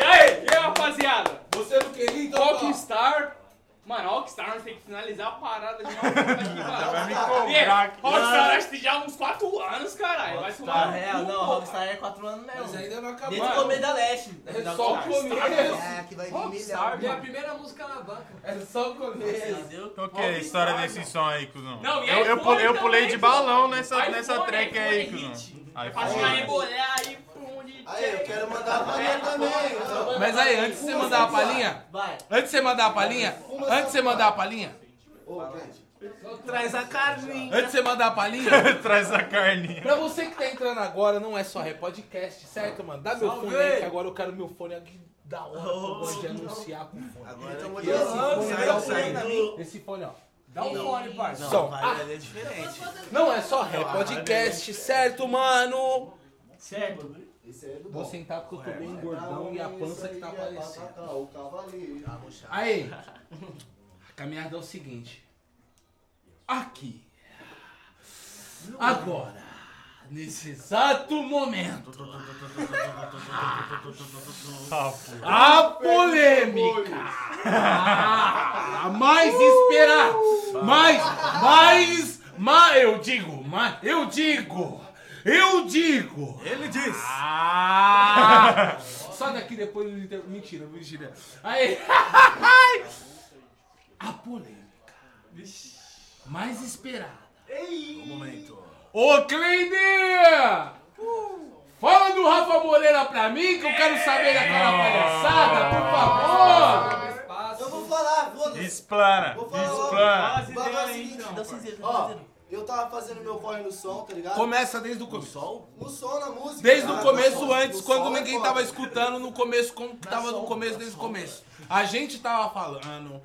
E aí? E aí, rapaziada? Você não queria então? Rockstar. Mano, Rockstar, nós temos que finalizar a parada de uma puta aqui, mano. Vai me cobrar aqui. Rockstar, acho que já há uns 4 anos, caralho. Vai Tá tomar. real, não. Rockstar é 4 anos mesmo. Mas ainda não acabou. Desde o começo da Leste. É só o começo. É, que vai vir milhão. Minha primeira música na banca. É só o começo. Entendeu? Qual que é a história desse som aí, cuzão? Não, e eu, eu, eu pulei de balão nessa, nessa track aí, iPhone cuzão. Faz uma rebolhar aí, pum, de Aí, eu quero mandar a palhinha também. Mas aí, antes de você mandar a palhinha, Vai. antes de você mandar a palhinha, antes de você mandar a palhinha, Ô, gente. Traz a carninha. Antes de você mandar a palhinha, Traz a carninha. pra você que tá entrando agora, não é só rap podcast, certo, mano? Dá meu fone aí, que agora eu quero meu fone aqui da hora, que eu gosto de anunciar com fone. Agora Então, aqui, esse ó, fone sai- é o sai do- Esse fone, ó. Dá um fone, parça. Não, Som. vai, ele é diferente. Não é só rap podcast, certo, mano? Certo. Esse aí é do Vou bom. sentar porque eu tô bem gordão e a pança que tá aparecendo. O cavaleiro. Aí, a caminhada é o seguinte. Aqui. Agora. Nesse exato momento. A polêmica. A mais esperada. Mais, mais, mais, eu digo, mais, eu digo. Eu digo. Ele diz. Ah! Só daqui depois do inter... Mentira, mentira. Aí. A polêmica. Mais esperada. O momento. Ô, Cleide! Fala do Rafa Moreira pra mim, que eu quero saber daquela palhaçada, por favor! Eu vou falar, foda-se. Explana, Vou falar logo. explana. Bagulho é o seguinte, Dá o cinzeiro, dá o cinzeiro. Eu tava fazendo meu corre no som, tá ligado? Começa desde o começo. No som, na música. Desde cara, o começo, no som, antes, no quando é ninguém tava escutando, no começo, como que tava no começo, desde o começo. A gente tava falando.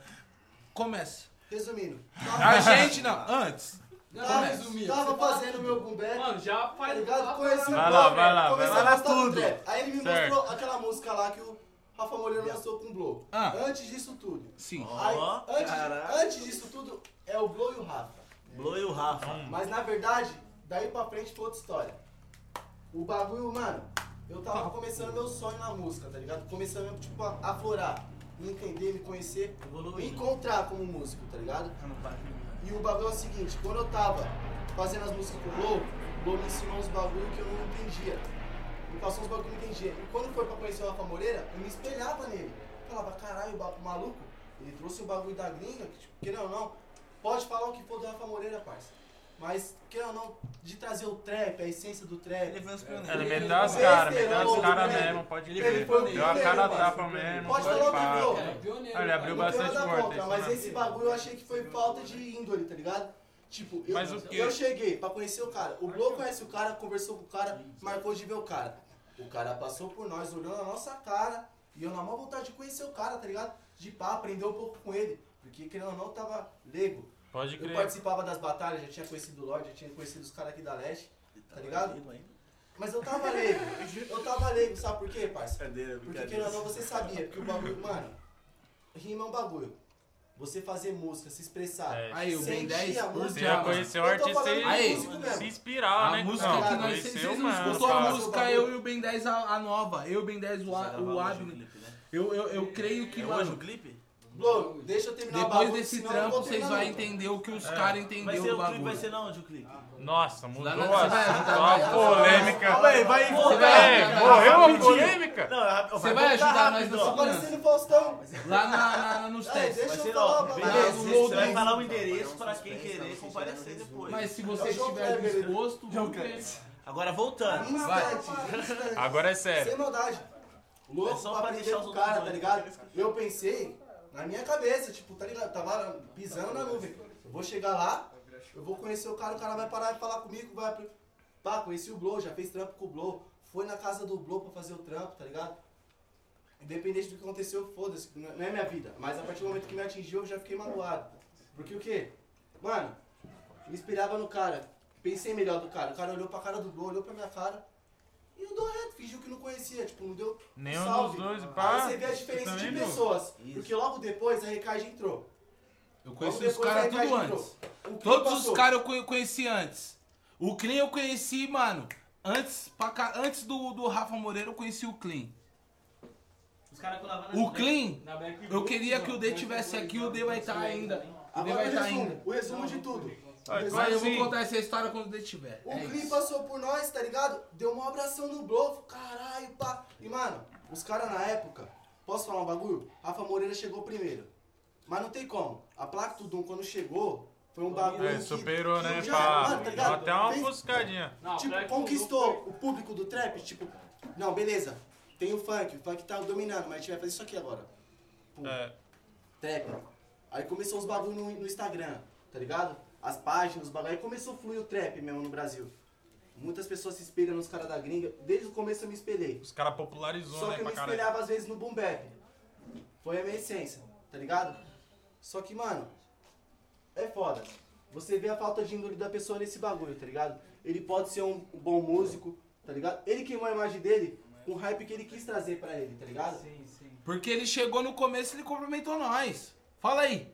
Começa. Resumindo. A gente não, antes. Tava, resumir, tava fazendo meu boom bap, Mano, já tá faz. ligado? Conheci o Vai lá, Blow, vai lá, vai a lá tudo. Aí ele me Certo. mostrou aquela música lá que o Rafa Moreira lançou com o Blow. Ah. Antes disso tudo. Sim. Aí, Ó, antes, antes disso tudo, é o Blow e o Rafa. Blow e o Rafa. Mas na verdade, daí pra frente foi outra história. O bagulho, mano, eu tava começando meu sonho na música, tá ligado? Começando mesmo, tipo, a aflorar, me entender, me conhecer, me encontrar como músico, tá ligado? E o bagulho é o seguinte, quando eu tava fazendo as músicas com o Blow, o Blow me ensinou uns bagulho que eu não entendia. Me passou uns bagulho que eu não entendia. E quando foi pra conhecer o Rafa Moreira, eu me espelhava nele. Falava, caralho, o maluco, ele trouxe o bagulho da gringa, que, tipo, querendo ou não, pode falar o que for do Rafa Moreira, parça. Mas, querendo ou não, de trazer o trap, a essência do trap. Ele foi os pioneiros. Ele Ele meteu as caras, meteu as ele caras mesmo, pode Ele o Deu a cara tapa mesmo, Pode falar o que pá. for. É. Ele abriu bastante porta, mas esse bagulho eu achei que foi falta de índole, tá ligado? Tipo, eu, Mas o quê? eu cheguei pra conhecer o cara. O Blow conhece o cara, conversou com o cara, marcou de ver o cara. O cara passou por nós, olhou na nossa cara, e eu na maior vontade de conhecer o cara, tá ligado? De pá, aprender um pouco com ele. Porque, querendo ou não, eu tava leigo. Pode Eu crer. participava das batalhas, já tinha conhecido o Lorde, já tinha conhecido os caras aqui da Leste, tá ligado? Mas eu tava leigo. Eu tava leigo, sabe por quê, parça? Brincadeira, Porque querendo ou não, você sabia que o bagulho, mano, rima é um bagulho. Você fazer música, se expressar. É. Aí, o Ben sentir 10 a por música. Você já mano. conheceu o Eu artista e se inspirar, A né? música Não, que nós conheceu, mano, escutou a música, eu e o Ben 10 a, a nova. Eu e o Ben 10 o, A- o Abner. né? Eu, eu, eu creio que, É hoje o mano, clipe? Blow, deixa eu terminar o depois bagulho, desse trampo vocês vão entender o que os caras Vai entenderam ser do o clipe, vai bagulho. ser na onde o clipe? Nossa, mudou Lá a na- você vai ajudar só a nós? polêmica. Ué, vai Você voltar. vai- É, morreu a polêmica? É Você vai ajudar nós segurança. Aparecendo Faustão. Lá na, na- nos É, testes. deixa Vai eu ser, falar ó, o bagulho. você vai aí. falar o endereço pra quem querer comparecer depois. Mas se você João estiver disposto, ver. Agora voltando. Agora é sério. Sem maldade. Louco É só pra deixar com os o cara, tá ligado? Eu pensei, na minha cabeça, tipo, tá ligado? Tava pisando na nuvem. Eu vou chegar lá, eu vou conhecer o cara, o cara vai parar de falar comigo, vai... Pá, conheci o Blow, já fez trampo com o Blow. Foi na casa do Blow pra fazer o trampo, tá ligado? Independente do que aconteceu, foda-se, não não é minha vida. Mas a partir do momento que me atingiu, eu já fiquei magoado. Porque o quê? Mano, me inspirava no cara. Pensei melhor do cara. O cara olhou pra cara do Blow, olhou pra minha cara. E eu dou reto, fingiu que não conhecia. Tipo, não deu Nenhum salve. dos dois, pá. Aí você vê a diferença de pessoas. Porque logo depois a Recage entrou. Eu conheci os caras tudo antes. entrou. O que Todos os passou? caras eu conhe- conheci antes. O Clean eu conheci, mano. Antes, pra antes do, do Rafa Moreira eu conheci o Clean. Os caras colavam na O Clean, eu queria que o D tivesse aqui, o D vai estar ainda. O D Agora vai o estar resumo, ainda. o resumo de tudo. Vai, O resumo- Mas eu vou Sim. contar essa história quando D tiver. O É Clean passou por nós, tá ligado? Deu uma abração no bloco, caralho, pá. E mano, os caras na época, posso falar um bagulho? Rafa Moreira chegou primeiro. Mas não tem como. A placa Tudum, quando chegou, foi um bagulho. É, que- superou, que né, já- pá? mano, tá ligado? até uma Fez-. Não, tipo, conquistou o público do trap, tipo, não, beleza, tem o funk, o funk tá dominando, mas a gente vai fazer isso aqui agora. Pum, É, Trap. Aí começou os bagulho no, no Instagram. tá ligado? As páginas, os bagulho. Aí começou a fluir o trap mesmo no Brasil. Muitas pessoas se espelham nos caras da gringa. Desde o começo eu me espelhei. Os caras popularizou, Só né, que eu me caralho. espelhava às vezes no boom bap. Foi a minha essência, tá ligado? Só que, mano, é foda. Você vê a falta de índole da pessoa nesse bagulho, tá ligado? Ele pode ser um bom músico, tá ligado? Ele queimou a imagem dele com o hype que ele quis trazer pra ele, tá ligado? Sim, sim. Porque ele chegou no começo ele cumprimentou nós. Fala aí.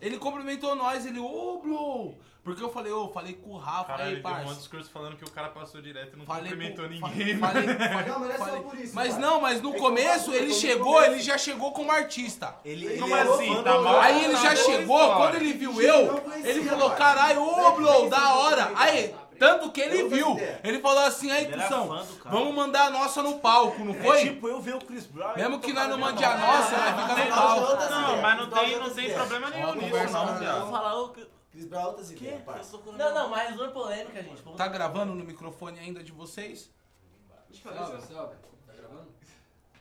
Ele cumprimentou nós, ele, ô, Blue. Porque eu falei, ô, falei com o Rafa, Caralho, aí, ele deu um parça. de discurso falando que o cara passou direto e não Falei cumprimentou com- ninguém. fa- falei- mano. falei- Não, mas não é só por isso, Mas pai. não, mas no É começo ele chegou, ele já chegou como artista. Ele, Ele Como é assim? Tá mal? Aí ele já chegou, história. quando ele viu eu, ele falou, caralho, ô, Blow, conhecia, da hora. Aí, tanto que ele Eu viu. Ele falou assim, aí, cara. vamos mandar a nossa no palco, não É foi? tipo eu ver o Chris Brown. Mesmo que nós não na mande minha a nossa, nós fica Não, no palco. Não, mas não tem, não tem problema nenhum nisso, não, viado. vou falar o. Chris Brown, outras Que? ideias, parça. Não, não, mas não é polêmica, gente. Tá gravando no microfone ainda de vocês? Salve, salve. Tá gravando?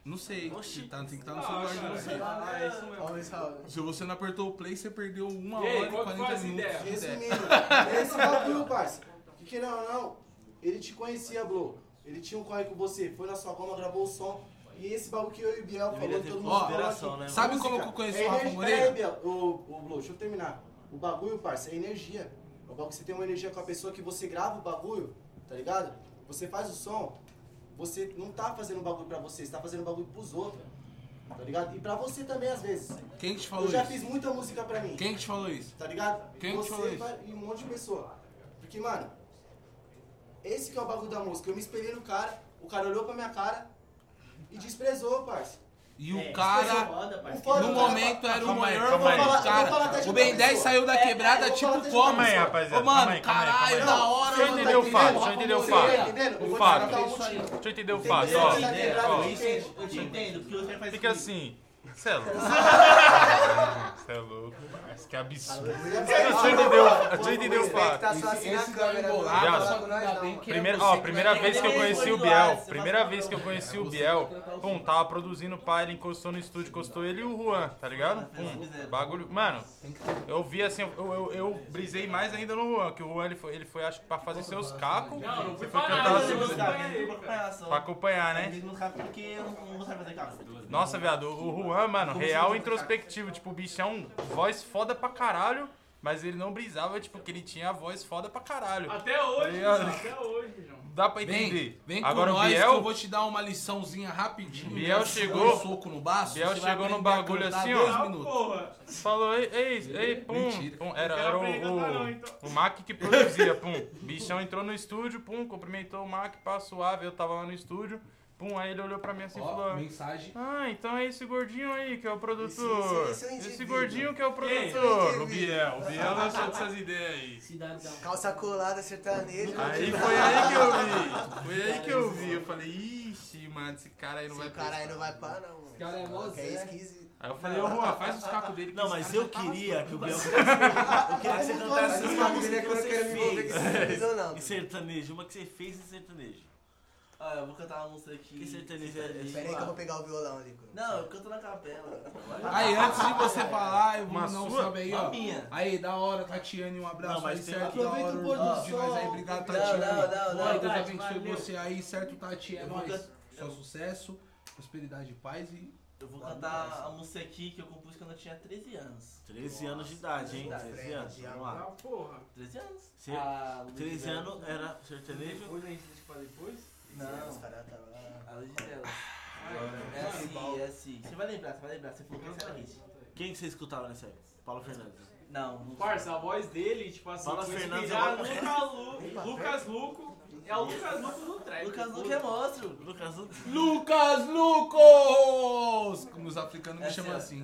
Não sei. Oxi. Tá, tem que estar no celular de vocês. Ah, é isso mesmo. Se você não apertou o play, você perdeu uma E aí, hora e qual que foi 40 essa minutos. ideia. Resumindo, esse bagulho, parça. Que querendo ou não, ele te conhecia, Blue. Ele tinha um corre com você, foi na sua goma, gravou o som. E esse bagulho que eu e o Biel falou, todo mundo Ó, falou consideração, aqui. né, Sabe Música como que eu conheço é o Rafa Moreira? Biel, o, o Blue, deixa eu terminar. O bagulho, parça, é energia. É o bagulho que você tem uma energia com a pessoa que você grava o bagulho, tá ligado? Você faz o som, você não tá fazendo bagulho pra você, você tá fazendo bagulho pros outros. Tá ligado? E pra você também, às vezes. Quem que te falou Eu já isso? fiz muita música pra mim. Quem que te falou isso? Tá ligado? Quem que Você falou isso? e um monte de pessoa. Porque, mano, esse que é o bagulho da música. Eu me espelhei no cara, o cara olhou pra minha cara e desprezou, parça. E o É, cara, foda, O parceiro. foda, no cara momento, era o maior calma aí. Eu vou falar- eu vou falar cara. O Ben 10 pessoa. saiu da É, quebrada eu vou tipo como? Calma aí, rapaziada. Ô, mano, calma aí, calma caralho, calma aí. da hora, Deixa eu entender tá o fato, entendendo? deixa eu entender o fato. tá O fato. Deixa eu entender o fato, ó. quebrada, Ó, eu te entendo, porque você faz Fica assim. Cê é louco. Cê é louco, parça. Que absurdo. Deixa Deixa eu entender o- deixa eu entender o fato. Tá só assim na câmera, é Primeira, você ó, primeira vez que eu conheci o Biel, você primeira vez que eu conheci o você. Biel, pum, tava produzindo pá, ele encostou no estúdio, encostou ele e o Juan, tá ligado? Pum, bagulho, mano, eu vi assim, eu, eu, eu brisei mais ainda no Juan, que o Juan ele foi, ele foi acho que pra fazer seus cacos, Não, não Você foi pra cantar nada, as eu vou músicas. escutar ele, cara. pra acompanhar, Né? Nossa, viado, o Juan, mano, real introspectivo, tipo, o bichão, voz foda pra caralho, mas ele não brisava, tipo, que ele tinha a voz foda pra caralho. Até hoje, ligado? João, até hoje, João. Dá pra Vem, entender. vem com Agora o nós que Biel, eu vou te dar uma liçãozinha rapidinho. Biel chegou- Um soco no baço. Biel chegou no bagulho assim, ó. dois Ah, minutos. porra. Falou, ei, ei, ei, pum, Mentira. pum. Era, era não, o, então. o, o Mac que produzia, pum. Bichão entrou no estúdio, pum, cumprimentou o Mac, pá, suave, eu tava lá no estúdio. Pum, aí ele olhou pra mim assim e Ó, falou... mensagem. Ah, então é esse gordinho aí que é o produtor. Esse- esse é Esse indivíduo. gordinho que é o produtor. O Biel. O Biel lançou dessas ideias aí. Cidadão. Calça colada, sertanejo. Aí foi aí que eu vi. Foi aí que eu vi. Eu falei, ixi, mano, esse cara aí não vai Esse cara aí não vai pá, não. mano. cara é Que é Zé. esquisito. Aí eu falei, ô Juan, faz os cacos dele. Não, esse mas eu tá queria que o Biel. Eu queria que você cantasse Esse uma bagulho música é que você fez. esse. Em sertanejo, uma que você fez em sertanejo. Ah, eu vou cantar uma música aqui. Que sertanejo é- é Pera aí que eu vou pegar o violão ali. Cru. Não, eu canto na capela. Aí, antes de você falar, eu vou um sua? salve aí, ó. minha. Aí, da hora, Tatiane, um abraço Não, mas aí, tem- certo? Da Aproveita hora, o pôr do orgulho de nós aí. sol. Obrigado, Não, Tatiane. não, não, não. Ó, Deus abençoe valeu. você aí, certo, Tati? É nóis. can- Só sucesso, prosperidade e paz e... Eu vou cantar a música aqui que eu compus quando eu tinha 13 anos. 13 anos de idade, hein? 13 anos. Vamos Ah, lá. porra. 13 anos. Você- A Luiz 13 Dela. anos era sertanejo. Depois a gente pra depois. Não, Os caras tá lá. a Luiz dela. É assim, é assim. Você vai lembrar, você vai lembrar. Você falou que esse era hit. Quem que você escutava nessa época? Paulo Fernandes. Não, não Parça, a voz dele, tipo assim, foi Fernandes, inspirada no Lucas Lu- Lucas Luco. É o Lucas Luco do trap. Lucas Luque é monstro. Lucas Lucas. Lucas Lucas! Como os africanos me chamam é- assim.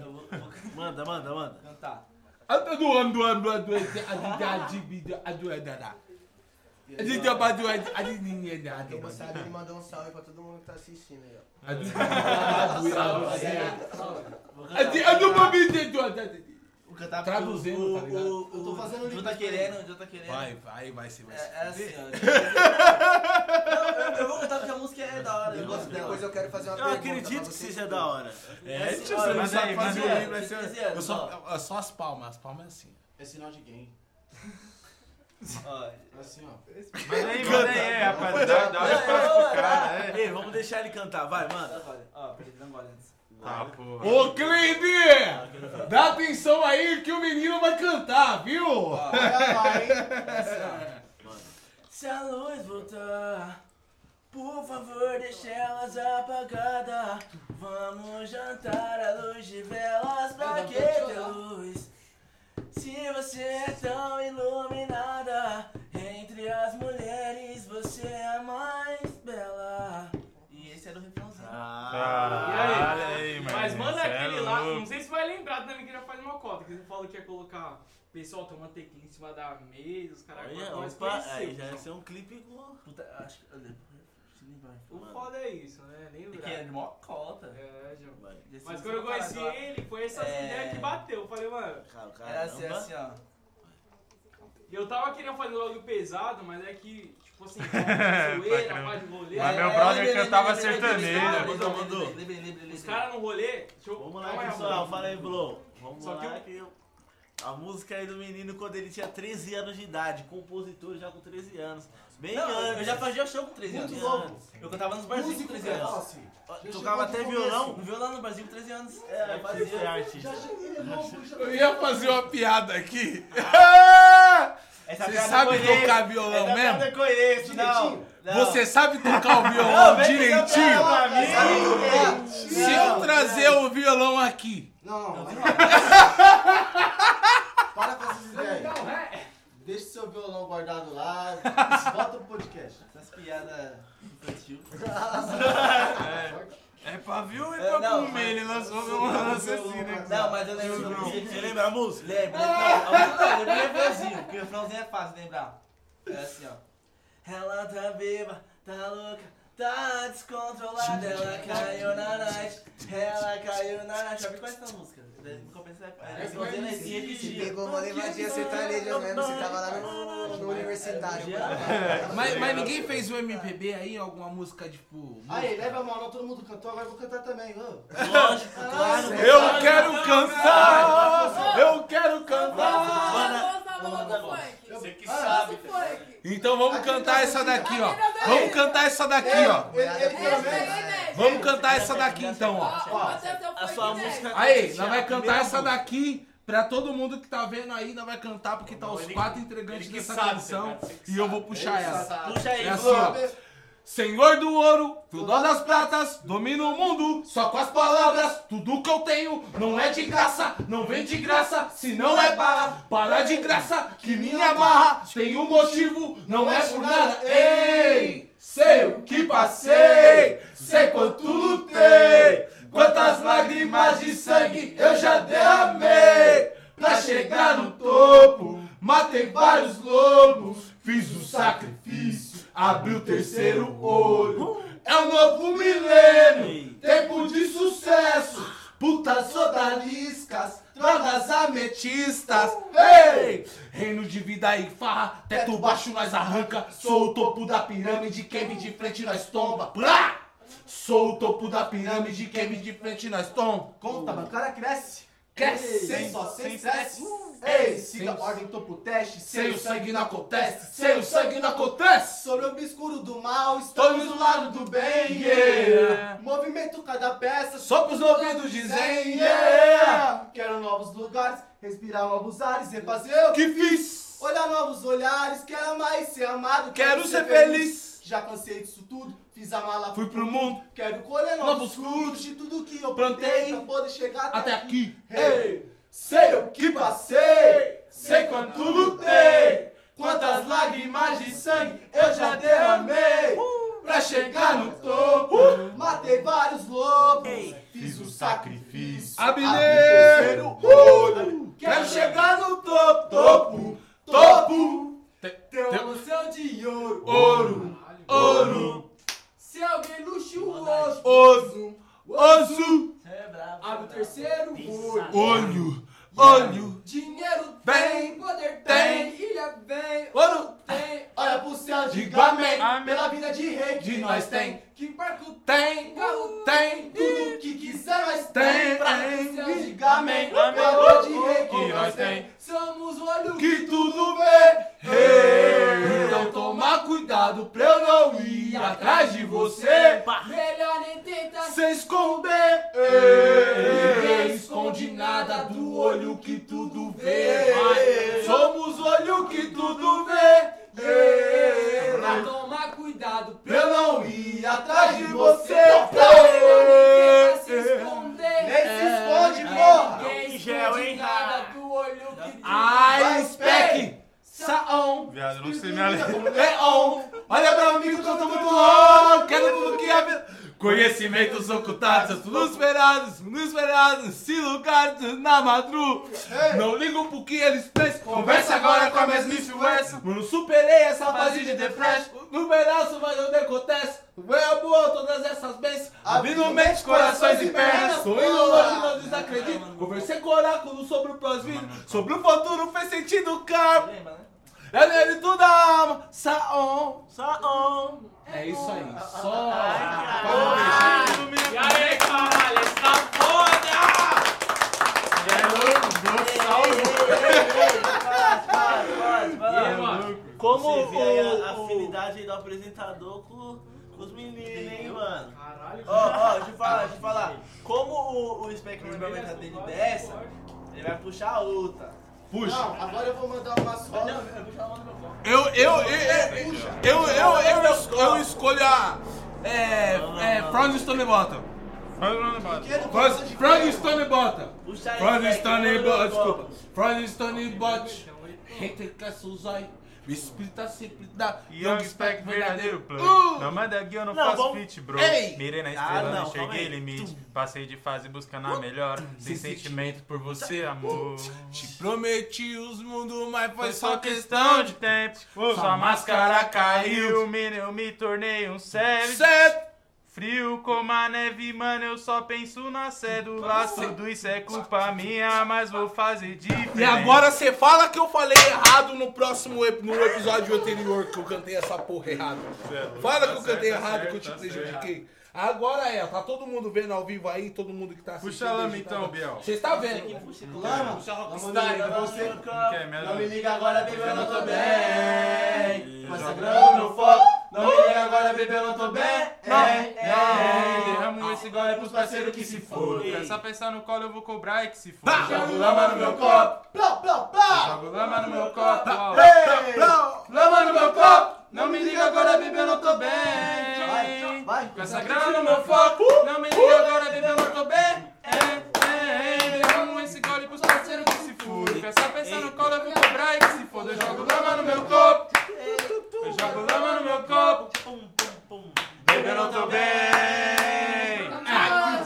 Eu vou, eu vou Manda, manda, manda. cantar. Quem não sabe, ele mandou um salve pra todo mundo que tá assistindo aí, ó. Vou cantar Traduzindo, o, tá ligado? o, o, Eu tô fazendo o Ju tá querendo, o tá querendo. Vai, vai, vai, você vai. É, se é assim, fuder. ó. Eu, eu vou cantar porque a música é da hora, eu Depois, gosto dela. depois eu quero fazer uma Eu pergunta acredito pra que seja da hora. É, Assim, tio, você não mas sabe aí, fazer mas o é, livro, vai ser- Eu só, é só as palmas, as palmas é assim. É sinal de game. Ó, Assim, ó. Mas aí, aí, é, rapaz. Dá, dá uma espaço pro cara, é. Ei, vamos deixar ele cantar, vai, manda. Ó, peraí, dá um gole antes. Tá, porra. Ô, Cleide! Dá atenção aí que o menino vai cantar, viu? Olha lá, hein? Se a luz voltar, por favor, deixe elas apagadas. Vamos jantar à luz de velas, pra que ter luz? Se você é tão iluminada, entre as mulheres você é a mais bela. E esse era o refrãozinho. Caralho, aí, mano. Mas manda é aquele lá, louco. não sei se vai lembrar também que já faz uma cota, que você falou que ia colocar pessoal tomando tequila em cima da mesa, os caras Olha, opa, aí já ia ser um clipe com. Puta, acho que. O Mano. foda é isso, né? Nem É lembrar. que é de mó cota. É, João. Mas quando eu conheci agora. ele, foi essas É. ideias que bateu. Eu falei, mano. Cara, Era assim, assim, ó. E eu tava querendo fazer logo pesado, mas é que, tipo assim, Tá zoeira, paz de rolê. Mas meu É, brother cantava sertanejo. Os caras no rolê. Deixa eu, Vamos lá, pessoal. Fala aí, Blo. Vamos Só lá que eu... A música aí do menino quando ele tinha 13 anos de idade, compositor já com 13 anos. Bem Não, antes. eu já fazia show com 13 anos. Muito louco. Eu cantava nos barzinhos com Músico, 13 cara, anos. assim. Tocava até violão. No violão no Brasil com 13 anos. É, eu fazia fazia. artista. Já já- Eu ia fazer uma piada aqui. Essa Você sabe conheço. tocar violão Essa mesmo? eu conheço, não. Não. Você sabe tocar o Não, violão vem direitinho? pra mim. É. Se eu trazer o violão aqui, Não, não. Para com essas ideias. Deixa seu violão guardado lá. Bota o podcast. Essas piadas infantil. É pra ver ou é É, pra não, comer? Ele lançou um lance assim, né? Não, mas eu lembro. Você você lembra a música? Lembro, lembro. Não, a música eu lembro o refrãozinho, porque o refrãozinho é fácil de lembrar. É assim, ó. Ela tá viva, tá louca, tá descontrolada, ela caiu na night, ela caiu na night. Já vi qual é essa música? Nunca pensei, é Se tinha. pegou uma levadinha sertaneja mesmo, você tava lá no, no universitário. mas, mas ninguém fez o MPB aí, alguma música tipo. Aí, leva a mão, não, todo mundo cantou, agora eu vou cantar também. ô. Lógico, claro. Eu quero cantar! Eu quero cantar! Você que sabe. Então vamos cantar essa daqui, ó. Vamos cantar essa daqui, ó. Vamos cantar essa daqui então, ó. A sua música. Aí, nós vai cantar essa daqui pra todo mundo que tá vendo aí, nós vai cantar porque tá os quatro que dessa sabe, canção ligado? e eu vou puxar ela. Puxa aí, É assim, ó. Senhor do ouro, tudo das pratas, domina o mundo, só com as palavras. Tudo que eu tenho não é de graça, não vem de graça, se não é barra. Para de graça, que minha barra tem um motivo, não é por nada. Ei, sei o que passei, sei quanto lutei, quantas lágrimas de sangue eu já derramei. Pra chegar no topo, matei vários lobos, fiz o sacrifício, abri o terceiro olho. É o novo milênio, tempo de sucesso, putas odaliscas, drogas ametistas. Ei! Reino de vida e farra, teto baixo nós arranca. Sou o topo da pirâmide, quem vem de frente nós tomba. Plá! Sou o topo da pirâmide, quem vem de frente nós tomba. Conta, bancária cresce. Cresce. Sem só, sem estresse. Ei, Ei, siga a ordem, topo teste. Sem o sangue não acontece, sem o sangue não acontece. Sobre o obscuro do mal, estamos do lado do bem. Yeah. Movimento cada peça. Sopra os ouvidos dizem, yeah. Quero novos lugares, respirar novos ares, refazer o que fiz. Olhar novos olhares, quero e ser amado. Quero ser feliz. Já cansei disso tudo, fiz a mala, Fui pro mundo, Quero colher Novos novos frutos de tudo que eu plantei pra poder chegar até aqui. Ei, sei o que passei, sei quanto lutei, quantas lágrimas de sangue eu já derramei. Pra chegar no topo, matei vários lobos, fiz o sacrifício, Abri o terceiro olho. Quero chegar no topo, topo, topo. Tem um céu de ouro. Ouro, ouro, Se alguém luxuoso. oso, oso, É. Abre o terceiro olho. olho, olho. Dinheiro Tem, tem, poder tem. tem, ilha vem, Ouro tem. Olha pro céu, Diga amém. amém, pela vida de rei De nós tem, Que barco tem, carro tem, Tudo que quiser nós Tem, pra tem. céu, diga amém, Amém. pela vida de rei Que nós tem. Somos o olho que tudo vê. Ei, Então toma cuidado pra eu não ir atrás de você. Melhor nem tentar Se esconder. Ei, Ninguém esconde nada do olho que tudo vê. Somos olho que tudo vê. Pra tomar cuidado Pra eu não ir atrás de você. Ninguém se esconder Nem se esconde, porra. Ninguém gel, esconde hein? nada do olho que tudo Ai, spec! Saon! Viado, não sei me alegrar. Leon! Olha pra mim que eu tô muito louco! Quero tudo que vida. Conhecimentos ocultados, tudo esperados, inesperados, se lugares na madru. Não ligo pro que eles pensam. Conversa agora com a mesma influência. Não superei essa fase de depressão. No pedaço, mas não acontece. Foi boa todas essas bênçãos. Abrindo mente, corações e pernas. Tô indo longe, não desacredito. Conversei com oráculo sobre o pós-vida. Sobre o futuro, fez sentido, cara. É nele tudo a alma. Saon. Saon. É isso aí. Só. E aí, caralho, essa foda! E aí, mano? Como Você vê aí a- a o, afinidade do apresentador com, com os meninos, hein, mano? Caralho. Ó, ó, deixa eu falar, deixa eu falar. Como o, o Spec mandou a meta dele dessa, ele vai puxar a outra. Puxa. Não, agora eu vou mandar uma só. Eu, eu, eu, eu, eu, eu, eu, es- eu escolho a. É. É. Frog Stone Bottom. Frog- Frog Stone Bottom. Puxa aí, Frog Stone Bottom. Desculpa. Frog Stone Bottom. Hater que é Suzai. O espírito tá sempre da. Young Spec verdadeiro plano. Uh! Não manda aqui, eu não, Não, faço vamos- fit, bro. Ei! Mirei na Ah, estrela, não, não, calma cheguei aí. limite. Passei de fase buscando a melhor. Sem sentimento por você, amor. Te prometi os mundos, mas Foi só questão de tempo. Sua máscara caiu, eu me tornei um sério. Certo. Frio como a neve, mano, eu só penso na cédula. Tudo isso é culpa minha, mas vou fazer diferente. E agora você fala que eu falei errado no próximo ep- no episódio anterior que eu cantei essa porra errado. Fala que eu cantei errado, que eu te prejudiquei. Agora é, tá todo mundo vendo ao vivo aí, todo mundo que tá assistindo. Puxa a lama tá então. Biel. Você está vendo? Lama, Puxa Rockstar, Rockstar, você. Não me Não liga agora, bebê, eu não tô bem. Mas sangrando meu foco. Não me liga agora, bebê, eu não tô bem. É, Não, derramo esse gole pros parceiros que se for. Quer só pensar no colo, eu vou cobrar e que se for. Jogo lama no meu copo. Jogo lama no meu copo. Lama no meu copo. Não me liga agora, bebê, eu não tô bem. Vai, vai. Com essa grana no meu foco. Não me liga agora, bebê, eu não tô bem. É, é, é. Derramo esse gole pros parceiros que se. Quer só pensar no colo, eu vou cobrar e que se for. Eu jogo lama no meu copo. Eu jogo lama no meu copo. Bebê, eu não tô bem.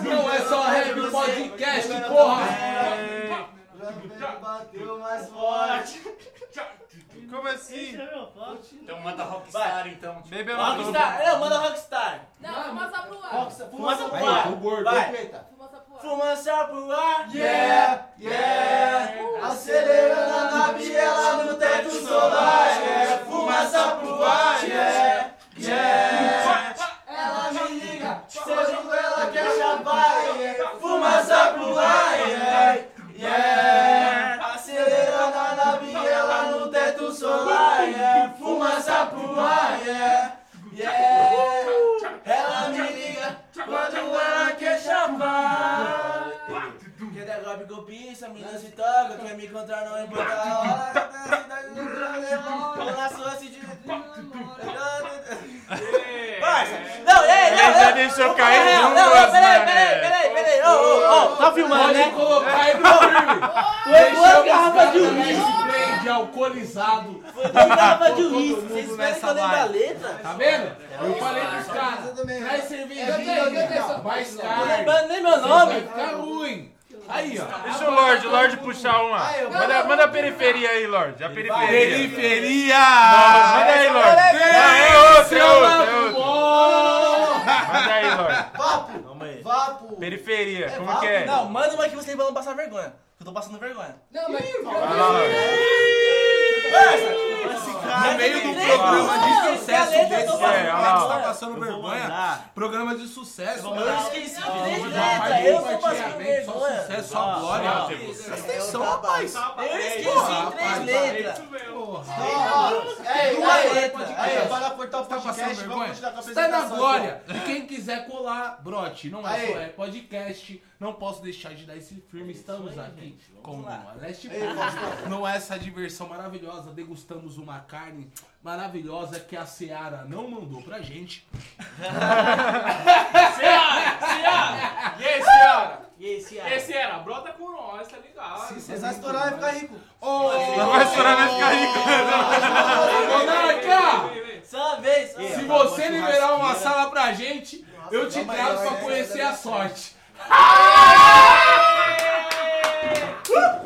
Não é só rap podcast, porra! Bateu mais forte. Como assim? Então manda Rockstar, então. Bem. Rockstar, não, manda Rockstar. Não, fumaça pro ar. Rockstar, Fumaça pro Aí, ar. gordo. Vai. Preta. Fumaça pro ar. Fumaça pro ar. Yeah, yeah. Acelerando a nave, ela no teto solar. Yeah, fumaça pro ar. Yeah, yeah. Ela me liga, quando ela quer chapar. Yeah, fumaça pro ar. Yeah, yeah. Teto solar. Yeah, fumaça pro ar. Yeah, yeah. Ela me liga quando ela quer chamar. Dar golpe com pinça, menina se toca, quer me encontrar não importa a hora. Da cidade do Tô na sua cidade. Parça, não, ei, não, Ele já não. deixou cair Não, não, duas, peraí, mané. peraí, peraí, peraí. Ô, ô, ô, tá filmando, né? colocar aí no filme! Foi duas garrafas de uísque. blend alcoolizado! Foi duas garrafas de uísque. Vocês esperam que eu lembre a letra? Tá vendo? Eu falei pros caras, traz cervejinha, mais Tô carne, lembrando nem meu vai nome. ficar ruim! Aí, ó. Deixa o Lorde, o Lorde puxar uma. Manda, manda a periferia aí, Lorde. A periferia. Periferia! Manda aí, Lorde. Não, é outro, é outro, é outro. Manda aí, Lorde. Vapo, Calma aí. vapo. Periferia, como vapo? que é? Não, manda uma que vocês vão passar vergonha. Eu tô passando vergonha. Não, mas. Vai Lorde. Esse cara No meio do programa de sucesso desse, é, tá passando vou vergonha. Programa de sucesso. Eu esqueci eu tô passando compartilhamento, Só vergonha. sucesso, só glória. Presta atenção, rapaz. Eu esqueci três letras. Duas letras. Aí, para cortar o Tá passando podcast, vamos vergonha? continuar com a na apresentação. glória. E quem quiser colar, brote. Não é só é podcast. Não posso deixar de dar esse firme. Estamos aqui com a Leste. Não é essa diversão maravilhosa. Degustamos uma carne maravilhosa que a Seara não mandou pra gente. Seara! Seara! E aí, Seara? E esse aí? Esse era, brota com nós, tá ligado? Se vai estourar, vai ficar rico. Ô, Não vai estourar, vai ficar rico. Monarca! Só uma vez. Se você liberar uma sala pra gente, eu te trago pra conhecer a sorte.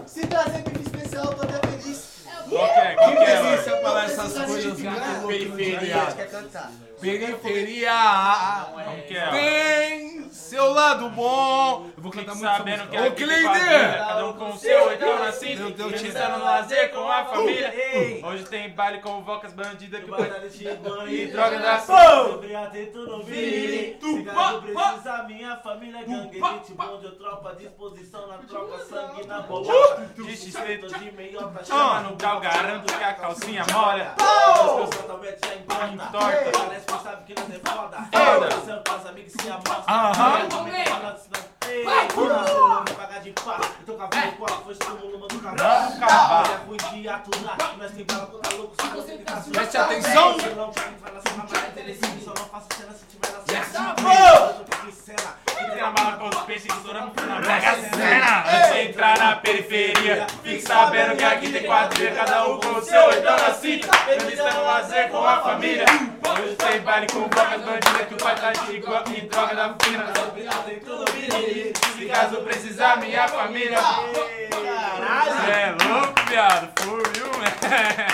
Se trazer bife especial, eu que é? Que é? delícia falar essas coisas muito periferia. Periferia. Como que é? Tem seu lado bom. Eu vou cantar muito sabendo que aqui Ô, Cleider! quadrilha, cada um com o seu, então assim, Pensando no lazer com a família. Hoje tem baile com vocas bandidas que de banho E droga da Tu, Cigarro precisa, minha família gangue pá, Elite, pá. bonde, tropa, disposição na troca Sangue na bola De X-Feito. de meiota Chama no grau, garanto que a calcinha molha. As pessoas talvez já importa Entorta. Parece que sabe que nós é foda. Se amostra. Aham. Ei, não vai pagar de pá Eu tô com a força do mundo, cavalo Vamos cavar. Olha, ruim de aturar Nós tem bala quando tá louco Se você tá Preste atenção. Eu não na cena, mas é interessante, só não cena se tiver na cena. Yes, Eu tô com cena. E tem a mala com os peixes estourando na Mega Sena. Antes de entrar na periferia, fique sabendo que aqui tem quadrilha, cada um com o seu, então na cinta. Feliz no lazer com a família. Hoje tem baile com bocas bandidas que o pai tá de igual e droga da fina. Tem tudo Se caso precisar, minha família. Caralho. É louco, viado. Né?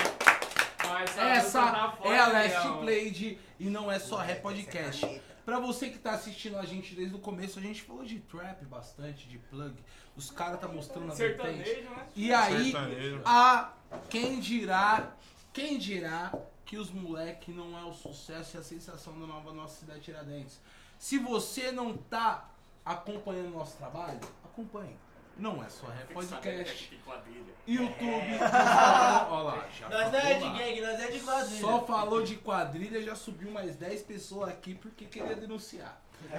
Mas Essa é a Last. Played e não é só Rap Podcast. Pra você que tá assistindo a gente desde o começo, a gente falou de trap bastante, de plug. Os caras tá mostrando a vertente. Né? E aí, Sertanejo. a quem dirá, quem dirá que os moleque não é o sucesso e a sensação da nova nossa cidade Tiradentes. Se você não tá acompanhando o nosso trabalho, acompanhe. Não é só Rap Podcast, YouTube, Olha lá, já Nós não é de gangue, nós é de quadrilha. Só falou de quadrilha, já subiu mais 10 pessoas aqui porque queria denunciar.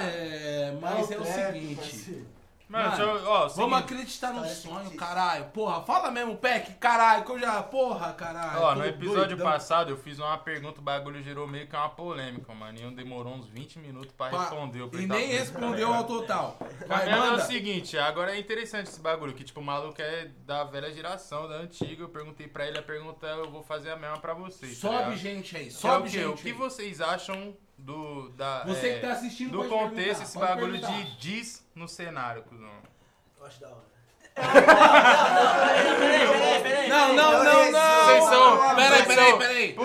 É, mas é o seguinte. Mano, Mano, eu- ó, Vamos acreditar no sonho, caralho. Porra, fala mesmo, Peck, caralho, que eu já. Porra, caralho. Ó, no episódio doidão. passado eu fiz uma pergunta, o bagulho gerou meio que uma polêmica, mano. E demorou uns 20 minutos pra Pá, responder. E nem tá bom. respondeu ao total. Vai, Mas é o manda. seguinte, agora é interessante esse bagulho, que tipo, o maluco é da velha geração, da antiga. Eu perguntei pra ele a pergunta, eu vou fazer a mesma pra vocês. tá Sobe ligado? gente aí, Que é sobe o quê? gente O que aí. vocês acham do. Da, Você é, que tá assistindo Do contexto, perguntar, esse pode bagulho perguntar. de diz no cenário, cuzão. Eu acho da hora. Peraí, peraí. Não, não, não, não. Vocês são- Peraí, peraí, peraí.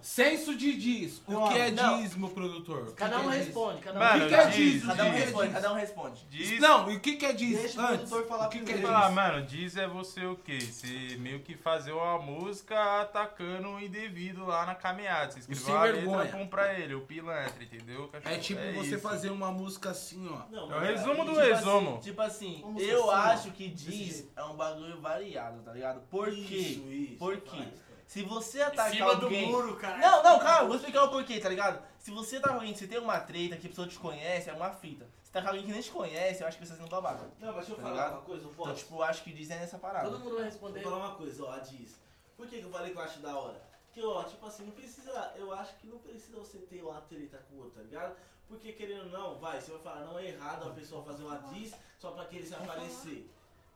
Senso de diz. O que é meu produtor? Cada um é responde, cada um Mano, O que é diz, diz? Cada um é responde, cada um responde. Diz. Não, e o que que é diz Deixa o antes? produtor falar O que que é primeiro. diz? Falar, mano, diz é você o quê? Você meio que fazer uma música atacando o indevido lá na caminhada. Você escreveu sem uma vergonha. letra pum pra ele, o pilantra, entendeu? É tipo você isso. fazer uma música assim, ó. Não, É o resumo do tipo resumo. Assim, tipo assim, eu assim, acho que diz jeito. é um bagulho variado, tá ligado? Por quê? Isso, isso. Por quê? Se você atacar cima do alguém... muro, cara. Não, não, calma, vou explicar o porquê, tá ligado? Se você tá com alguém, se tem uma treta que a pessoa te conhece, é uma fita. Se tá com alguém que nem te conhece, eu acho que você tá sendo babaca. Não, mas deixa eu Tá falar ligado? uma coisa, eu Então, posso? tipo, eu acho que diz é nessa parada. Todo mundo vai responder. Vou falar uma coisa, ó, a Diz. Por que, que eu falei que eu acho da hora? Que, ó, tipo assim, não precisa. Eu acho que não precisa você ter uma treta com o outro, tá ligado? Porque querendo ou não, vai, você vai falar, não é errado a pessoa fazer uma diz só pra que ele se aparecer,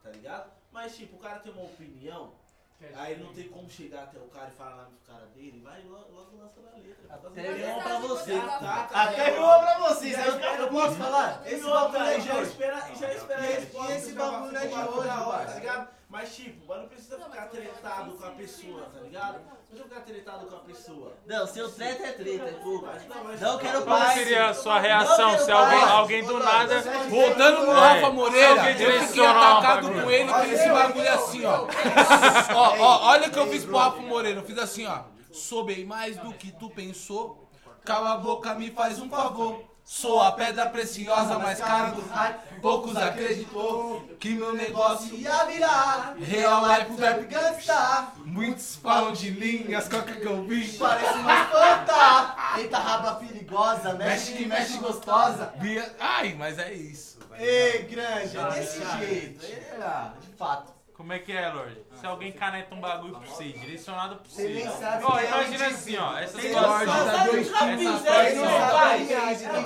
tá ligado? Mas tipo, o cara tem uma opinião, aí ele não tem como chegar até o cara e falar na cara dele, vai logo, logo lança na letra. Até rimou pra você. Tá, Até rimou pra você. Já você espera, não- eu posso falar? Esse bagulho é já de hoje. espera, já espera a E- resposta. e esse bagulho é de hoje, tá ligado? Mas tipo, mas não precisa ficar tretado com a pessoa, tá ligado? Não precisa ficar tretado com a pessoa. Não, seu treta é treta, pô. mas- Não quero Qual paz. seria a sua Não reação se alguém, alguém do nada. Voltando no. Rafa Moreira, Alguém eu fiquei atacado com ele com esse bagulho assim, ó. ó, ó. Olha o que eu fiz pro Rafa Moreira, eu fiz assim, ó. Sou bem mais do que tu pensou. Cala a boca, me faz um favor. Sou a pedra preciosa mais cara do hype. Poucos acreditou que meu negócio Ia virar Real life rap gangsta. Muitos falam de linhas, coca que eu vi. Parece uma espanta. Eita, raba perigosa, mexe que mexe gostosa. Ai, mas é isso. Ei, grande, é desse jeito. É, de fato. Como é que é, Lorde? Se alguém caneta um bagulho pra você, direcionado pra você. Você nem sabe Ó, é imagina assim, ó. Essa situação. Lorde, tá é, não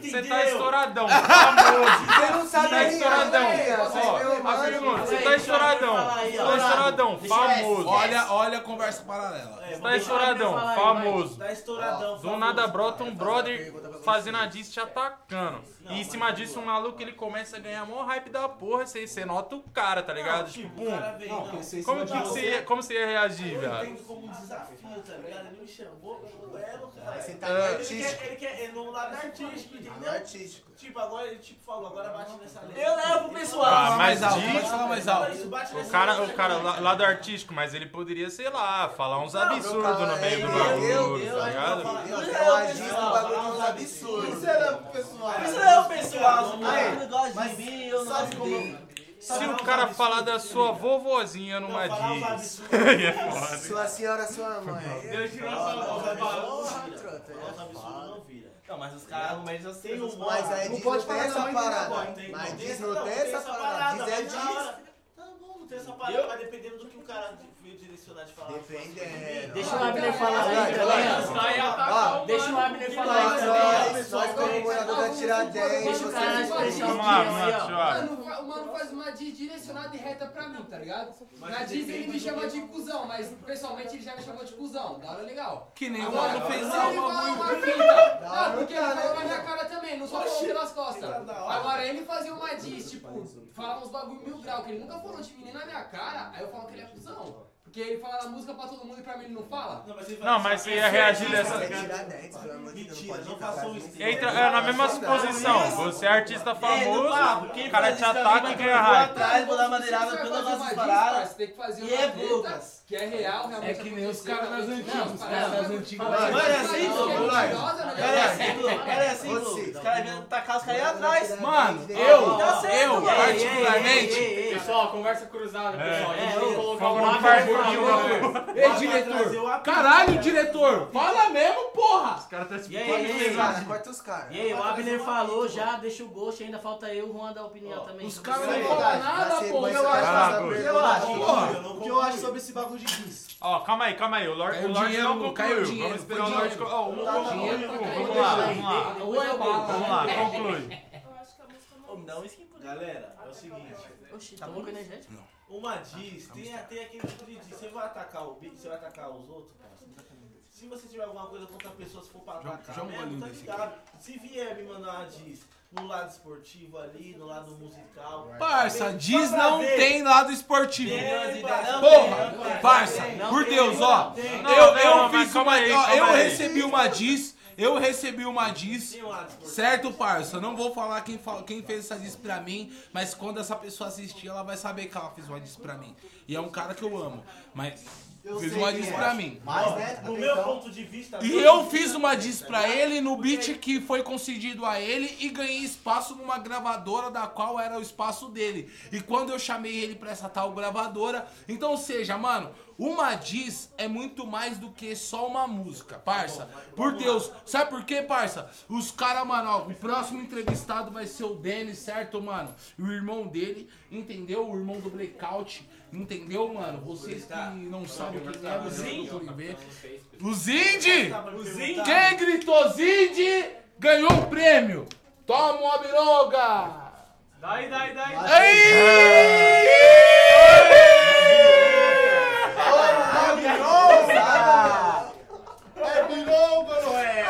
Você tá estouradão, famoso. Você não sabe Tá é, estouradão. né? Vocês Ó, a pergunta, você tá estouradão. ó. Tá estouradão, famoso. Olha, olha a conversa paralela. Você tá estouradão, famoso. Tá estouradão, Do nada brota um brother fazendo a diss te atacando. E em cima disso, um maluco ele começa a ganhar mó hype da porra. Você, você nota o cara, tá ligado? tipo, pum. Como, que você ia, como você ia reagir, Eu velho? entendo como um desafio, tá ligado? Ele me chamou pro cara. Você tá ele, no quer, artístico. ele quer, ele no lado artístico, entendeu? artístico. Tipo, agora ele tipo falou, agora bate nessa letra. Eu levo pro pessoal. Ah, mas alto, diz- pode falar mais alto. Isso, bate O cara, o cara lá, lado artístico, mas ele poderia, sei lá, falar uns Não, absurdos no meio é, do bagulho, tá ligado? Eu agista, um bagulho uns absurdos. Isso era pro pessoal. Isso é o pessoal, não mas de mim, eu não sabe como-. Se o cara falar da sua vovozinha numa aí é. Sua senhora, sua mãe. Deus tirou essa porra, Não, mas os caras argumentam assim, mas aí Não pode falar essa parada. Mas diz não tem essa parada. Diz é diz. Tá bom, não tem essa parada, mas dependendo do que o cara veio direcionar de falar. Dependendo. Deixa o Abner falar aí também, Deixa o. Abner falar aí também, nós, como morador da Tiradentes, Deixa o cara vocês- expressar Vamos o lá, o mano faz uma diz direcionada e reta pra mim, tá ligado? Na diz ele me chama de cuzão, mas pessoalmente ele já me chamou de cuzão. Da hora legal. Que nem o mano fez fala bagulho. não, porque ele falou na minha cara também, não só falou pelas costas. Agora ele fazia uma diz, tipo, falar uns bagulho mil grau, que ele nunca falou de mim nem na minha cara, aí eu falo que ele é cuzão. Porque ele fala a música pra todo mundo e pra mim ele não fala. Não, mas você ia reagir dessa. É Tiradentes, pelo amor de Deus, não pode não entrar. façam isso. Entra é, na mesma suposição. Você é artista famoso, o cara te ataca e ganha hype. atrás, vou dar madeirada todas as paradas. parça, Você tem que fazer E é poucas. Que é real, realmente É que nem os caras das antigas, os as caras das antigas. Mas Mas é assim, é né? Cara, é assim, Blue. Cara, é assim. Você. Os caras vêm atacar os caras aí atrás. Mano, eu, Tá certo, eu, mano. particularmente. Pessoal, conversa cruzada, pessoal. É, A gente tem que colocar fogo o no Abner parque, pra fogo falar. no Ei, diretor. Caralho, diretor. Fala mesmo, porra. Os caras tá se Cara, corta os caras. E aí, o Abner falou já, deixa o gosto, ainda falta eu, o Juan dar opinião também. Os caras é não falam nada, porra. Eu acho, Ah, o o que eu acho sobre esse bagulho de bis. Ó, calma aí, calma aí. O Lorde, Caiu o Lorde dinheiro, não Lu, concluiu. caiu dinheiro, Vamos esperar foi o Lorde. dinheiro. Ó, um, Tá, um, um, dinheiro um, pra um, cair, Vamos lá, vamos lá. Ou é bala, Vamos lá, conclui. Ô, me dá um skin por Galera, é o seguinte. Oxi, tomou com energético? Uma diz, tem, tem aquele tipo de diz. Você vai atacar o você vai atacar os outros, parça. Se você tiver alguma coisa contra a pessoa, se for pra Joga- atacar joga um mesmo, bolinho tá desse ligado? Se vier me mandar uma diz no lado esportivo ali, no lado musical. Parça, diz não ver. tem lado esportivo. Tem. Porra, parça, por Deus, ó. Não, Eu, não, eu fiz uma. aí, ó, calma eu aí. recebi uma diz. Eu recebi uma diz. Certo, parça? Não vou falar quem, quem fez essa diz pra mim, mas quando essa pessoa assistir, ela vai saber que ela fez uma diz pra mim. E é um cara que eu amo. Mas Eu sei uma diz é. pra mim. Mas, né, No meu então- ponto de vista. E eu fiz uma diz pra ele no beat que foi concedido a ele e ganhei espaço numa gravadora da qual era o espaço dele. E quando eu chamei ele pra essa tal gravadora, então ou seja, mano, uma diz é muito mais do que só uma música, parça. Por Deus, sabe por quê, parça? Os caras, mano, ó, o próximo entrevistado vai ser o Denis, certo, mano? E o irmão dele, entendeu? O irmão do Blackout, entendeu, mano? Vocês que não sabem é, vocês procurem ver. O Zindi! O? Quem gritou Zindi ganhou um prêmio. Toma uma biroga! Daí, daí, daí. É birongo, não é?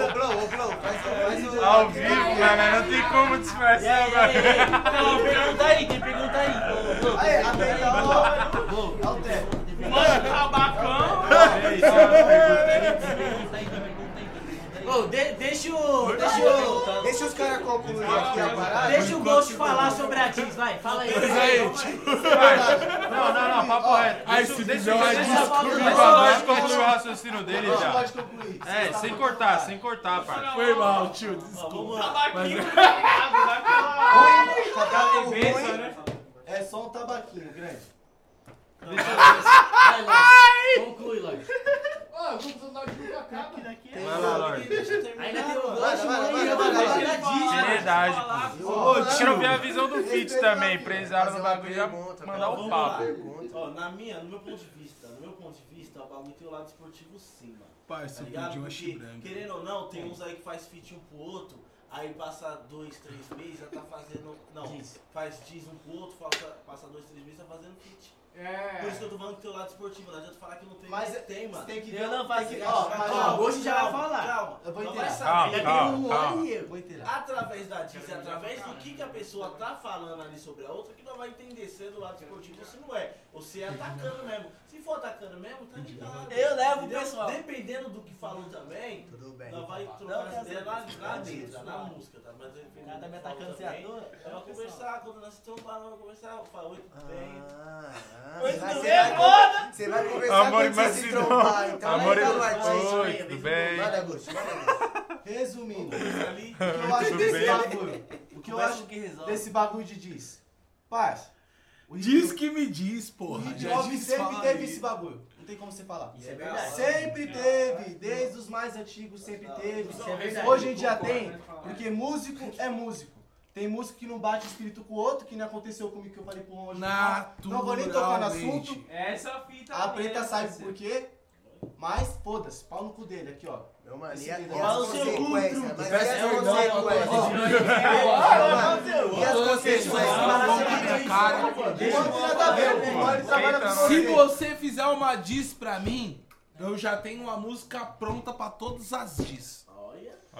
Ô, Blow, ô, Blow, faz, faz o... Ao vivo, mano, não tem como disfarçar agora. Não, pergunta aí, tem pergunta aí. Aí, até então, ó, o. Mano, tabacão. Ô, de- deixa o. Deixa o. Deixa os caras concluírem aqui a parada. Deixa o Ghost falar sobre a Diz, vai, fala aí. Mas aí, tipo, vai. Não, não, não, papo reto. Deixa- se deixa- vai. Deixa eu concluir o raciocínio dele já. pode concluir. É, está sem cortar, sem cortar, parça. Foi mal, tio, desculpa. Tabaquinho, Mas- tá ruim, né? É só um tabaquinho grande. Vai, Lorde. Conclui, Lorde. Ó, eu vou precisar de um acaba. Vai lá, Lorde. Ainda tem o vai, mano. Deixa. Seriedade, falar, pô. Ô, Eu quero ver a visão do Fit também. a Empresário Fazer no bagulho já mandar o Vamos papo. Ó, na minha, no meu ponto de vista, no meu ponto de vista, o bagulho tem o lado esportivo sim, mano. Parça, Tá eu ligado? uma querendo ou não, tem uns aí que faz feat um pro outro, aí passa dois, três meses, já tá fazendo. Não, faz diz um pro outro, passa, passa dois, três meses, tá fazendo feat. É. Que eu tô falando que tem o lado esportivo, não adianta falar que não tem, Mas mas tem, mano. Tem que Eu ver. não faço isso. ó, mas, Calma, ó, hoje já vai falar. Calma, Eu vou inteirar. vai Calma, saber. calma, calma. eu. Vou inteirar. Através da diz e através do que, que a pessoa tá falando ali sobre a outra, que não vai entender se é do lado esportivo ou se não é. Ou se é atacando mesmo. Se for atacando mesmo, tá ligado. Eu levo o pessoal. Dependendo do que falou também, Tudo bem. nós vai trocar as ideias lá, lá dentro, na música, tá? Mas O cara tá me atacando, você é toa? É pra conversar, quando nós estamos falando, conversar, eu falo, oi, tudo bem. Ah, Oi, tudo bem, você vai- foda? Você vai conversar Amor quando você se imaginou. trombar, então Amor vai dar no imaginou. artista. Oi, tudo bem? Manda, Gusto, manda, Gusto. Resumindo, Ali, o que eu acho desse bem? bagulho? O que eu Conversa acho quem resolve. desse bagulho de diz? Parça, o hip- Diz que me diz, o porra. hip Já hop sempre fala teve aí. esse bagulho. Não tem como você falar. Isso é verdade. Sempre teve, desde os mais antigos sempre teve. Isso é verdade. Hoje em dia tem, porque músico é músico. Tem músico que não bate o espírito com o outro, que nem aconteceu comigo que eu falei pro Ron hoje. Não vou nem tocar no assunto. Essa fita A preta sabe por quê, mas foda-se, pau no cu dele aqui, ó. Meu mano, e, a, e é as consequências? Mas e Peço as perdão. E as consequências? Se você. fizer uma diss pra mim, eu já tenho uma música pronta pra todas as diss.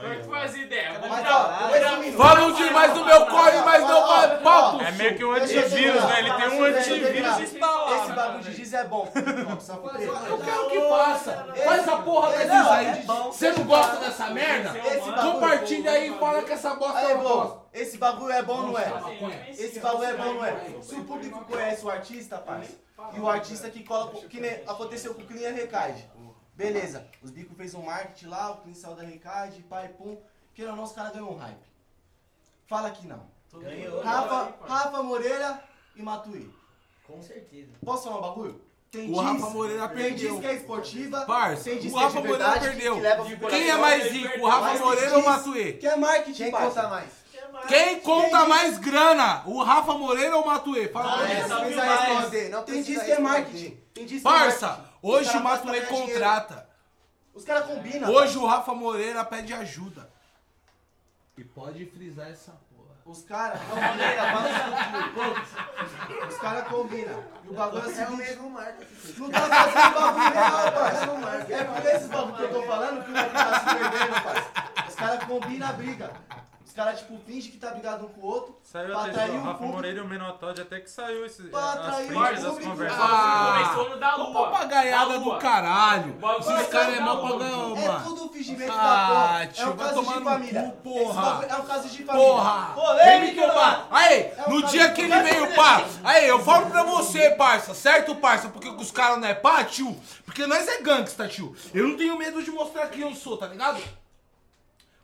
Qual que foi as ideias? Vamos Mas, ó. Falam demais do meu corre, mas não vai papo. É meio que um antivírus, né? Ele tem um antivírus instalado. Esse bagulho de giz é bom. Eu quero que faça. Faz a porra da diss aí. Você não gosta dessa merda? Esse bagulho- Compartilha aí e fala que essa bosta é bosta. bom, esse bagulho é bom ou não é? Esse bagulho é bom ou não é? Se o público conhece o artista, parça, e o artista que cola, que aconteceu com o Clean Recaide. Beleza, os bicos fez um marketing lá, o Clean saiu da Recaide, pai, pum. Queira ou não, os caras ganham um hype. Fala que não. Ganhou. Rafa, Rafa Moreira e Matuí. Com certeza. Posso falar um bagulho? Tem O diz- Rafa Moreira Tem perdeu. diz que é esportiva, Parça, tem diz o que é Rafa de Moreira verdade, perdeu. que pro Quem é mais rico, o Rafa tem Moreira ou o Matuê? Que é marketing, Quem parça. conta mais? Quem conta mais grana, o Rafa Moreira ou o Matuê? Fala pra Não mim. precisa responder, não Tem precisa diz que é responder. marketing. Tem diz que é Parça, marketing. Hoje o Matuê dinheiro. contrata. Os caras combinam. Hoje o Rafa Moreira pede ajuda. E pode frisar essa porra. Os caras combinam. Os caras combinam. E o bagulho é o É seguinte. mesmo marca. Não tá fazendo bagulho real, parça. É por esses bagulho que eu tô falando que o bagulho tá se perdendo, parça. Os caras combinam a briga. Caras, tipo, fingem que tá brigado um com o outro. Saiu pra atrair o Rafa público. Moreira e o Menotod até que saiu esse, Pra as atrair o prints das público. conversas. Ah, Começou no da lua. papagaiada Da do caralho. Esses caras é da mó lua. pagão, É mano. tudo fingimento da Ah, porra. É tio, um vai caso tomar de no família. cu, Esse porra. bagulho É um caso de família. Porra! Vem me que eu pá! Aí, É um no dia que ele veio pá, aí eu falo pra você, parça, certo, parça? Porque os caras não é pá, tio? Porque nós é gangsta, tio. Eu não tenho medo de mostrar quem eu sou, tá ligado?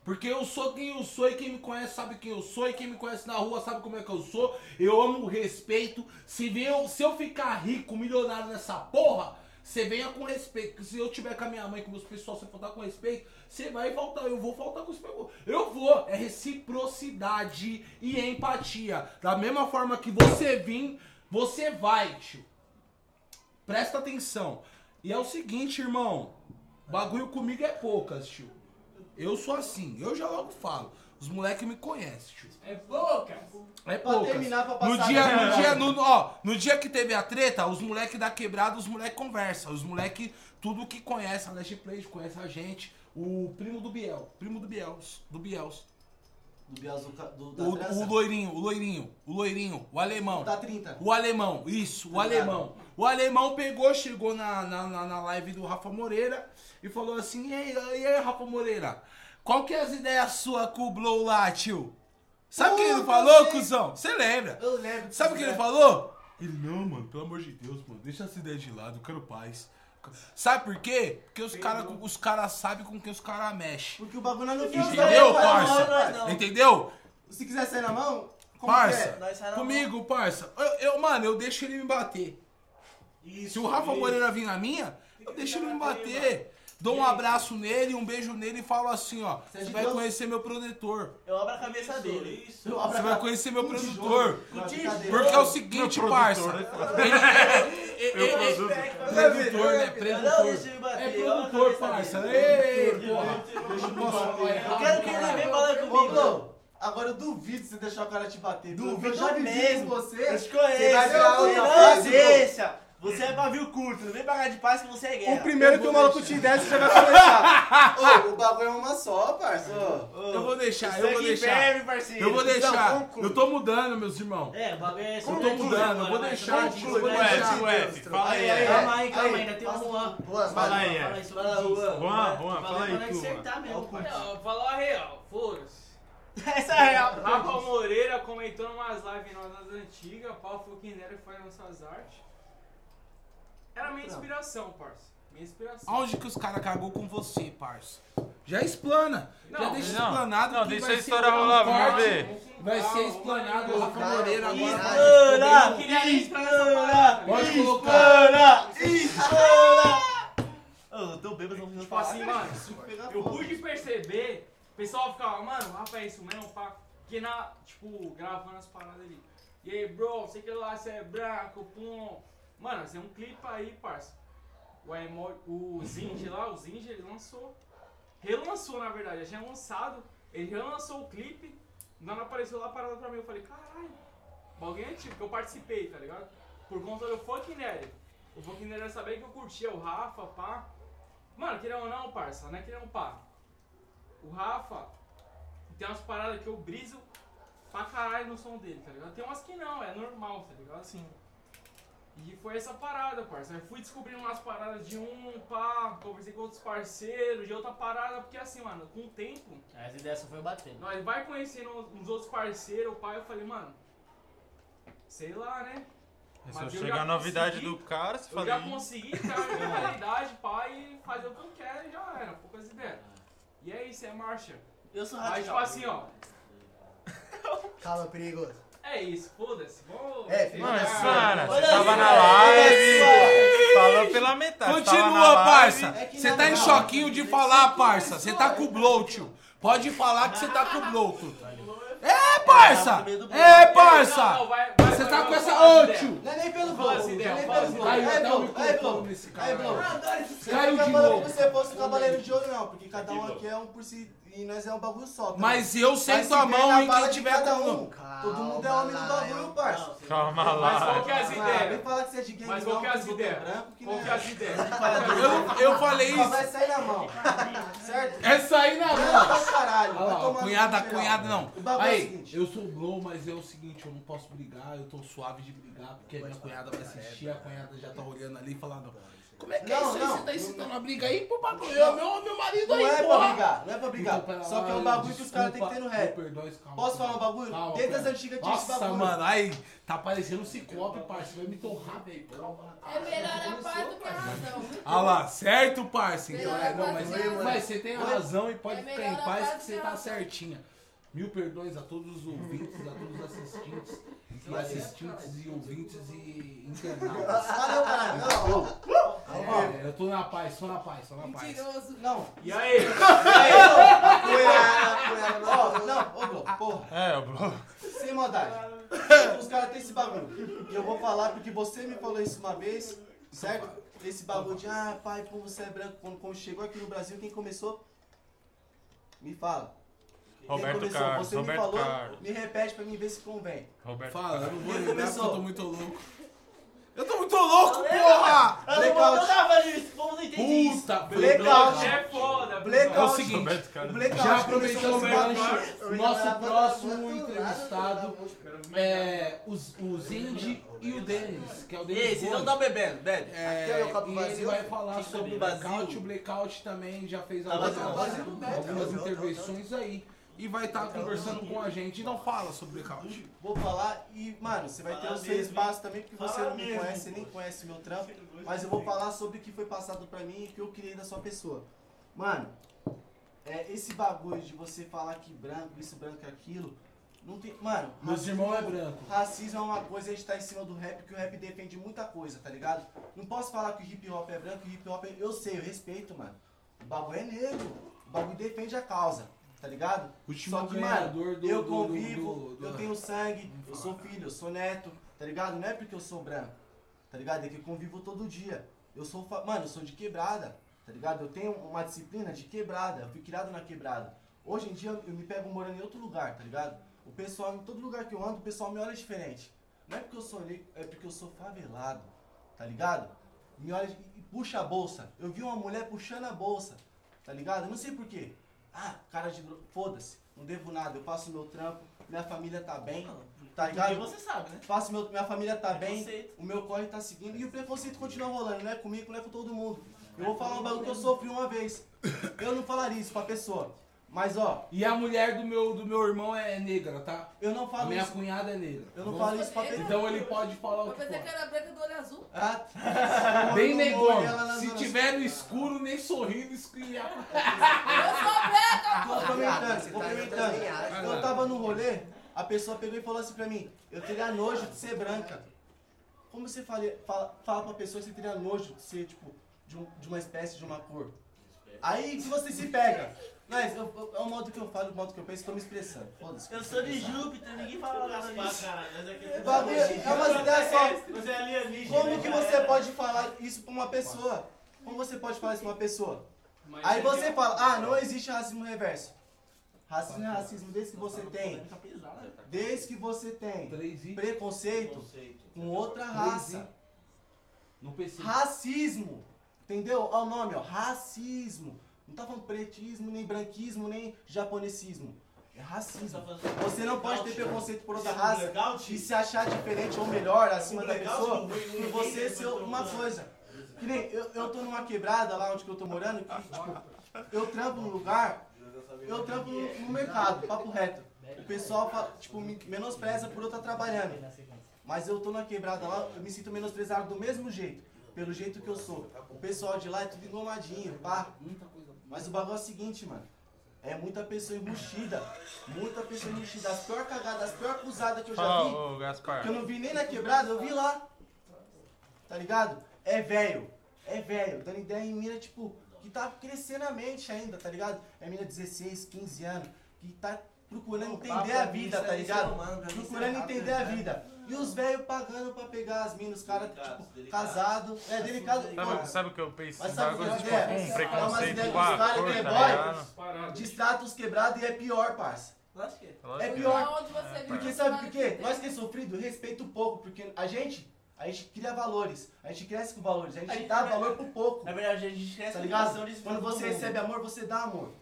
Porque eu sou quem eu sou e quem me conhece sabe quem eu sou e quem me conhece na rua sabe como é que eu sou. Eu amo respeito. Se, eu, se eu ficar rico, milionário nessa porra, você venha com respeito. Se eu tiver com a minha mãe, com meus pessoal, você faltar com respeito, você vai faltar. Eu vou faltar com respeito. Eu vou. É reciprocidade e empatia. Da mesma forma que você vir, você vai, tio. Presta atenção. E é o seguinte, irmão. Bagulho comigo é poucas, tio. Eu sou assim, eu já logo falo. Os moleques me conhecem, tio. É boca. É Pra poucas. terminar, pra No passar dia, a- no dia, no, ó, no dia que teve a treta, os moleques da quebrada, os moleques conversam. Os moleques, tudo que conhece a Last Play, conhece a gente. O primo do Biel, primo do Biels, do Biels. Do Bielzo, do, da O, o loirinho, o loirinho, o loirinho, o alemão. Da 30. O alemão, isso, o Tá alemão. O alemão pegou, chegou na, na, na, na live do Rafa Moreira e falou assim: e aí, Rafa Moreira, qual que é as ideias suas com o Blow lá, tio? Sabe o que ele falou, cuzão? Você lembra? Eu lembro. Sabe o que ele falou? Ele, não, mano, pelo amor de Deus, mano, deixa essa ideia de lado, eu quero paz. Sabe por quê? Porque os caras os cara sabem com quem os caras mexem. Porque o bagulho não fica Entendeu, não, não, parça? Entendeu? Se quiser sair na mão, como Parça, que é? Sai na comigo, parça. Eu, eu- mano, eu deixo ele me bater. Se o Rafa isso. Moreira vir na minha, eu deixo ele me bater. Dou um abraço nele, um beijo nele e falo assim, ó. Você de vai Deus. conhecer meu produtor. Eu abro a cabeça dele. Você vai conhecer meu produtor. Porque é o seguinte, Meu parça. produtor, Ele é- é- é- produtor. é- Produtor, né? Não, Produtor. deixa ele bater, É eu abro a produtor, parça. Ei, Deixa porra. Deixa eu Eu quero que ele venha falar comigo. Agora eu duvido você deixar o cara te bater. Duvido eu já vivi mesmo. com você. Eu te Você vai conheço. virar outra Não deixa. Você é pavio curto. Não vem pagar de paz que você é guerra. O primeiro que o maluco te der, você já vai começar. Ô, o bagulho é uma só, parça. Ô. Eu vou deixar, eu vou deixar. firme, parceiro. Eu vou deixar. Não. Eu tô mudando, meus irmãos. É, o bagulho é Eu tô mudando, eu vou deixar. Eu vou deixar. fala aí, é. Calma aí, calma aí, ainda tem um Juan. Fala aí, Fala é. fala isso. Juan, Juan, fala aí, Pra tu, acertar mesmo, parceiro. Não, falar a real, foda-se. Essa é a real. Rafa Moreira comentou numas lives nossas antigas, Paulo Foquinera que faz nossas artes. Era minha inspiração, parça. Minha inspiração. Aonde que os caras cagou com você, parça? Já explana. já Não, deixa não. explanado Não, deixa a história rolar, vamos ver. Vai ser explanado o Rafa Moreira agora. Explana! Explana! Pode colocar. Explana! Eu tô bêbado, não Tipo assim, mano, eu pude perceber, o pessoal ficava, mano, Rafa é isso mesmo, pá. Porque na, tipo, gravando as paradas ali. E aí, bro, sei que lá, você é branco, pum. Mano, tem um clipe aí, parça. O, emo, o Zinge lá, o Zinge, ele lançou. Relançou, na verdade, já tinha lançado. Ele relançou o clipe. Quando apareceu lá parada pra mim, eu falei, caralho, bagulho antigo, que eu participei, tá ligado? Por conta do Funk Nerd. O Funk Nerd ia saber que eu curtia o Rafa, pá. Mano, querendo ou não, parça, não é querendo pá. O Rafa tem umas paradas que eu briso pra caralho no som dele, tá ligado? Tem umas que não, é normal, tá ligado? Assim. E foi essa parada, parça. Eu fui descobrindo umas paradas de um, pá, conversei com outros parceiros, de outra parada, porque assim, mano, com o tempo, As ideias só foi batendo. nós vai conhecendo uns outros parceiros, o pai, eu falei, mano, sei lá, né? Se eu eu chegar já a novidade do cara, você Eu fala já aí. consegui entrar na minha realidade, pai, e fazer o que eu quero e já era, poucas ideias. E é isso, é marcha. Eu sou Mas tipo radical. assim, ó, Calma, perigoso. É isso, foda-se. É, filho. Mano, olha você tava aí, na live, falou pela metade. Continua, parça. É Você tá em choquinho de falar, parça. Você tá com o blow, tio. Pode falar que você tá com o blow, tio. É, parça. É, parça. Você tá com essa... Ô, tio. Não é nem pelo blow, essa não é pelo essa blow. Aí, Caiu blow, aí, Aí. Caiu de novo. você fosse o cavaleiro de ouro, não, porque cada um aqui é um por si e nós é um bagulho só. tá Mas eu sento Mas se a mão em quem tiver cada com... um. Todo mundo é homem do bagulho, parça. Calma Mas lá. qual que é as ideias? vem falar que você é de gangue, Mas qual que é as que é ideias? branco, que Qual que é as ideias? Eu, eu falei Só isso. vai sair na mão. Certo? É sair na mão. é caralho. Olha cunhada, cunhada não. O bagulho é o Aí, seguinte. eu sou blow, mas é o seguinte, eu não posso brigar, eu tô suave de brigar, porque a minha cunhada vai assistir, a cunhada já tá olhando ali e falando, como é que é Não, isso aí? não. Você tá incitando a briga aí pro bagulho? Eu, meu, meu marido Não aí, é pra porra. brigar, não é pra brigar. Então, pera Só que é um bagulho que os caras têm que ter no desculpa, rap. Posso falar um bagulho? Calma, Desde as antigas tinha esse Nossa, bagulho. mano, aí, tá parecendo um ciclope, parceiro, vai me torrar, velho. É melhor a paz do que a razão. Ah lá, certo, parceiro? Então, é, não, mas, mas você tem a razão e pode É ficar em paz que você tá certinha. Mil perdões a todos os ouvintes, a todos os assistentes, e assistentes e ouvintes e internautas. Valeu, caralho. Não, não. É, eu tô na paz, tô na paz, tô na paz. Mentiroso. Não. E aí? Cunhada, cunhada. Ó, não, ô, Blo, porra. É, o Blow. Sem maldade. Os caras têm esse bagulho. E eu vou falar porque você me falou isso uma vez, certo? Esse bagulho de, ah, pai, pô, você é branco. Quando, quando chegou aqui no Brasil, quem começou? Me fala. Roberto? Carlos, Você Roberto me falou, Carlos. me repete pra mim ver se convém. Roberto Fala, eu não vou lembrar porque eu tô muito louco. Eu tô muito louco, porra! Eu não vou- eu tava nisso, como não entendi isso. Puta, Blackout. É foda, Blackout. É o seguinte, Carlos. Blackout já aproveitando o esse gancho, nosso próximo entrevistado é os, o Zindy e o Denis, que é o Denis vocês não estão bebendo, bebe. É, é e ele vai falar sobre o blackout. O blackout também já fez Tá algumas, não bebe, algumas eu- eu- intervenções aí. E vai estar conversando com a gente. Então fala sobre blackout. Vou falar e, mano, você vai ter Fala o seu mesmo, espaço também, porque você não me mesmo, conhece, você nem conhece meu trampo. Mas eu vou falar sobre o que foi passado pra mim e o que eu criei da sua pessoa. Mano, é, esse bagulho de você falar que branco, isso, branco, aquilo. Não tem. Mano, Meus racismo- irmãos é branco. Racismo é uma coisa, a gente tá em cima do rap, que o rap defende muita coisa, tá ligado? Não posso falar que o hip hop é branco, o hip hop é. Eu sei, eu respeito, mano. O bagulho é negro. O bagulho defende a causa, tá ligado? Último Só que, ganhador mano, do- eu do- convivo, do- eu tenho sangue, eu sou filho, eu sou neto, tá ligado? Não é porque eu sou branco, tá ligado? É que eu convivo todo dia. Eu sou, fa- mano, eu sou de quebrada, tá ligado? Eu tenho uma disciplina de quebrada, eu fui criado na quebrada. Hoje em dia eu me pego morando em outro lugar, tá ligado? O pessoal, em todo lugar que eu ando, o pessoal me olha diferente. Não é porque eu sou negro, é porque eu sou favelado, tá ligado? Me olha e e puxa a bolsa. Eu vi uma mulher puxando a bolsa, tá ligado? Eu não sei porquê. Ah, cara de. Foda-se, não devo nada, eu faço meu trampo, minha família tá bem, tá ligado? Porque você sabe, né? Faço meu, minha família tá bem, o meu corre tá seguindo e o preconceito continua rolando, não é comigo, não é com todo mundo. Eu vou falar um bagulho que eu sofri uma vez. Eu não falaria isso pra pessoa. Mas ó, E a mulher do meu, do meu irmão é negra, tá? eu não falo minha isso. cunhada é negra. Eu não Bom? falo isso pra pessoa. Então ele pode falar o Eu que pensei for. que era branca do olho azul. Ah, Bem eu negona. na Se tiver no escuro, nem sorrindo, escreve Eu sou branca, pô! Complementando, tá complementando. em Eu tava no rolê, a pessoa pegou e falou assim pra mim, eu teria nojo de ser branca. Como você fala, fala, fala pra pessoa que você teria nojo de ser, tipo, de, um- de uma espécie, de uma cor? Aí se você se pega. Mas eu- eu- é o modo que eu falo, o modo que eu penso, tô me expressando. Foda-se. Eu sou de Júpiter, ninguém fala nada disso. Bagulho, é umas ideias só. Você é alienígena. Como que você pode falar isso pra uma pessoa? Como você pode falar isso pra uma pessoa? Mas Aí é você fala, ah, não existe racismo reverso. Racismo é racismo desde que você tem. Desde que você tem preconceito com outra raça. Racismo. Entendeu? Olha o nome, ó. Racismo. Não tá falando pretismo, nem branquismo, nem japonesismo. É racismo. Você não pode ter preconceito por outra raça e se achar diferente ou melhor acima da pessoa por você ser uma coisa. Que nem eu, eu tô numa quebrada lá onde que eu tô morando, que tipo, eu trampo num lugar, eu trampo no, no mercado, papo reto. O pessoal, tipo, me menospreza por eu estar trabalhando. Mas eu tô na quebrada lá, eu me sinto menosprezado do mesmo jeito. Pelo jeito que eu sou. O pessoal de lá é tudo engomadinho, pá. Mas o bagulho é o seguinte, mano. É muita pessoa embustida. Muita pessoa embustida. As pior cagadas, as pior acusadas que eu já vi. Que eu não vi nem na quebrada, eu vi lá. Tá ligado? É velho. É velho. Dando ideia em mina, tipo, que tá crescendo a mente ainda, tá ligado? É mina de 16, 15 anos. Que tá procurando entender a vida, tá ligado? Procurando entender a vida. E os velhos pagando pra pegar as minas, os caras, tipo, casado. É delicado. Sabe, sabe o que eu penso? Mas sabe o que tipo, é? um É umas preconceito ideias com dos a caras cor, que é boy. ligado? Distrata os quebrados e é pior, parça. É pior. Onde você Porque sabe por quê? Nós que é sofrido, respeito pouco, porque a gente, a gente cria valores, a gente cresce com valores, a gente dá valor pro pouco. Na verdade, a gente cresce Tá com ligado? de Quando você recebe amor, você dá amor.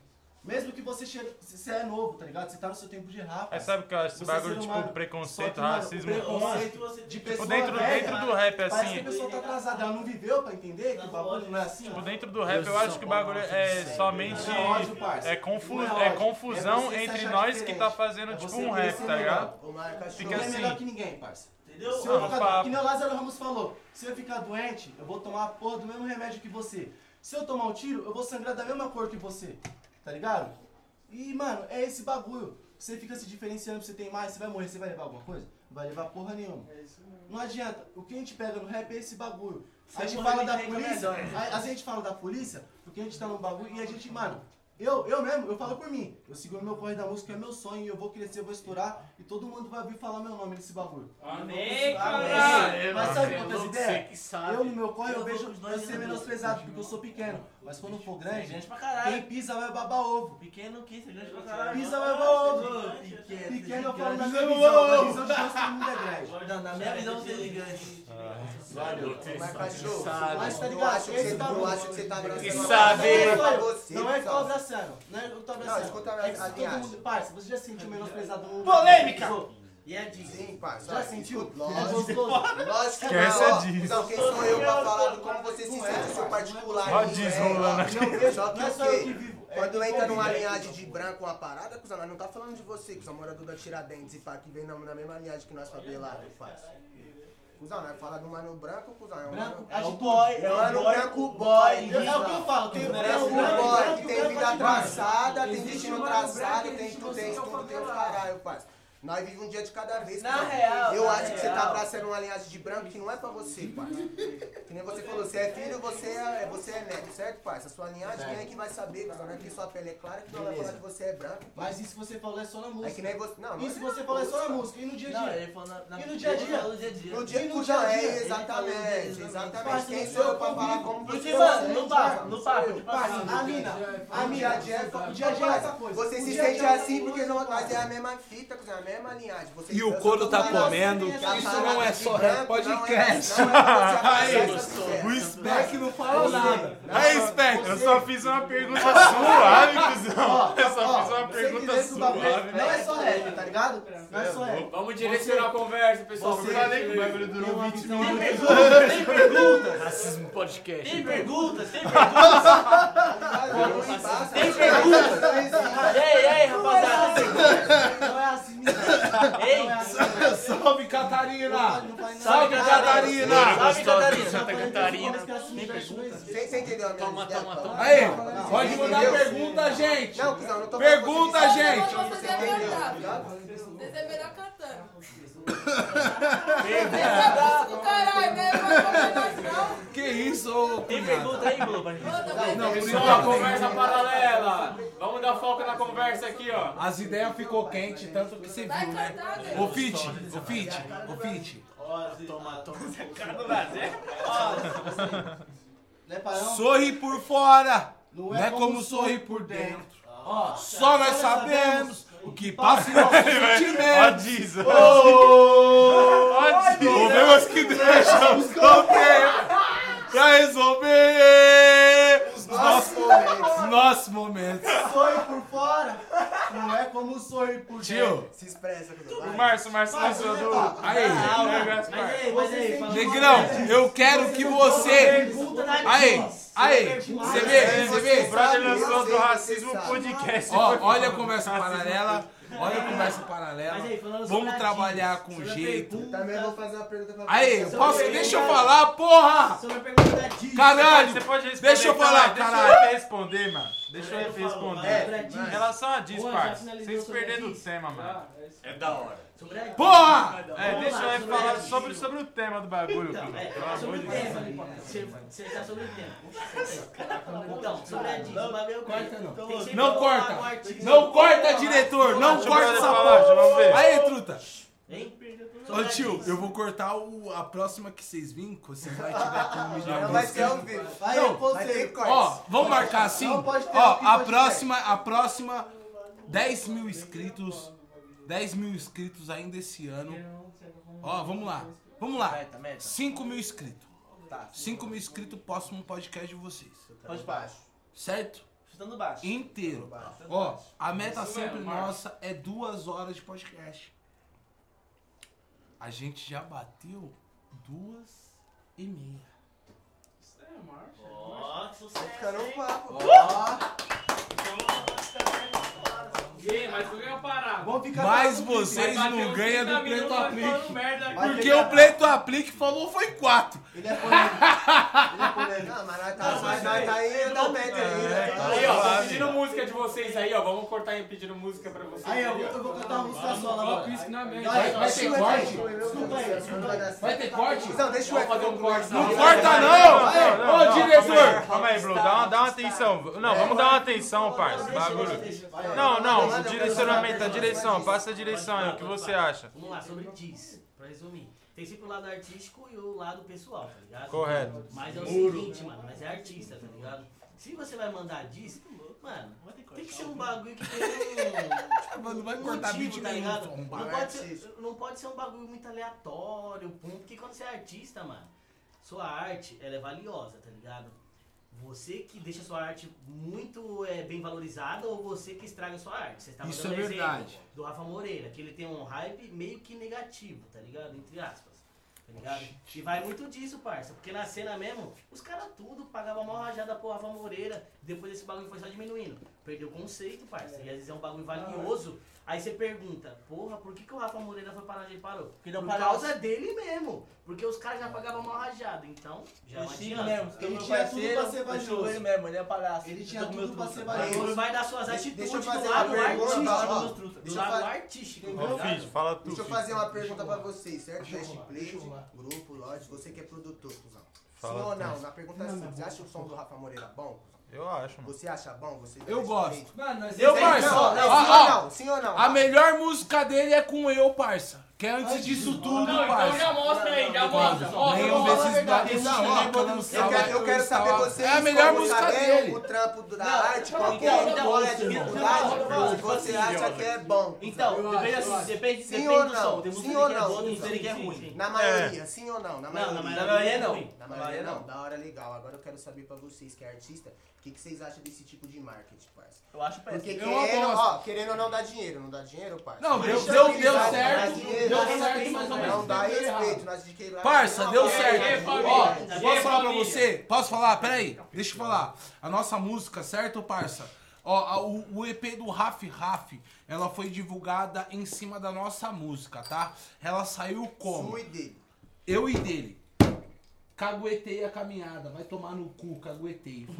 Mesmo que você chegue, você é novo, tá ligado? Você tá no seu tempo de errar. É, sabe o que eu acho esse é bagulho, tipo, humano. preconceito, Só que, mano, o racismo. preconceito de Tipo, pessoa dentro, velha, dentro do rap, Parece que assim. a pessoa tá atrasada, ela não viveu pra entender que o bagulho não é assim. Tipo, dentro do rap, eu acho que o bagulho é somente. É. É, confu é é. É confusão se entre nós que tá fazendo, É tipo, um rap, tá ligado? Fica é melhor assim. que ninguém, parça. Entendeu? Se eu ficar, papo. que nem o Lázaro Ramos falou, se eu ficar doente, eu vou tomar a porra do mesmo remédio que você. Se eu tomar um tiro, eu vou sangrar da mesma cor que você. Tá ligado? E, mano, é esse bagulho. Você fica se diferenciando, você tem mais, você vai morrer, você vai levar alguma coisa? Não vai levar porra nenhuma. Não adianta. O que a gente pega no rap é esse bagulho. A gente morrer, fala da ninguém polícia, melhor. a, a gente fala da polícia, porque a gente tá num bagulho e a gente, mano, eu, eu mesmo, eu falo por mim. Eu sigo no meu corre da música, é meu sonho, e eu vou crescer, eu vou estourar, e todo mundo vai vir falar meu nome nesse bagulho. Amém, Amém. caralho! Mas sabe Você é quantas ideias? você. Eu no meu corre eu Eu vejo vou com os dois eu ser irmãos. menosprezado, porque eu sou pequeno. Mas quando for grande, gente pra caralho. quem pisa vai babar ovo. Pequeno que você grande pra caralho. Pisa vai babar ovo. Pequeno, Pequeno eu falo na minha visão, na visão de Deus todo mundo é grande. Não, na minha visão você é gigante. Valeu. Mas, cachorro, Mas tá eu ligado? acho que Esse você- bagulho. eu acho que você tá abraçando Que sabe. Não é Não é que eu tô abraçando. Não é que eu tô Não, abraçando. escuta a- É que a todo mundo. Parça, você já sentiu menosprezado no Polêmica! E é disso. Sim, parça. Já sentiu? Lógico. É? Lógico que Esquece não, é ó. disso. Então, quem sou eu pra falar do como você se sente no seu particular? Ó, é, desrolando ó. aqui. Não, vejo, Só que é o quê? Quando entra numa linhagem de branco uma parada, cuzão, nós não tá falando de você, cuzão, morador da Tiradentes e pá, que vem na, na mesma linhagem que nós favelados, faz. Cuzão, nós fala do mano branco, cuzão, é um mano... é o boy, é o mano branco boy, boy. é o que eu falo, tem branco, branco boy, branco, que tem branco, vida branco. traçada, tem destino traçado, branco, tem tudo, tem é tudo, tem os caralho, parça. Nós vivemos um dia de cada vez. Na cuzão. real, Eu na acho que você tá real. abraçando uma linhagem de branco que não é pra você, parça. Que nem você falou, você é filho, você é, você é neto, certo, parça? A sua linhagem, quem é que vai saber, cuzão? Não é que sua pele é clara que não vai falar que você é branco. Mas isso você falou é só na música. É que nem você. Não, não Isso é você falou é só na música. E no dia a Não, dia? ele falou na- na- E no dia a dia? no dia a dia. No dia no é, exatamente, exatamente. Quem sou eu pra falar como Porque, você mano, é, no papo, no assim, a mina, a mina, é o dia a dia é essa coisa. Você se sente é assim essa porque não- nós é a mesma fita, cuzão, é mesma linhagem. Você- E o couro tá falando comendo, isso não é só rap podcast. não é- não é Aí, o. Spec não fala nada. Aí, Spec, eu só fiz uma pergunta suave, cuzão. Eu só fiz uma pergunta suave. Não é só rap, tá ligado? Não é. Vamos direcionar a conversa, pessoal. Você- falei que o bagulho durou 20 Tem minutos. perguntas, tem perguntas. Racismo podcast. Tem perguntas, tem perguntas. Tem perguntas. Ei, ei, rapaziada, tem perguntas. Não é assim, Ei, Salve, Catarina! Salve, Catarina! Salve, Catarina! Santa Catarina. Tem perguntas. Você entendeu a Toma, toma, toma. Aí, pode mandar pergunta, gente! Não, cuzão, não tô Pergunta, gente! Que isso, ô Tem pergunta aí, Globo? Manda, vai. Não, Pessoal, conversa paralela. Vamos dar foco na conversa aqui, ó. as ideias ficou quente, tanto que você viu, né? Ô, Fit, ô, Fit, ô, Fit. Toma, toma. Cara do Brasil. Não é pra? Sorri por fora, Não não é é como como sorrir por dentro. Ó, Só nós sabemos o que passa em nossos Ó, sentimentos. diz. Ô, Ó, diz. Problemas que deixam o tempo pra resolver os nossos momentos. Nossos momentos. sorri por fora, não é como sorri por dentro. Tio, Se expressa. O. Márcio, Márcio lançou do. aí, Negrão, eu quero que você. Aí, aí, você vê, você O vê? brother Eu lançou do Racismo. Podcast. Ó, olha a foda. conversa paralela, olha a conversa paralela. Mas aí, falando sobre Vamos a trabalhar com sobre jeito. pergunta- Também vou fazer uma pergunta pra Aí, você. posso, deixa eu falar, porra! Sobre a pergunta da. Caralho! Você pode responder. Deixa eu falar, Deixa caralho. eu responder, mano. Deixa eu responder. vai, sobre a Diz. Em relação a diz, parça. Vocês perderam o tema, mano. É da hora. Sobre a. Porra! É, deixa eu falar sobre, sobre o tema do bagulho, Então, filho. é, Pelo é sobre de o tema. Você você tá sobre o tema. Então, sobre a Diz. o bagulho é? Corta não. Não corta! Não corta, diretor! Não corta essa porra! vamos ver. Aí, truta! Hein? Ô tio, eu vou cortar o, a próxima que vocês virem, que vocês vai tiver com um milhão de vai ser ao vivo. Vai ter corte. Ó, vamos marcar assim? Não pode ter Ó, aqui, a pode próxima, a próxima, 10 mil inscritos, 10 mil inscritos ainda esse ano. Ó, vamos lá, vamos lá. Meta, meta. 5 mil inscritos. Tá. 5 mil inscritos, próximo podcast de vocês. Pode baixo. Certo? Chutando baixo. Inteiro. Ó, a meta sempre nossa é duas horas de podcast. A gente já bateu duas e meia. Ó, que sucesso. Fica no papo. Ih, mas tu ganha parar. Vamos ficar Mas vocês não ganham 30 do falando Aplique. Porque o Preto Aplique falou foi quatro. Ele é polêmico. Ele é polêmico. Não, mas nós tá, nós tá aí da meta ainda. tá? Aí, ó, tô pedindo música de vocês aí, ó. Vamos cortar aí pedindo música pra vocês. Aí, eu aí, ó. eu vou cantar uma música Coloca isso na mente. Vai, vai ter corte? Escuta aí, escuta aí. Vai ter corte? Não, deixa o Vamos fazer um corte Não corta Não, Ô, diretor! Calma aí, aí, Blue. Dá uma, dá uma atenção. Não, vamos dar uma atenção, parça. Bagulho. Não, não, o direcionamento, a direção. Passa a direção aí, o que você acha? Vamos lá, sobre Diz, pra resumir. Tem sempre o lado artístico e o lado pessoal, tá ligado? Correto. Mas é o seguinte, mano, mas é artista, tá ligado? Se você vai mandar Diz, mano, tem que ser um bagulho que tem um. Mano, não vai cortar motivo, tá ligado? um Não pode, ser, não pode ser um bagulho muito aleatório, pum, porque quando você é artista, mano, sua arte, ela é valiosa, tá ligado? Você que deixa sua arte muito é, bem valorizada ou você que estraga sua arte. Você tava Isso é exemplo verdade. do Rafa Moreira, que ele tem um hype meio que negativo, tá ligado? Entre aspas. Tá ligado? E vai muito disso, parça. Porque na cena mesmo, os caras tudo pagava mal rajada pro Rafa Moreira. Depois esse bagulho foi só diminuindo. Perdeu o conceito, parça. E às vezes é um bagulho valioso. Aí você pergunta, porra, por que, que o Rafa Moreira foi parar onde ele parou? Porque não Por causa dele mesmo. Porque os caras já pagavam mal rajada. Então, já não adianta. mesmo, porque o meu parceiro, eu xingo ele mesmo, ele é palhaço. Ele tinha tudo pra ser Agora valioso. vai dar suas atitudes deixa eu do fazer lado uma pergunta, artístico. Do deixa eu lado artístico. Fala. Deixa eu fazer uma pergunta pra vocês, certo? Falar, Play, grupo, Lodge, você que é produtor, cuzão. Fala Sim ou não? Na pergunta você acha o som do Rafa Moreira bom? Eu acho, mano. Você acha bom? Você Eu gosto. Mano, nós Eu, parça, não, não, ó, não? Sim ou não? A melhor música dele é com eu, parça. Que é antes disso tudo, Não, então parça. já mostra aí, já mostra. Nenhum desses eu quero, saber vocês É a melhor música dele. o trampo da arte, qual que então, é, então, qual é a então, dificuldade, então, se você então, acha que é bom. Então, depende, Sim ou não? Sim que ou é não? é. Na maioria, sim ou não? Na Não, na maioria. Não. Na maioria não, não. da hora legal. Agora eu quero saber pra vocês que é artista, o que, que vocês acham desse tipo de marketing, parça? Eu acho péssimo. Porque Eu querendo, aposto. ó, querendo ou não dá dinheiro, não dá dinheiro, parça? Não, deu, deu, eu deu certo. dinheiro, Deu certo, mas Não mesmo dá respeito, nós de que lá- Parça, Não, deu certo. Ó, posso falar pra você? Posso falar? Pera aí, deixa eu falar. A nossa música, certo, parça? Ó, a- o, o EP do Raf Raf, ela foi divulgada em cima da nossa música, tá? Ela saiu como? Sua e dele. Eu e dele. Caguetei a caminhada. Vai tomar no cu, caguetei.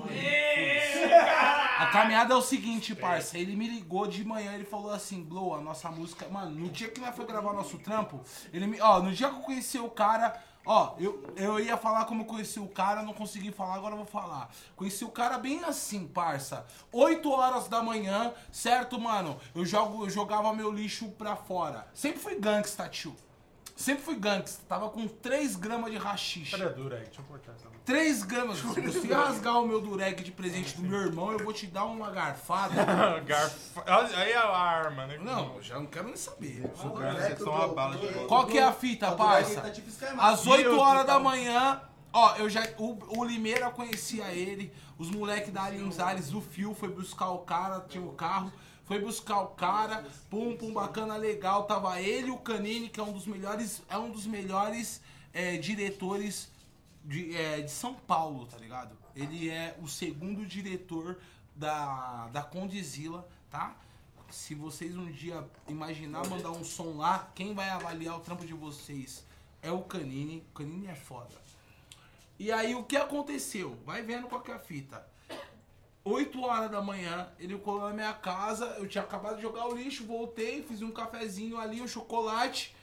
A caminhada é o seguinte, parça. Ele me ligou de manhã, ele falou assim, Blow, a nossa música. Mano, no dia que nós foi gravar nosso trampo, ele me. Ó, no dia que eu conheci o cara. Ó, eu, eu ia falar como eu conheci o cara, não consegui falar, agora eu vou falar. Conheci o cara bem assim, parça. 8 horas da manhã, certo, mano? Eu, jogo, eu jogava meu lixo pra fora. Sempre fui gangsta, tio. Sempre fui gangsta. Tava com 3 gramas de rachixe. Cadê a Durek? Deixa eu cortar essa. 3 gramas. Se você rasgar o meu dureg de presente do meu irmão, eu vou te dar uma garfada. Garfa... Aí é a arma, né? Não, já não quero nem saber. Vocês são uma bala de. Qual que é a fita, parça? tá tipo Às E 8 eu, horas da manhã, ó, eu já. O, o Limeira conhecia ele, os moleques da Aliens Ares, o Fio foi buscar o cara, tinha o carro, foi buscar o cara, pum, pum, bacana, legal. Tava ele e o Canini, que é um dos melhores, é um dos melhores é, diretores de, é, de São Paulo, tá ligado? Ele é o segundo diretor da, da Condizila, tá? Se vocês um dia imaginar mandar um som lá, quem vai avaliar o trampo de vocês é o Canini. O Canini é foda. E aí o que aconteceu? Vai vendo qual que é a fita. 8 horas da manhã, ele colou na minha casa, eu tinha acabado de jogar o lixo, voltei, fiz um cafezinho ali, um chocolate,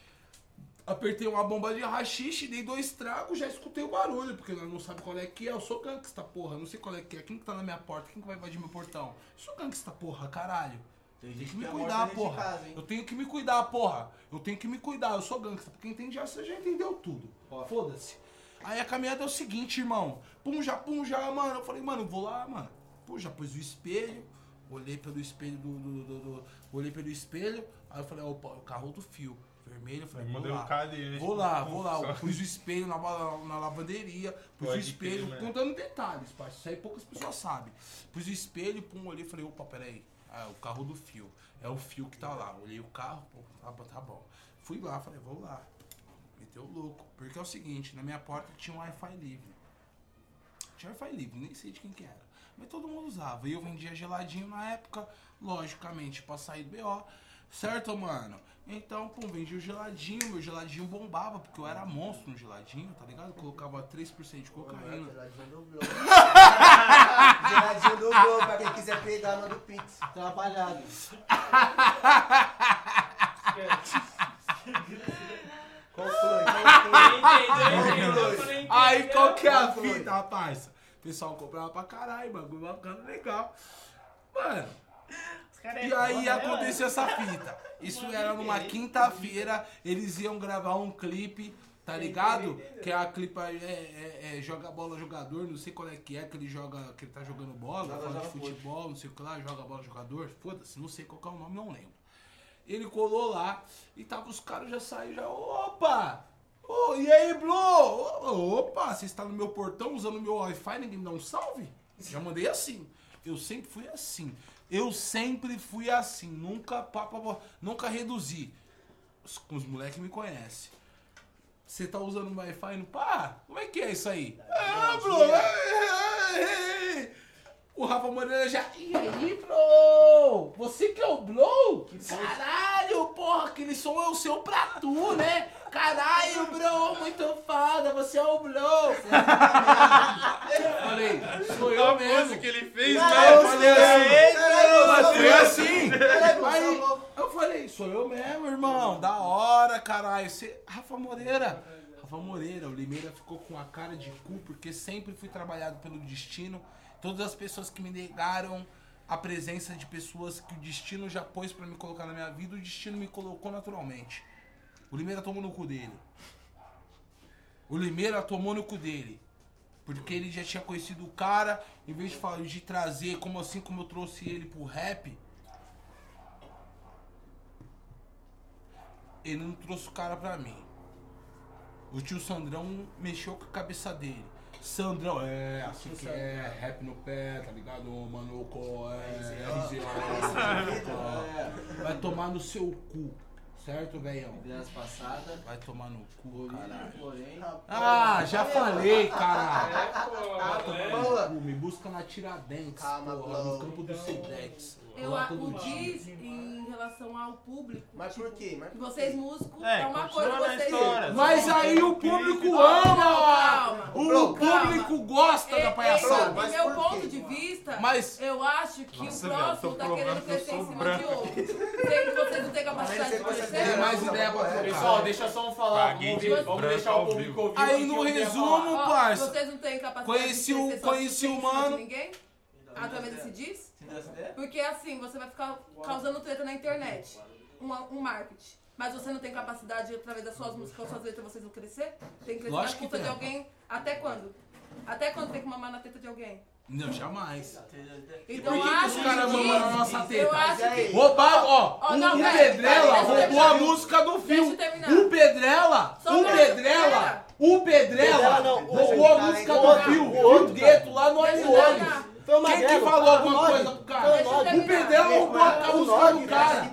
apertei uma bomba de rachixe, dei dois tragos, já escutei o barulho, porque nós não sabe qual é que é, eu sou gangsta, porra, não sei qual é que é, quem que tá na minha porta, quem que vai invadir meu portão? Eu sou gangsta, porra, caralho. Tem Tem que me cuidar, porra. casa? Eu tenho que me cuidar, porra. Eu tenho que me cuidar. Eu sou gangsta. Porque entende já, você já entendeu tudo. Foda-se. Aí a caminhada é o seguinte, irmão. Pum, já, pum, já, mano. Eu falei, mano, vou lá, mano. Pô, já pus o espelho. Olhei pelo espelho do. do, do- do- olhei pelo espelho. Aí eu falei, opa, o carro do fio. Vermelho, eu falei, vou lá. Cadê? Vou lá, vou lá. Pus o espelho na, na lavanderia, pus o Pode espelho, crer, né? contando detalhes, parceiro. Isso aí poucas pessoas sabem. Pus o espelho, pum, olhei e falei, opa, peraí. Ah, o carro do fio. É o fio que tá lá. Olhei o carro, pô, tá, bom, tá bom. Fui lá, falei, vou lá. Meteu o louco. Porque é o seguinte, na minha porta tinha um Wi-Fi livre. Tinha Wi-Fi livre, nem sei de quem que era. Mas todo mundo usava. E eu vendia geladinho na época, logicamente, pra sair do BO. Certo, mano? Então, pum, vendi o geladinho, meu geladinho bombava, porque eu era monstro no geladinho, tá ligado? Eu colocava 3% de cocaína. Geladinho do Globo. Geladinho do Globo, pra quem quiser pegar, manda o Pix. Trabalhado. Conclui, conclui. Aí qual que é a fita, rapaz? O pessoal comprava pra caralho, bagulho bacana, legal. Mano, e aí aconteceu essa fita. Isso era numa quinta-feira, eles iam gravar um clipe, tá ligado? Que a clipe é, é- é joga bola jogador, não sei qual é que é, que ele joga, que ele tá jogando bola, Joga, fala de futebol, não sei o que lá, joga bola jogador, foda-se, não sei qual que é o nome, não lembro. Ele colou lá e tava os caras já saíram já, opa! Ô, e aí, Blo? Ô, Opa, você está no meu portão usando meu Wi-Fi, ninguém me dá um salve? Já mandei assim. Eu sempre fui assim. Eu sempre fui assim. Nunca, pá, nunca reduzi. Os, os moleques me conhecem. Você tá usando o Wi-Fi no pá? Como é que é isso aí? Ah, Blo, é, é, Moreira já. E aí, bro? Você que é o Blow? Caralho, porra, aquele som é o seu pra tu, né? Caralho, bro, muito foda, você é o Blow. Falei, sou eu A mesmo. que ele fez, Não, né? eu falei assim, foi assim. Aí você eu falei, sou eu mesmo, irmão. Da hora, caralho. Você... Rafa Moreira. Rafa Moreira, o Limeira ficou com a cara de cu, porque sempre fui trabalhado pelo destino. Todas as pessoas que me negaram a presença de pessoas que o destino já pôs pra me colocar na minha vida, o destino me colocou naturalmente. O Limeira tomou no cu dele. O Limeira tomou no cu dele. Porque ele já tinha conhecido o cara, em vez de, falar, de trazer, como assim como eu trouxe ele pro rap, ele não trouxe o cara pra mim. O tio Sandrão mexeu com a cabeça dele. Sandrão, é, assim que é, rap no pé, tá ligado? Manuco, é, RZO, vai tomar no seu cu, certo, velhão? passada. Vai tomar no cu, caralho. Porém, Ah, já falei, caralho. É, pô, é. me busca na Tiradentes, porra, no campo do Cedex. Eu Lá a- todo o diz em relação ao público. Mas por quê? Mas que vocês músicos É, é, uma coisa vocês. história. Mas aí o público Calma, ama! calma. O Calma. público gosta É, da é, palhaçada. do meu ponto de vista, Mas- eu acho que Nossa, o próximo tá querendo crescer em cima branco. de outro. Sendo que vocês não têm capacidade de crescer. Tem mais ideia pra. Pessoal, deixa só um falar. Vamos, deixar o público ouvir. Aí no resumo, parça. Vocês não têm capacidade Conheci de o- crescer conheci o em cima mano. de ninguém? Através desse diz? Porque assim, você vai ficar causando treta na internet. Um, um marketing. Mas você não tem capacidade, através das suas músicas, suas letras, vocês vão crescer? Tem que crescer Lógico na conta que de alguém. Até quando? Até quando tem que mamar na teta de alguém? Não, jamais. Então, Por que, que os caras mamam na nossa Eu teta? acho que. Roubaram, ó, Ó, um, não, um Pedrela roubou terminar. a música do Deixa eu filme. terminar. Um Pedrela, Só um Pedrela, um Pedrela Pedrela não, roubou a música do filme. o gueto lá no Deixa o Quem que falou alguma o coisa pro cara? O Deixa eu Nog. O Pedrela roubou a O música do cara.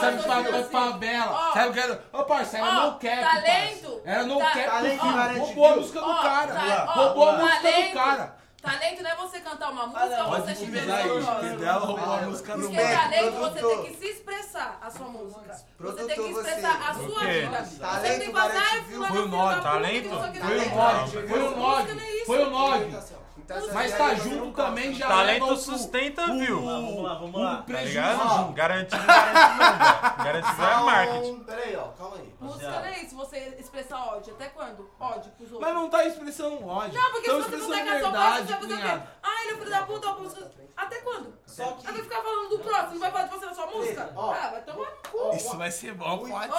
Sabe pra é favela. Sabe o que era? Ô, parceiro, era no cap, talento. Era no cap Roubou a música do cara. Roubou a música do cara. Talento não é você cantar uma música ou você te dividir ver aí, no negócio. Pedrela roubou a música do Porque talento você tem que se expressar a sua música. Você tem que você. expressar a O sua vida. Você Talento tem que falar, view. fulano, Foi o puta, talento? o Foi o. Nog, foi o é isso. foi o Nog. Então, Mas tá junto também já Talento leva o- sustenta, o- viu? Vamos lá, vamos o lá. Tá prejuízo junto. Garantido, garantido não. Garantido é marketing. Então, Pera aí, ó, calma aí. Música não é isso, você expressar ódio. Até quando? Ódio pros outros. Mas não tá expressando ódio. Não, porque Tão se você não tá com a sua você vai fazer o quê? Ah, ele é filho da puta, ó, música. Até quando? Só que. Aí vai ficar falando do próximo, não vai falar de você na sua música? Ó. Ah, vai tomar cu. Isso vai ser bom, pode É, ser.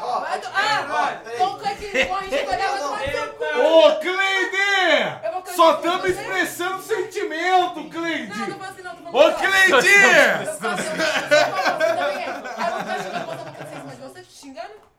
ó, vai to- ó, Ah, peraí. então Cleide! Vou cantar Só estamos você? expressando sentimento, Não, não Cleide! foi assim não, tô falando Ô. Cleide! Eu faço, eu faço, você também é. Aí eu vou crescer em cima de você, te xingando?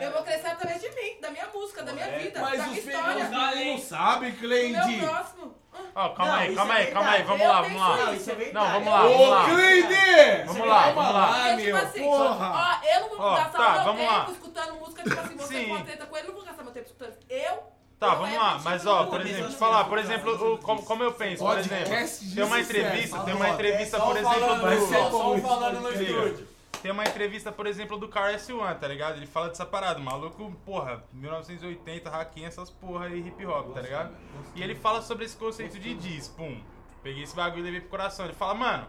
Eu vou crescer através de mim, da minha música, da minha vida, Mas da os minha filhos história. não sabem, Do Cleide! meu próximo. Ó, calma Não, aí, calma é aí, calma aí, vamos lá, vamos lá. Não, é. Não, vamos lá, vamos Ô, lá. Cleide! Vamos lá, vamos lá. tipo assim, porra! ó, eu não vou gastar tá, meu tempo lá. escutando música, tipo assim, você com a treta com ele, eu não vou gastar meu tempo escutando. Eu? Tá, vamos é lá, mas ó, por exemplo, te falar, por exemplo, o, como, como eu penso, por exemplo, tem uma entrevista, sucesso, tem uma entrevista, por exemplo, do... só falando no estúdio. Tem uma entrevista, por exemplo, do Car S1, tá ligado? Ele fala dessa parada, maluco, porra, 1980, hacking essas porra aí, hip hop, tá ligado? E ele fala sobre esse conceito de diz, pum. Peguei esse bagulho e levei pro coração. Ele fala, mano,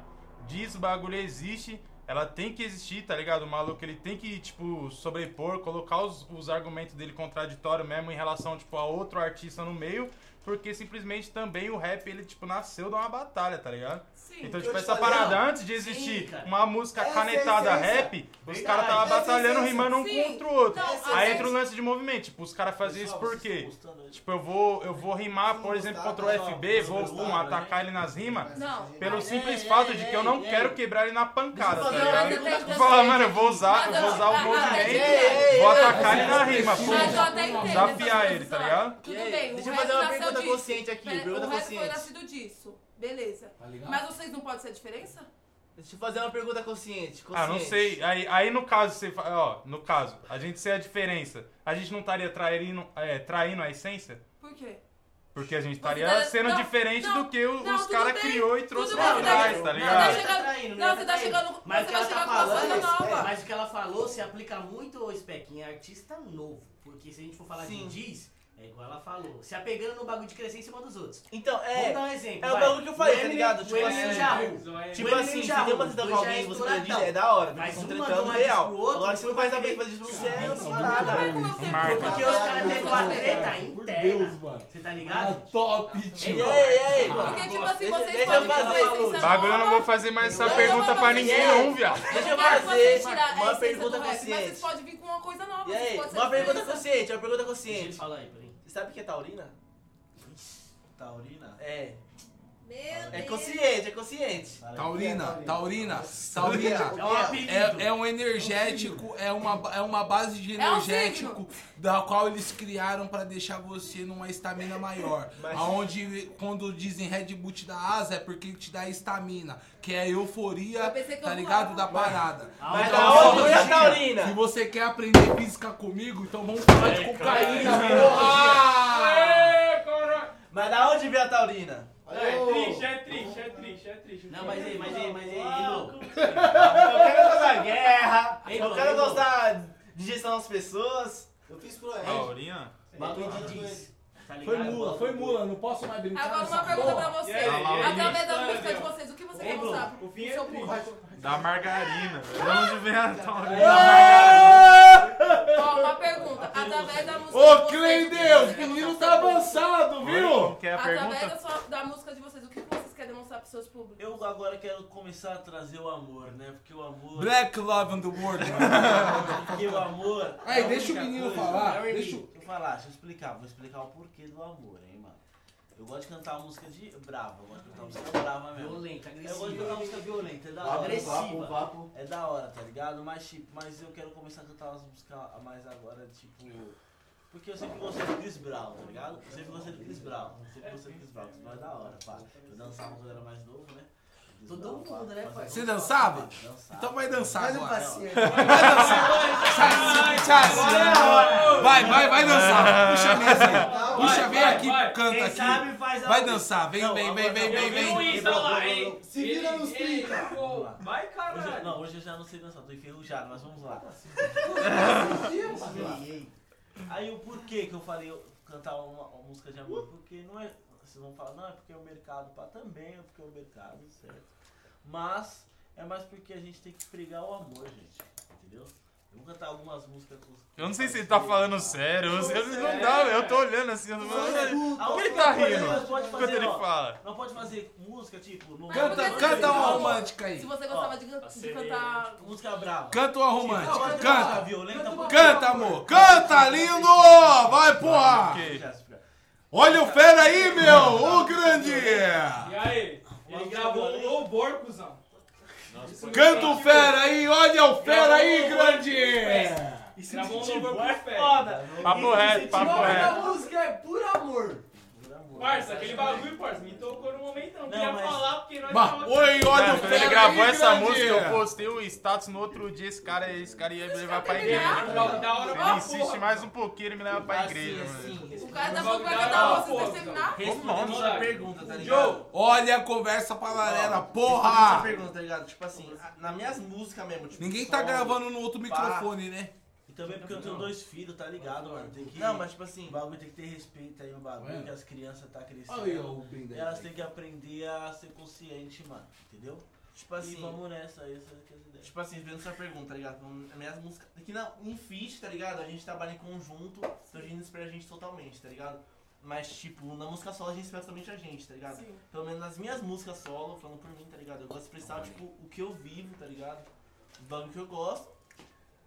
diz, o bagulho existe, ela tem que existir, tá ligado? O maluco, ele tem que, tipo, sobrepor, colocar os, os argumentos dele contraditório mesmo em relação, tipo, a outro artista no meio, porque simplesmente também o rap, ele, tipo, nasceu de uma batalha, tá ligado? Sim. Então, tipo, essa falei, parada, ó. antes de existir cara. uma música Essa é canetada rap, os caras tava é batalhando, rimando um Sim. contra o outro. Não, Aí a entra o lance de movimento, tipo, os caras faziam isso por quê? Tipo, eu vou, eu vou rimar, por exemplo, contra o FB, vou pum, atacar ele nas rimas, Não. pelo simples é, fato de é, que eu não é. quero quebrar ele na pancada, tá ligado? Vou falar, mano, eu vou usar, eu vou usar o ah, movimento, ei, vou atacar ele na rima, entendo Desafiar ele, tá ligado? Tudo aí, bem, deixa o eu fazer rap uma nasceu pergunta disso. consciente aqui, Pera, pergunta o rap consciente. foi nascido disso. Beleza. Tá ligado? Mas vocês não podem ser a diferença? Deixa eu fazer uma pergunta consciente. consciente. Ah, não sei. Aí, aí no caso, você fa- ó, no caso, a gente ser a diferença, a gente não estaria traindo, é, traindo a essência? Por quê? Porque a gente Você estaria tá- sendo não, diferente não, do que o- não, os tudo caras criou e trouxe pra você trás, tá- tá não, ligado? tá chegando- Não, você tá chegando. Mas Você que vai ela chegar tá com uma coisa falando, nova. mas o que ela falou se aplica muito ao Spec em artista novo. Porque se a gente for falar Sim. de diz, é igual ela falou. Se apegando no bagulho de crescer em cima dos outros. Então, é. Vamos dar um exemplo. É o vai. bagulho que eu falei, O tá Eminem- ligado? Tipo Eminem assim, Jahu. tipo assim, se tem uma treta com alguém, já você acredita, é da hora. Mas um tretando real. Agora, se você um faz a vez fazer isso pra você, é Não, não, parada. não, Marca. Porque os caras têm uma treta Por interna. Deus, mano. Você tá ligado? top, Ei, tio. ei, ei, Porque, tipo assim, vocês deixa podem eu fazer Bagulho eu não vou fazer mais essa pergunta pra ninguém Ei, não, viado. Deixa eu fazer uma pergunta rap, Mas vocês consciente. podem vir com uma coisa nova. E uma pergunta consciente, uma pergunta consciente. falar aí, peraí. Sabe o que é taurina? Taurina? É. Meu É Deus. consciente, é consciente. Taurina, Taurina, Taurina. É um apelido. É, é um energético, é uma, é uma base de É energético da qual eles criaram pra deixar você numa estamina maior. Mas- Aonde quando dizem Red Bull te dá asa é porque te dá estamina, que é a euforia, Eu tá ligado? Da parada. Mas Então, da onde é a taurina? Se você quer aprender física comigo, então vamos falar de cocaína, porra! Mas da onde veio a taurina? É triste, é triste, é triste, é triste. Não, mas aí, mas aí, mas aí, Ilo. Eu quero gostar guerra, Ei, eu quero gostar de gestão das pessoas. Eu fiz pro Ed. Taurina? Bagulho de diz. Tá ligado? Foi mula, foi mula, não posso mais brincar. Agora uma pergunta porra. pra você. Através da música de vocês, o que você quer mostrar o fim pro é seu público? Da margarina. De onde vem a taurina? Ó, uma pergunta. Através da música Ô, de vocês, Clem o quer menino mostrar tá pro seu público? avançado, viu? Qual que é a Através pergunta? da, sua, da música de vocês, o que vocês querem mostrar pros seus públicos? Eu agora quero começar a trazer o amor, né? Porque o amor. Black Love in the World. Porque o amor. Aí, é a deixa o única menino coisa- falar, É o deixa o- Deixa eu falar, deixa eu explicar. Vou explicar o porquê do amor, mano. Eu gosto de cantar música de brava, eu gosto de cantar música brava mesmo. Violenta, Eu gosto de agressiva. cantar música violenta, é da hora. Agressiva. vapo, vapo. É da hora, tá ligado? Mas tipo, mas eu quero começar a cantar umas músicas mais agora, tipo. Porque eu sempre gostei do Chris Brown, tá ligado? Eu sempre gostei do Chris Brown. Sempre gostei do Chris Brown, Brown é da hora, pá. Eu dançava quando eu era mais novo, né? Todo mundo, né, pai? Você dançava? dançava. Então vai dançar Faz um agora. passinho. Vai dançar. Vai, vai, vai dançar. Puxa a mesa aí. Puxa, vem aqui, canta aqui. Vai dançar, vem, vem, vem, vem, vem, vem. Se vira nos Ele- 30. pô, Vai, caralho. não, hoje eu já não sei dançar, tô enferrujado, mas vamos lá. Ei, ei. Aí o porquê que eu falei eu cantar uma, uma música de amor? Porque não é. Vocês vão falar, não, é porque é o mercado, pá, também é porque é o mercado, certo? Mas é mais porque a gente tem que pregar o amor, gente. Entendeu? Eu vou cantar algumas músicas com Eu não sei se ele tá falando sério. Eu, eu- não dá, eu tô olhando assim. Eu tô falando, Por que ele tá rindo? Não pode fazer, ele ó, fala. Não pode fazer música tipo. No Canta, canta você uma romântica aí. Se você gostava de, de cantar... Música brava. Canta uma Não, romântica. música Canta. violenta, Canta, amor. Canta, lindo. Vai, porra. Ok. Olha o fera aí, meu. O grande. E aí? Ele gravou o Louvor, cuzão. Canta o fera aí. Olha o fera aí, grande. Gravou um Louvor pro Fé. Foda. Papo reto, papo é. reto. um música é puro amor. Parça, aquele bagulho, parça, me tocou no momento. Não queria mas- falar porque nós tava- oi, olha o quando ele gravou essa grande. música, eu postei o status no outro dia. Esse cara, esse cara ia me levar pra igreja. Da- da hora pra Ele insiste porra. mais um pouquinho, ele me leva pra Assim, igreja. assim. mano. O cara tá falando que vai cantar porra. terminar? Respondendo Vamos a pergunta, tá ligado? Olha a conversa paralela, Essa porra. pergunta, tá ligado? Tipo assim, a- nas minhas músicas mesmo, tipo. Ninguém tá gravando no outro microfone, né? E também porque eu tenho dois filhos, tá ligado, mano? Tem que. Não, mas tipo assim. O bagulho tem que ter respeito aí no bagulho, Ué. que as crianças tá crescendo. Olha o bem E elas têm que aprender a ser consciente, mano. Entendeu? Tipo e assim. vamos nessa, essa que é as ideias. Tipo assim, vendo sua pergunta, tá ligado? As minhas músicas. Aqui não, em feat, tá ligado? A gente trabalha em conjunto, então a gente espera a gente totalmente, tá ligado? Mas, tipo, na música solo a gente espera totalmente a gente, tá ligado? Sim. Pelo menos nas minhas músicas solo, falando por mim, tá ligado? Eu gosto de expressar, tipo, o que eu vivo, tá ligado? O bagulho que eu gosto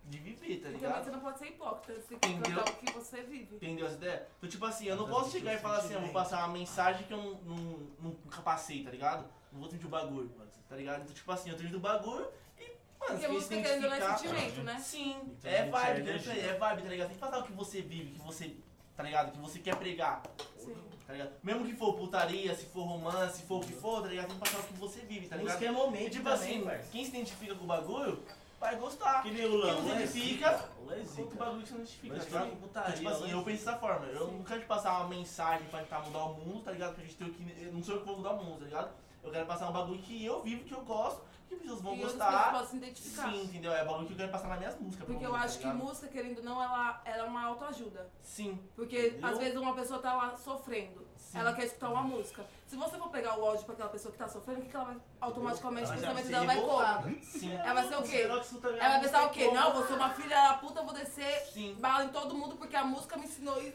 de viver, tá E também ligado? você não pode ser hipócrita, você tem que Entendeu? cantar o que você vive. Entendeu essa ideia? Então, tipo assim, eu não posso chegar e falar assim, eu vou passar uma mensagem que eu não, não, nunca passei, tá ligado? Não vou transmitir o bagulho, tá ligado? Então, tipo assim, eu transmito o bagulho e, mano, Porque música querendo não é sentimento, né? Sim, Então, é gente, vibe, é é, energia. é vibe, tá ligado? Tem que passar o que você vive, que você, tá ligado? Que você quer pregar, Sim. tá ligado? Mesmo que for putaria, se for romance, se for o que for, tá ligado? Tem que passar o que você vive, tá ligado? Música é momento E tipo também, assim, parça. quem se identifica com o bagulho, vai gostar. Que nem o Lã, Quem não o identifica. O outro bagulho que você não identifica, tá putaria, tipo assim, eu penso dessa forma. Eu não quero te passar uma mensagem pra tentar mudar o mundo, tá ligado? Porque a gente tem que. eu Não sou eu que vou mudar o mundo, tá ligado? Eu quero passar um bagulho que eu vivo, que eu gosto, que as pessoas vão E gostar. pessoas possam se identificar. Sim, entendeu? É bagulho que eu quero passar nas minhas músicas. Porque eu acho tá que música, querendo ou não, ela, ela é uma autoajuda. Sim. Porque Entendeu? às vezes uma pessoa tá lá sofrendo. Ela quer escutar uma música. Se você for pegar o áudio pra aquela pessoa que tá sofrendo, o que, que ela vai automaticamente o Ela vai pensamento dela vai como? Sim. Ela vai ser o quê? Que Ela vai pensar o quê? como? Não, vou ser uma filha da puta, vou descer bala em todo mundo porque a música me ensinou isso.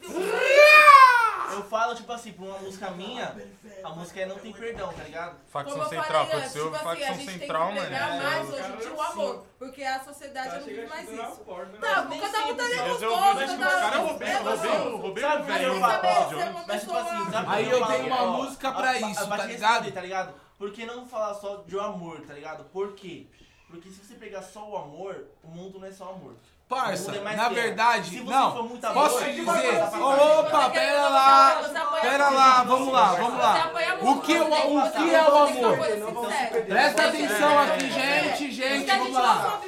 Eu falo, tipo assim, pra uma música minha, a música é Não Tem Perdão, tá ligado? Facção Como eu Central, falei quando antes, você ouve tipo assim, a facção gente tem que central, mano. pregar é- mais hoje em dia o amor. Porque a sociedade Tá não vive mais isso. né? Tá, Nem cada sempre resolveu, cada... mas os caras roubei- é roubei- Sabe o que velho eu falo? Ó. Mas tipo assim, sabe Aí eu falo? tenho uma Ó, música pra isso, tá te ligado? responder, tá ligado? Por que não falar só de amor, tá ligado? Por quê? Porque se você pegar só o amor, o mundo não é só amor. Parça, é na verdade, Se não. Posso vai dizer? Opa, pera lá. Pera lá, vamos lá, vamos lá. O que, é o, o que é o amor? Presta atenção aqui, gente, gente, vamos lá.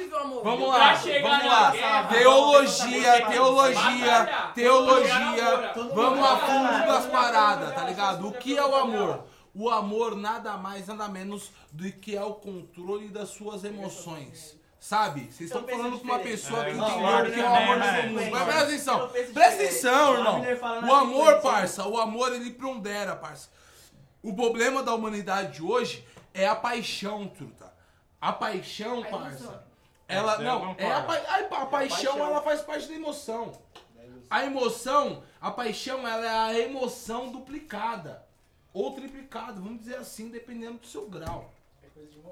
Vamos lá, vamos lá. Teologia, teologia, teologia. Vamos a fundo das paradas, tá ligado? O que é o amor? O amor nada mais, nada menos do que é o controle das suas emoções. Sabe? Vocês estão falando com uma pessoa que É, entendeu concordo o que é o amor nesse né? mundo. Mas presta atenção. Presta atenção, irmão. O amor, sequência. parça, o amor ele pondera, parça. O problema da humanidade de hoje é a paixão, truta. A paixão, parça. Ela, eu não, é a, pa- a, a paixão, paixão. ela faz parte da emoção. A emoção, a paixão, ela é a emoção duplicada. Ou triplicada, vamos dizer assim, dependendo do seu grau.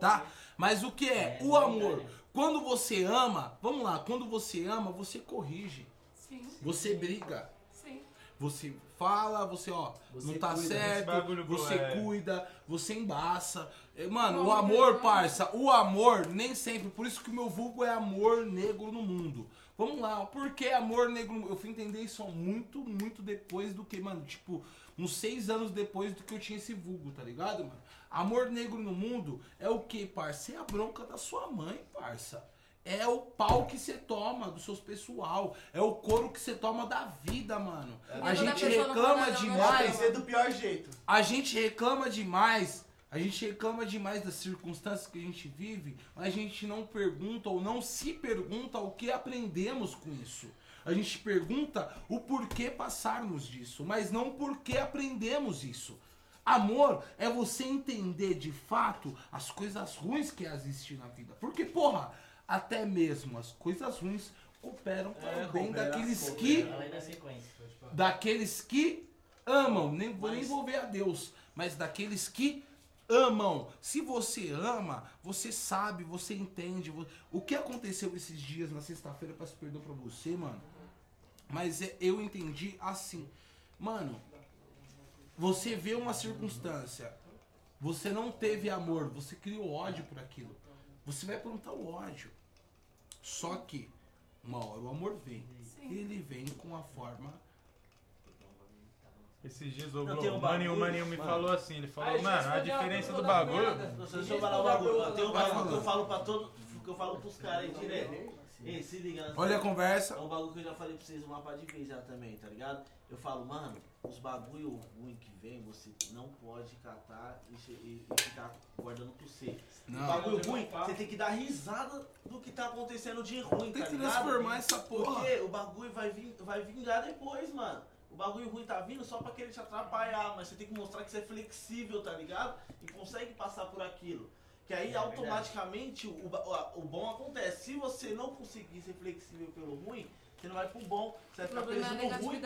Tá? Mas o que é? O amor. Quando você ama, vamos lá, quando você ama, você corrige. Sim. Você briga. Sim. Você fala, você, ó, Você não tá cuida, certo, você é. cuida, você embaça. É, Mano, o Não, amor, não. parça, o amor nem sempre, por isso que o meu vulgo é amor negro no mundo. Vamos lá, por que amor negro? no- Eu fui entender isso muito, muito depois do que, mano, tipo, uns seis anos depois do que eu tinha esse vulgo, tá ligado, mano? Amor negro no mundo é o que, parça? É a bronca da sua mãe, parça. É o pau que você toma dos seus pessoal. É o couro que você toma da vida, mano. E A gente reclama não demais. Ser do pior jeito. A gente reclama demais. A gente reclama demais das circunstâncias que a gente vive, mas a gente não pergunta ou não se pergunta o que aprendemos com isso. A gente pergunta o porquê passarmos disso, mas não o porquê aprendemos isso. Amor é você entender de fato as coisas ruins que existem na vida. Porque, porra, até mesmo as coisas ruins cooperam para É, o bem daqueles que daqueles que amam, nem vou nem envolver a Deus, mas daqueles que amam. Se você ama, você sabe, você entende. O que aconteceu esses dias na sexta-feira, peço perdão pra você, mano. Mas é- eu entendi assim. Mano, você vê uma circunstância, você não teve amor, você criou ódio por aquilo. Você vai plantar o ódio. Só que, uma hora o amor vem. Ele vem com a forma Esses dias o Globo, um o Maninho, o Maninho me mano. falou assim, ele falou, Aí, mano, a diferença do bagulho... Deixa eu falar a bagulho. Tem um bagulho que eu falo pra todo. Que eu falo pros caras aí direto. Ei, se liga nessa- Olha a conversa. É um bagulho que eu já falei pra vocês uma par de vezes já também, tá ligado? Eu falo, mano, os bagulho ruim que vem, você não pode catar e, che- e- e ficar guardando pro você. Não. O bagulho ruim, você tem que dar risada do que tá acontecendo de ruim, Tem tá que ligado? transformar essa porra. Porque o bagulho vai, vir, vai vingar depois, mano. O bagulho ruim tá vindo só pra querer te atrapalhar, mas você tem que mostrar que você é flexível, tá ligado? E consegue passar por aquilo. Que aí automaticamente o, o, o bom acontece. Se você não conseguir ser flexível pelo ruim, você não vai pro bom, você vai O ficar problema é a preso no ruim.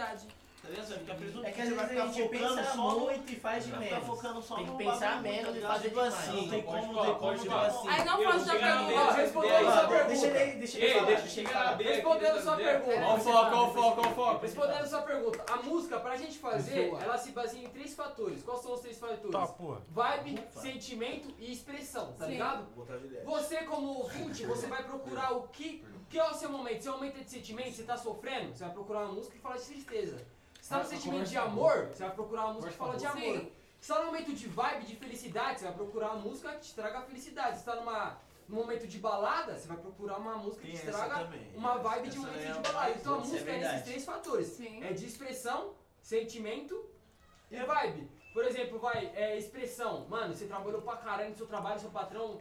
Tá preso É que às vezes a gente focando pensa só muito e faz de menos. focando só Tem que pensar menos tá e fazer demais. assim, não tem como, não tem como, falar. tipo assim. Aí não faz da pergunta. Respondendo sua pergunta. Deixa ele, deixa ele chegar. Respondendo sua pergunta. Ó o foco, ó o foco, ó o foco. Respondendo a sua pergunta, a música, pra gente fazer, ela se baseia em três fatores. Quais são os três fatores? Tá. Vibe, sentimento e expressão, tá ligado? De. Você, como ouvinte, você vai procurar o que, o que é o seu momento. Seu momento é de sentimento, você tá sofrendo, você vai procurar uma música que fala de tristeza. Se tá no sentimento de amor, você vai procurar uma música que fala de amor. Sim. Se tá no momento de vibe, de felicidade, você vai procurar uma música que te traga felicidade. Se tá numa, no momento de balada, você vai procurar uma música que estraga também. uma vibe de Essa momento é de balada. Então a é música é verdade. nesses três fatores. Sim. É de expressão, sentimento e vibe. Por exemplo, vai, é expressão. Mano, você trabalhou pra caralho no seu trabalho, seu patrão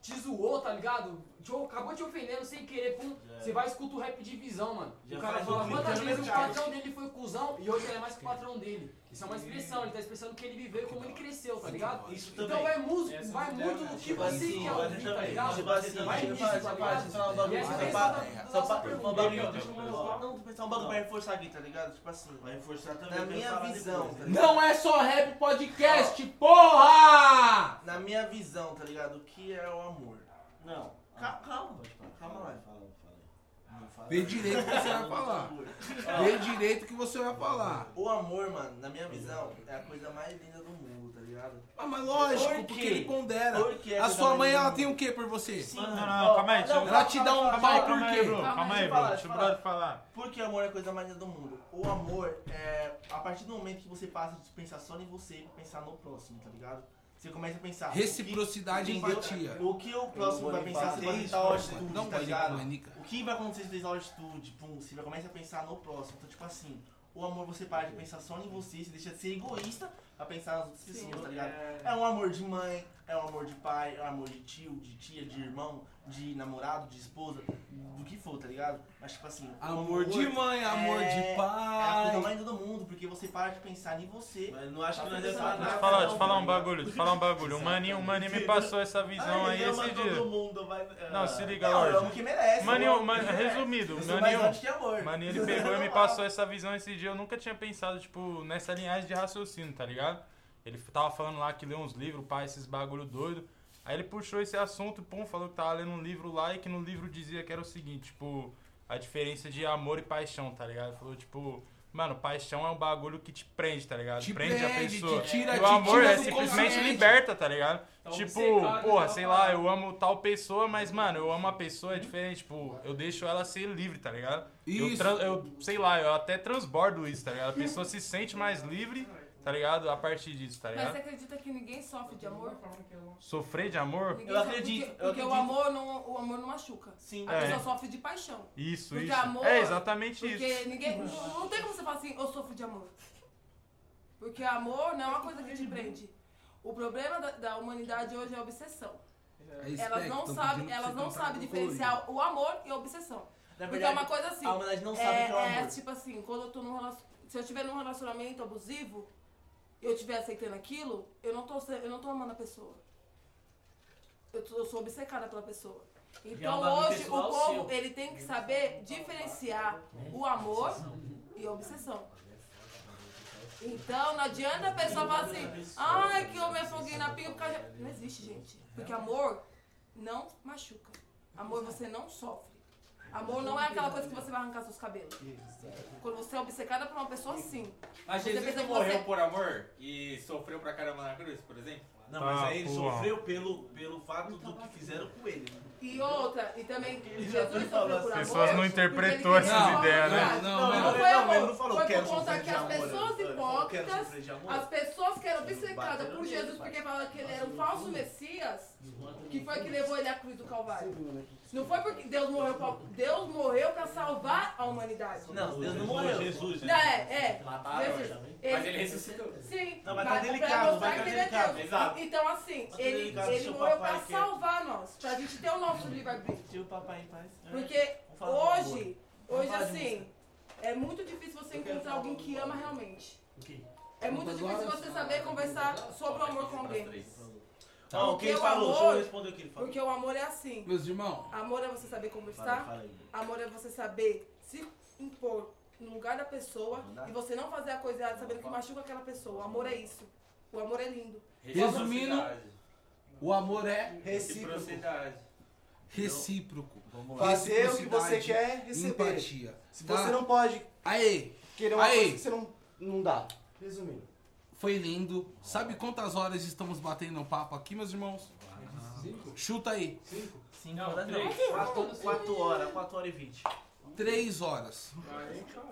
te zoou, tá ligado? Te- acabou te ofendendo sem querer, pum. Já. Você vai escutar o rap de visão, mano. Já o cara fala quantas vezes o patrão dele foi cuzão e hoje ele é mais que o patrão dele. Isso é uma expressão, ele tá expressando o que ele viveu e como ele cresceu, tá ligado? Isso Então também. vai, música, Essa vai é muito verdade. do que Tipo você assim, quer eu ouvir, tá ligado? Vai nisso, tá ligado? E Só é pra- Só pra um pergunta. bagulho, Deixa eu pensar um bagulho pra reforçar aqui, tá ligado? Tipo assim, Vai reforçar também. na minha visão, depois. tá ligado? Não é só rap podcast, porra! Na minha visão, tá ligado? O que é o amor? Não. Calma, calma. Falar. Calma lá. Fala, fala. Fala. Vê direito o que você vai falar. Vê direito o que você vai falar. O amor, mano, na minha visão, é a coisa mais linda do mundo, tá ligado? Ah, mas lógico, Por porque ele pondera. Por que é A coisa sua mais mãe, linda ela do tem o que por você? Sim, Não, não, não, calma aí, deixa eu- Ela te dá um Calma aí, pau calma por aí, quê? bro. Calma Calma aí, aí, deixa eu bro. Deixa o brother falar. Porque o amor é a coisa mais linda do mundo. O amor é a partir do momento que você passa de pensar só em você e pensar no próximo, tá ligado? Você começa a pensar. Reciprocidade e empatia. O que o próximo vai pensar se vai pô. altitude, Não tá ligado? O que vai acontecer se fizer altitude? Pum, você vai começar a pensar no próximo. Então, tipo assim, o amor você para de pensar só em você, você deixa de ser egoísta pra pensar nas outras pessoas, tá ligado? É um amor de mãe, é um amor de pai, é um amor de tio, de tia, de irmão, de namorado, de esposa, do que for, tá ligado? Mas tipo assim, o Amor de mãe, amor é- de É a coisa pai. mais linda do mundo, porque você para de pensar em você. Mas não acho que nós Tá devemos falar Deixa eu falar, não, deixa falar um tá bagulho, deixa eu falar um bagulho. O maninho, o maninho me passou essa visão aí esse todo dia. mundo, vai... Não, se liga, Não, eu amo Lorde. que merece. Maninho, man- resumido, Eu sou mais maninho, amor. maninho, ele pegou e me passou essa visão esse dia. Eu nunca tinha pensado, tipo, nessa linhagem de raciocínio, tá ligado? Ele tava falando lá que leu uns livros, pá, esses bagulho doido. Aí ele puxou esse assunto, pum, falou que tava lendo um livro lá e que no livro dizia que era o seguinte, tipo, a diferença de amor e paixão, tá ligado? Ele falou, tipo, mano, paixão é um bagulho que te prende, tá ligado? Te prende, a prende, pessoa. te tira- e te o amor tira é simplesmente consciente. liberta, tá ligado? Tá tipo, obcecado porra, sei lá, parada. eu amo tal pessoa, mas, mano, eu amo a pessoa, é diferente, tipo, eu deixo ela ser livre, tá ligado? Eu, Isso. tran- eu, sei lá, eu até transbordo isso, tá ligado? A pessoa se sente mais livre, tá ligado? A partir disso, tá Mas você ligado? acredita que ninguém sofre de amor? Sofrer de amor? Ninguém Eu sofre, acredito, Porque, eu porque o, acredito. amor não, o amor não machuca. Sim. A É. pessoa sofre de paixão. Isso, Porque isso. amor- é exatamente Porque isso. ninguém. Não, não tem como você falar assim, eu sofro de amor. Porque amor não é uma coisa que te prende. O problema da, da humanidade hoje é a obsessão. É Elas não sabem, elas não sabem diferenciar o amor e a obsessão. Na Porque verdade, é uma coisa assim. a humanidade não sabe é, o que é o é amor. tipo assim, quando eu tô num relacionamento. Se eu estiver num relacionamento abusivo, eu estiver aceitando aquilo, eu não tô, eu não tô amando a pessoa. Eu, tô- eu sou obcecada pela pessoa. É Então hoje o povo ele tem que saber diferenciar o amor e a obsessão. Então não adianta a pessoa falar assim, ai que eu me afoguei na pinga por causa de... Não existe, gente. Porque amor não machuca. Amor você não sofre. Amor não é aquela coisa que você vai arrancar seus cabelos. Quando você é obcecada por uma pessoa, sim. Mas Você Jesus pensa não que morreu você- por amor e sofreu pra caramba na cruz, por exemplo? Não, mas Ah, aí ele sofreu pelo, pelo fato do que fizeram com ele. né? E outra, e também Jesus falou sofreu por assim. amor. Pessoas não interpretou essas ideias, né? Não, Não, não, não, não, foi não, amor. ele não falou, foi quero por conta sofrer que de as amor. pessoas Ele falou, quero hipócritas, sofrer de amor. as pessoas que eram obcecadas por Jesus porque falavam que ele era um falso Messias, que foi que levou ele à cruz do Calvário. Não foi porque Deus morreu pra, Deus morreu pra salvar a humanidade. Não, Deus não morreu. Jesus, Não, é, é. Mataram, Jesus. Mas ele ressuscitou. Sim, Não, mas tá pra- delicado, vai que tá ele é delicado. Deus. Exato. Então, assim, Tá ele, delicado, ele morreu pra salvar nós, pra gente ter o nosso livre-arbítrio. Tira o papai em paz. Porque falar de hoje, hoje assim, é muito difícil você encontrar alguém que ama realmente. quê? É muito difícil você saber conversar sobre o amor com alguém. Não, o que ele Porque o falou, deixa eu amor- responder o que ele falou. Porque o amor é assim. Meus irmãos, Amor é você saber conversar. fala aí. Amor é você saber se impor no lugar da pessoa e você não fazer a coisa errada sabendo que machuca aquela pessoa. O amor é isso. O amor é lindo. Resumindo, o amor é Recíproco. Reciprocidade. recíproco. Fazer o que você quer receber. Empatia. Se Tá? você não pode Aê, querer uma Aí. coisa que você não, não dá. Resumindo. Foi lindo. Sabe quantas horas estamos batendo papo aqui, meus irmãos? Chuta aí. Cinco horas não. Quatro, quatro horas, 4 horas e 20. Três horas.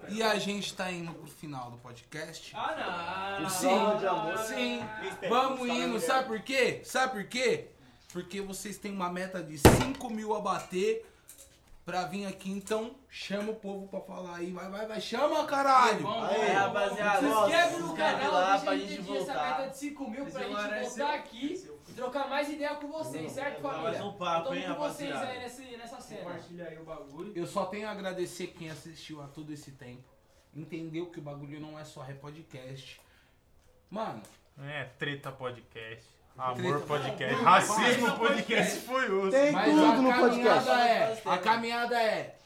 E a gente tá indo pro final do podcast. Ah, não. Sim, sim. Vamos indo, sabe por quê? Sabe por quê? porque vocês têm uma meta de 5 mil a bater pra vir aqui, então chama o povo pra falar aí. Vai, vai, vai, chama, caralho! Aí, rapaziada. Se inscreve no canal, lá deixa pra a gente atingir essa voltar. meta de 5 mil pra gente é voltar seu. aqui e trocar mais ideia com vocês, certo, Vai família? mais um papo, hein, com vocês rapaziada. aí nesse, nessa cena. Compartilha aí o bagulho. Eu só tenho a agradecer quem assistiu a todo esse tempo. Entendeu que o bagulho não é só rap podcast. Mano, É, treta podcast. Amor podcast. Não, Racismo podcast foi osso. mas a caminhada é. A caminhada é.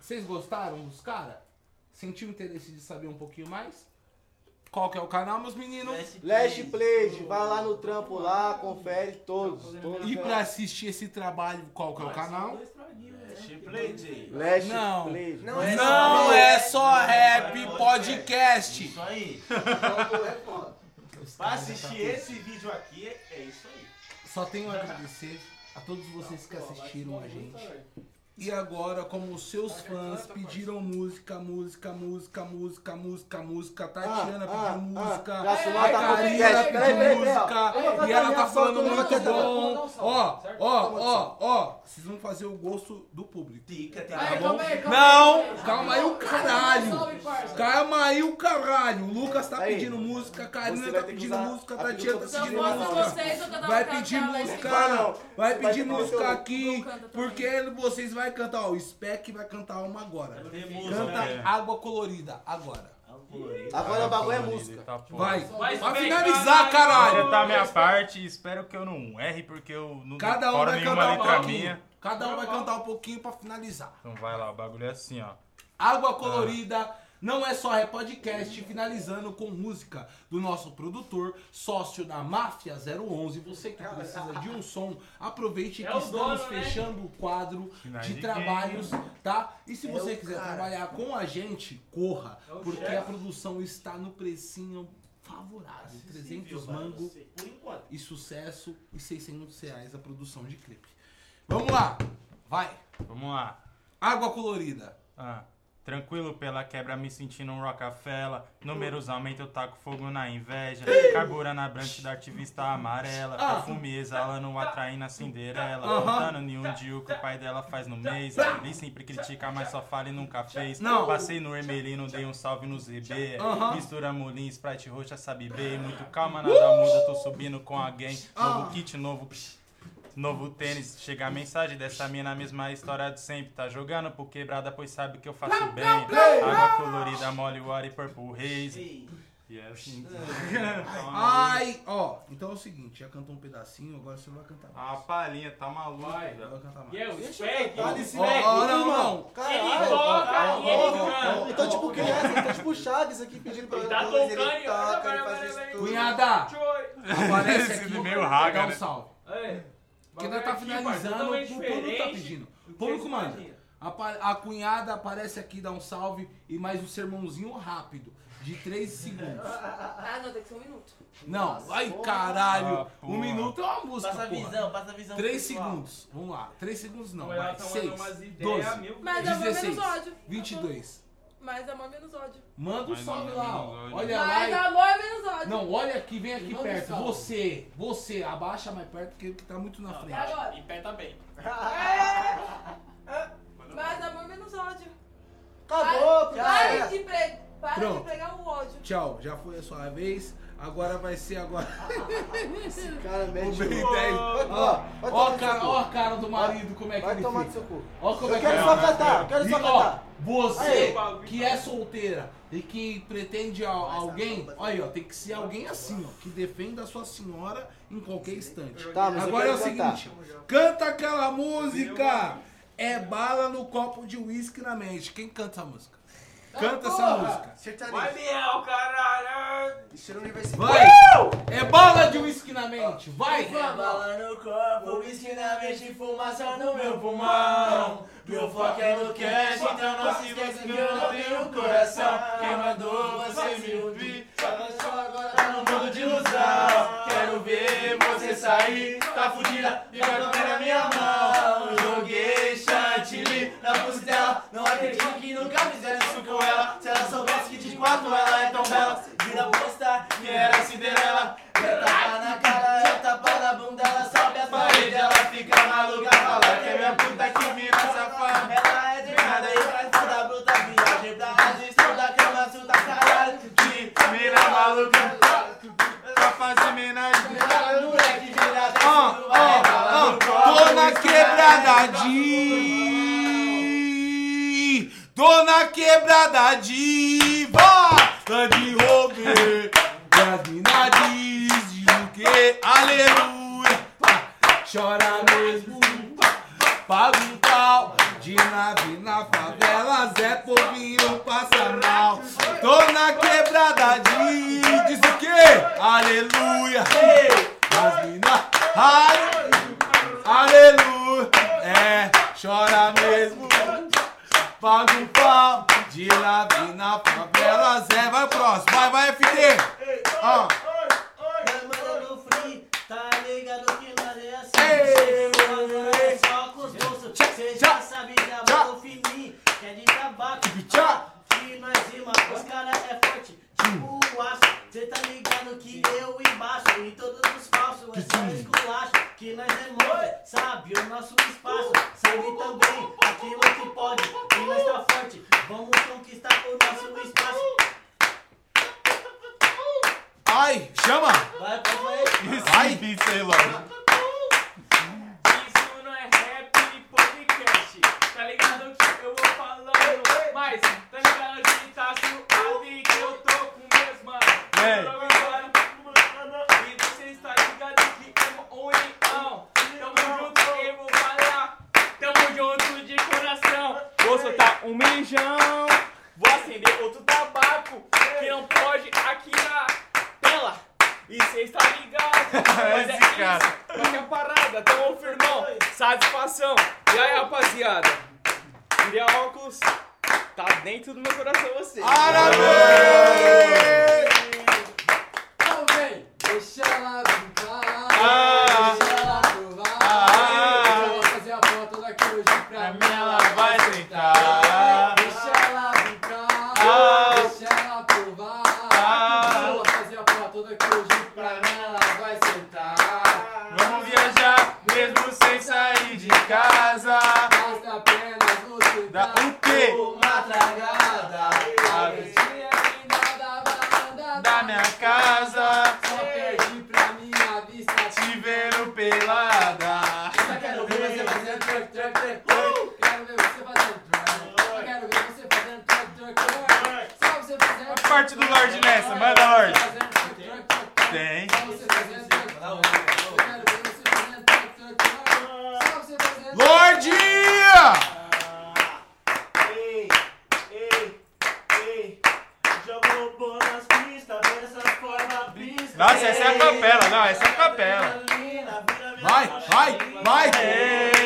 Vocês gostaram dos caras? Sentiu interesse de saber um pouquinho mais? Qual que é o canal, meus meninos? Last Play, vai lá no trampo lá, confere todos. todos E pra assistir esse trabalho, qual que é o canal? Play, Jay. Last Não, Play. não, é só rap podcast. Isso aí. Pra assistir esse vídeo aqui, é isso aí. Só tenho a agradecer a todos vocês que assistiram a gente. E agora, como os seus fãs pediram música, música, música, música, música, música, Tatiana Ah, pediu ah, música, ah, se a Karina pediu música, e ela tá falando muito cantar. bom. Ó, ó, ó, ó, vocês vão fazer o gosto do público. Tica, Tá bom? Não, calma aí o caralho. Calma aí o caralho. O Lucas tá Aí. pedindo música, a Karina tá pedindo música, a Tatiana tá pedindo música. Vai pedir música, Vai pedir música aqui, porque vocês vai cantar, ó, o Spec vai cantar uma agora. Música, Canta né? Água Colorida, agora. Agora o bagulho é música. Tá. Vai, Vai, pra Spec, finalizar, caralho. caralho. completar a minha parte. Espero que eu não erre, porque eu não Cada um vai nenhuma cantar um letra pouquinho. minha. Cada um vai cantar um pouquinho pra finalizar. Então vai lá, o bagulho é assim, ó. Água Colorida não é só rap podcast, finalizando com música do nosso produtor, sócio da Máfia 011. Você que precisa de um som, aproveite É que estamos dono, né? fechando o quadro Finais de de trabalhos, tá? E se É você quiser cara. trabalhar com a gente, corra, É porque chefe. a produção está no precinho favorável, 300 mango Por enquanto. e sucesso e 600 reais a produção de clipe. Vamos lá, vai. Vamos lá. Água Colorida. Ah, tranquilo pela quebra, me sentindo um Rockefeller. Números aumentam, eu taco fogo na inveja. Carbura na branca da ativista amarela. Ah. Perfume exalando, atraindo a Cinderela. Contando nenhum dia o que o pai dela faz no mês. Ele sempre critica, mas só fala e nunca fez. Não. Passei no Hermelino, dei um salve no ZB. Mistura molinho, Sprite roxa, sabe bem. Muito calma, nada muda, tô subindo com alguém. Novo Ah. kit, novo. Novo tênis, chega a mensagem dessa mina, a mesma história de sempre. Tá jogando por quebrada, pois sabe que eu faço bem. Água colorida, mole, water e purple haze. E é assim. Ai, ó, então é o seguinte, já cantou um pedacinho, agora você vai cantar A mais. palhinha tá maluca. Vai. Vai cantar mais. E é o Spec. Tá nesse Ó, ó, não, não. Ele Caralho. toca e ele Ó, canta. Então, tipo, criança, então, tipo Chaves aqui pedindo pra Ele tá tocando ele e olha, toca, ele faz isso tudo. Cunhada, aparece Esse aqui, meio raga, um né? salve. É. Porque nós tá finalizando, totalmente o público tá pedindo. do O público manda. A, a cunhada aparece aqui, dá um salve e mais um sermãozinho rápido, de 3 segundos. Ah, não, tem que ser um minuto. Não, ai caralho, Ah, um porra. minuto é uma música, Passa a porra. visão, passa a visão. 3 pessoal. segundos, vamos lá, 3 segundos não, vai, tá 6, mandando umas ideias 12, mil. Mais amor, 16, menos ódio. 22. Mais amor, menos ódio. Manda um Mais salve amor, lá, ó. menos ódio. olha lá. Mais e- amor, menos ódio. Não, olha aqui, vem aqui Manda um perto. salve. Você, você, abaixa mais perto porque que tá muito na frente. agora. E pé tá bem. Mais amor, menos ódio. Acabou, Pare, já pare de, pre... pare de Pronto. pregar o ódio. Tchau, já foi a sua vez. Agora vai ser agora. Esse cara O mete Ben o... 10. Ó, Ó, cara, ó a cara do marido, como é que Vai ele tomar fica. seu cu. Ó como Eu é que quero só cantar, eu quero só ó, cantar. você Aí. que é solteira e que pretende a- alguém, olha aí, ó, tem que ser alguém assim, ó, que defenda a sua senhora em qualquer instante. Tá, Agora é o cantar. seguinte, canta aquela música. É bala no copo de uísque na mente. Quem canta a música? Canta essa música. Sertanejo. Vai, Biel, caralho! Estilo universitário. Vai! É bala de uísque na mente. Vai! Bala no corpo, whisky na mente, fumaça no meu pulmão. Meu foco é no cash, então não se esqueça que eu não tenho coração. Quem mandou você me ouvir? Só agora tá no mundo de ilusão. Quero ver você sair, tá fudida, e vai comer na minha mão. Joguei chantilly pose dela. Não acredito que nunca fizeram isso com ela. Se ela soubesse que de quatro ela é tão bela, vira postar que era Cinderela. É tapa na cara, é tapa na bunda, ela sobe as paredes, ela fica maluca, fala que é minha puta que vira safada. Ela é treinada e faz toda bruta viagem pra resistindo da cama, da caralho. Que mina maluca, pra fazer homenagem. de moleque virada, oh, ah, ah, tô na quebradadinha. Tô na quebrada de. Volta de. E as diz o que? Aleluia. Chora mesmo. Paga um pau. De nave na favela, Zé Povinho passa mal. Tô na quebrada de. Diz o que? Aleluia. As aleluia. É, chora mesmo. Paga um pau. De nave na favela, Zé. Vai próximo. Vai, vai, FD. Ó. Câmara do free, tá ligado que nós é assim. Ei, é só com os bolsos. Cê já sabe, já vou fininho. Que é de tabaco. Que nós rima, os cara é forte. O aço. Cê tá ligado que eu embaixo. E todos os falsos é só esculacho. Que nós é monte, sabe o nosso espaço. Sabe também aquilo que pode. E nós tá forte. Vamos conquistar o nosso espaço. Ai, chama. Vai, vai. Vai. Isso aí, logo. É rap e podcast. Tá ligado que eu vou falando. Mas tá ligado que tá suave que eu tô com meus mano. Ei. Eu tô embora. E você está ligado que é um união. Tamo junto, eu vou falar. Tamo junto de coração. Vou soltar um mijão. Vou acender outro tabaco. Que não pode aqui na tela. E cê está ligado. Mas é cara. isso. Qualquer parada, tamo firmão. Satisfação. E aí, rapaziada? Queria óculos. Tá dentro do meu coração você. Então vem, deixa ela brincar, Ah. deixa ela provar. Ah. Eu vou fazer a foto daqui hoje pra mim. ela vai sentar. Deixa ela brincar, Ah. deixa ela provar. Ah. Eu vou fazer a foto daqui hoje pra mim, ela vai sentar. Vamos viajar, mesmo sem sair de casa. Basta apenas você dar o quê? uma tragada. A Da minha casa, Só perde pra minha vista. te vendo pelada. Eu quero ver você fazendo truck, truck, truck, truck. Quero ver você fazendo truck. Eu quero ver você fazendo truck, truck, truck. Só você fazendo truck, Parte do Lorde nessa, manda, Lorde. Tem. Lorde! Ei, ei, ei, bom nas pistas, vê essas formas pistas. Nossa, essa é a capela, não, essa é a capela. Vai, vai, vai. Ei,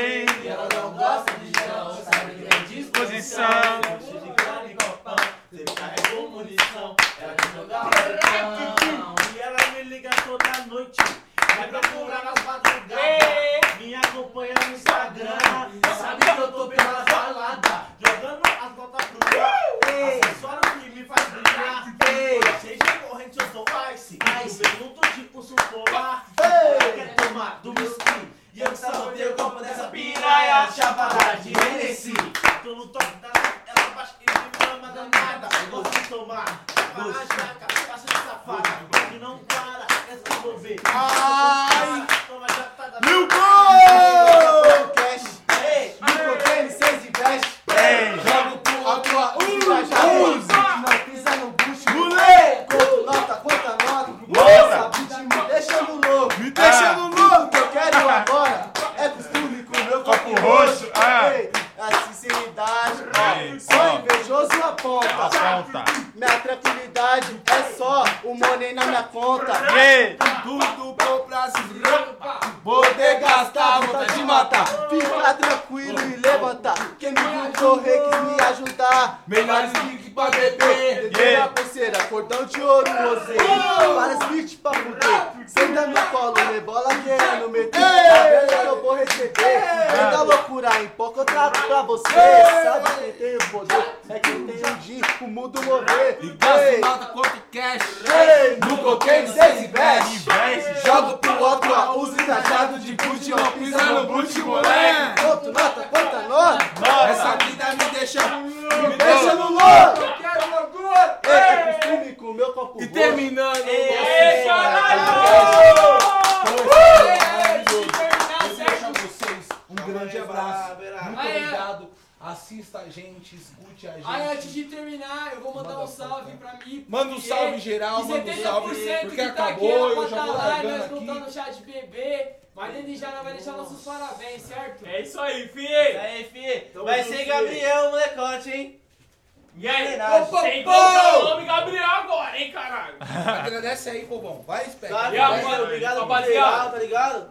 Agradece aí, povão. Vai, espera. Sabe, a mano, obrigado por rapaziada? tá ligado?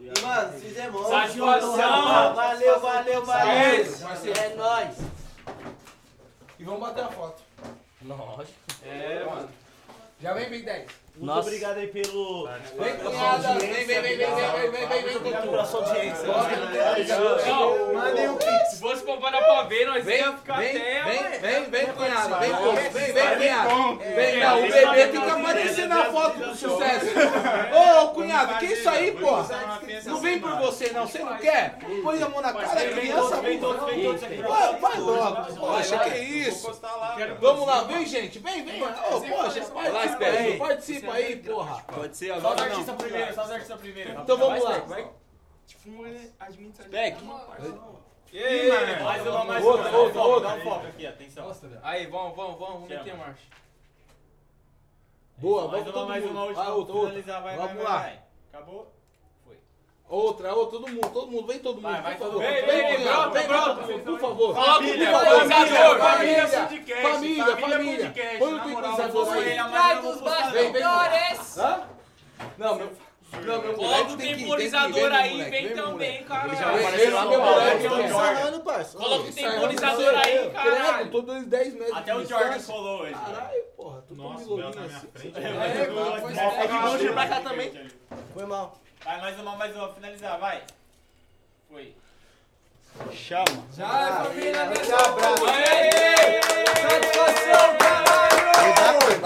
E, mano, se fizemos. Satisfação. Valeu, valeu, valeu. Parceiro. É nóis. E vamos bater a foto. Lógico. É, mano. Já vem, vem 10. Muito obrigado aí pelo. Vem, cunhada. Vem, vem, vem, vem, vem, vem, vem, vem, vem, Obrigado pela sua audiência. Não, Mandem um pix. se fosse comparar pra ver, nós Vem, ia ficar vem, até... vem, vem, vem, cunhada. Vem, pô. Vem, vem, cunhada. Vem, não, o bebê tem que aparecer na foto do sucesso. Ô, cunhado, que isso aí, porra? Não vem por você, não. Você não quer? Põe a mão na cara da criança. Vem todos, vem todos aqui. Vai, logo. Poxa, que isso? Vamos lá, vem, gente. Vem, vem. Ô, poxa, participa aí. Participa aí, porra. Pode ser Só os artistas primeiro, só os artistas primeiro. Então vamos lá. Tipo, um administrativo. Beck. E aí, mano? Mais uma, mais uma. Dá um foco aqui, atenção. Aí, vamos, vamos, vamos, meter marcha. Boa, vamos uma, todo mais uma mundo. última. Ah, finalizar, vai, Vamos vai, lá. vai, vai. Acabou? Outra, outra, todo mundo, todo mundo, vem todo mundo, vai, vai, por favor. Vem, vem, vem, vem, brota, por, favor. Família, família, família, família, família, família. Põe o temporizador aí. Traz os bastidores. Hã? Não, meu... Não, meu moleque tem que... Coloca o temporizador aí, vem também, cara. Vem, meu moleque. Coloca o temporizador aí, cara. Eu tô dando 10 metros Até o Jordan falou hoje. Caralho, porra, tu tá me louquinho tá assim. É, né? foi. Tá é de mão de cá também. Foi mal. Vai, mais uma, mais uma, finalizar, vai. Foi. Chama. Já família, abraço. Aê! Satisfação, caralho!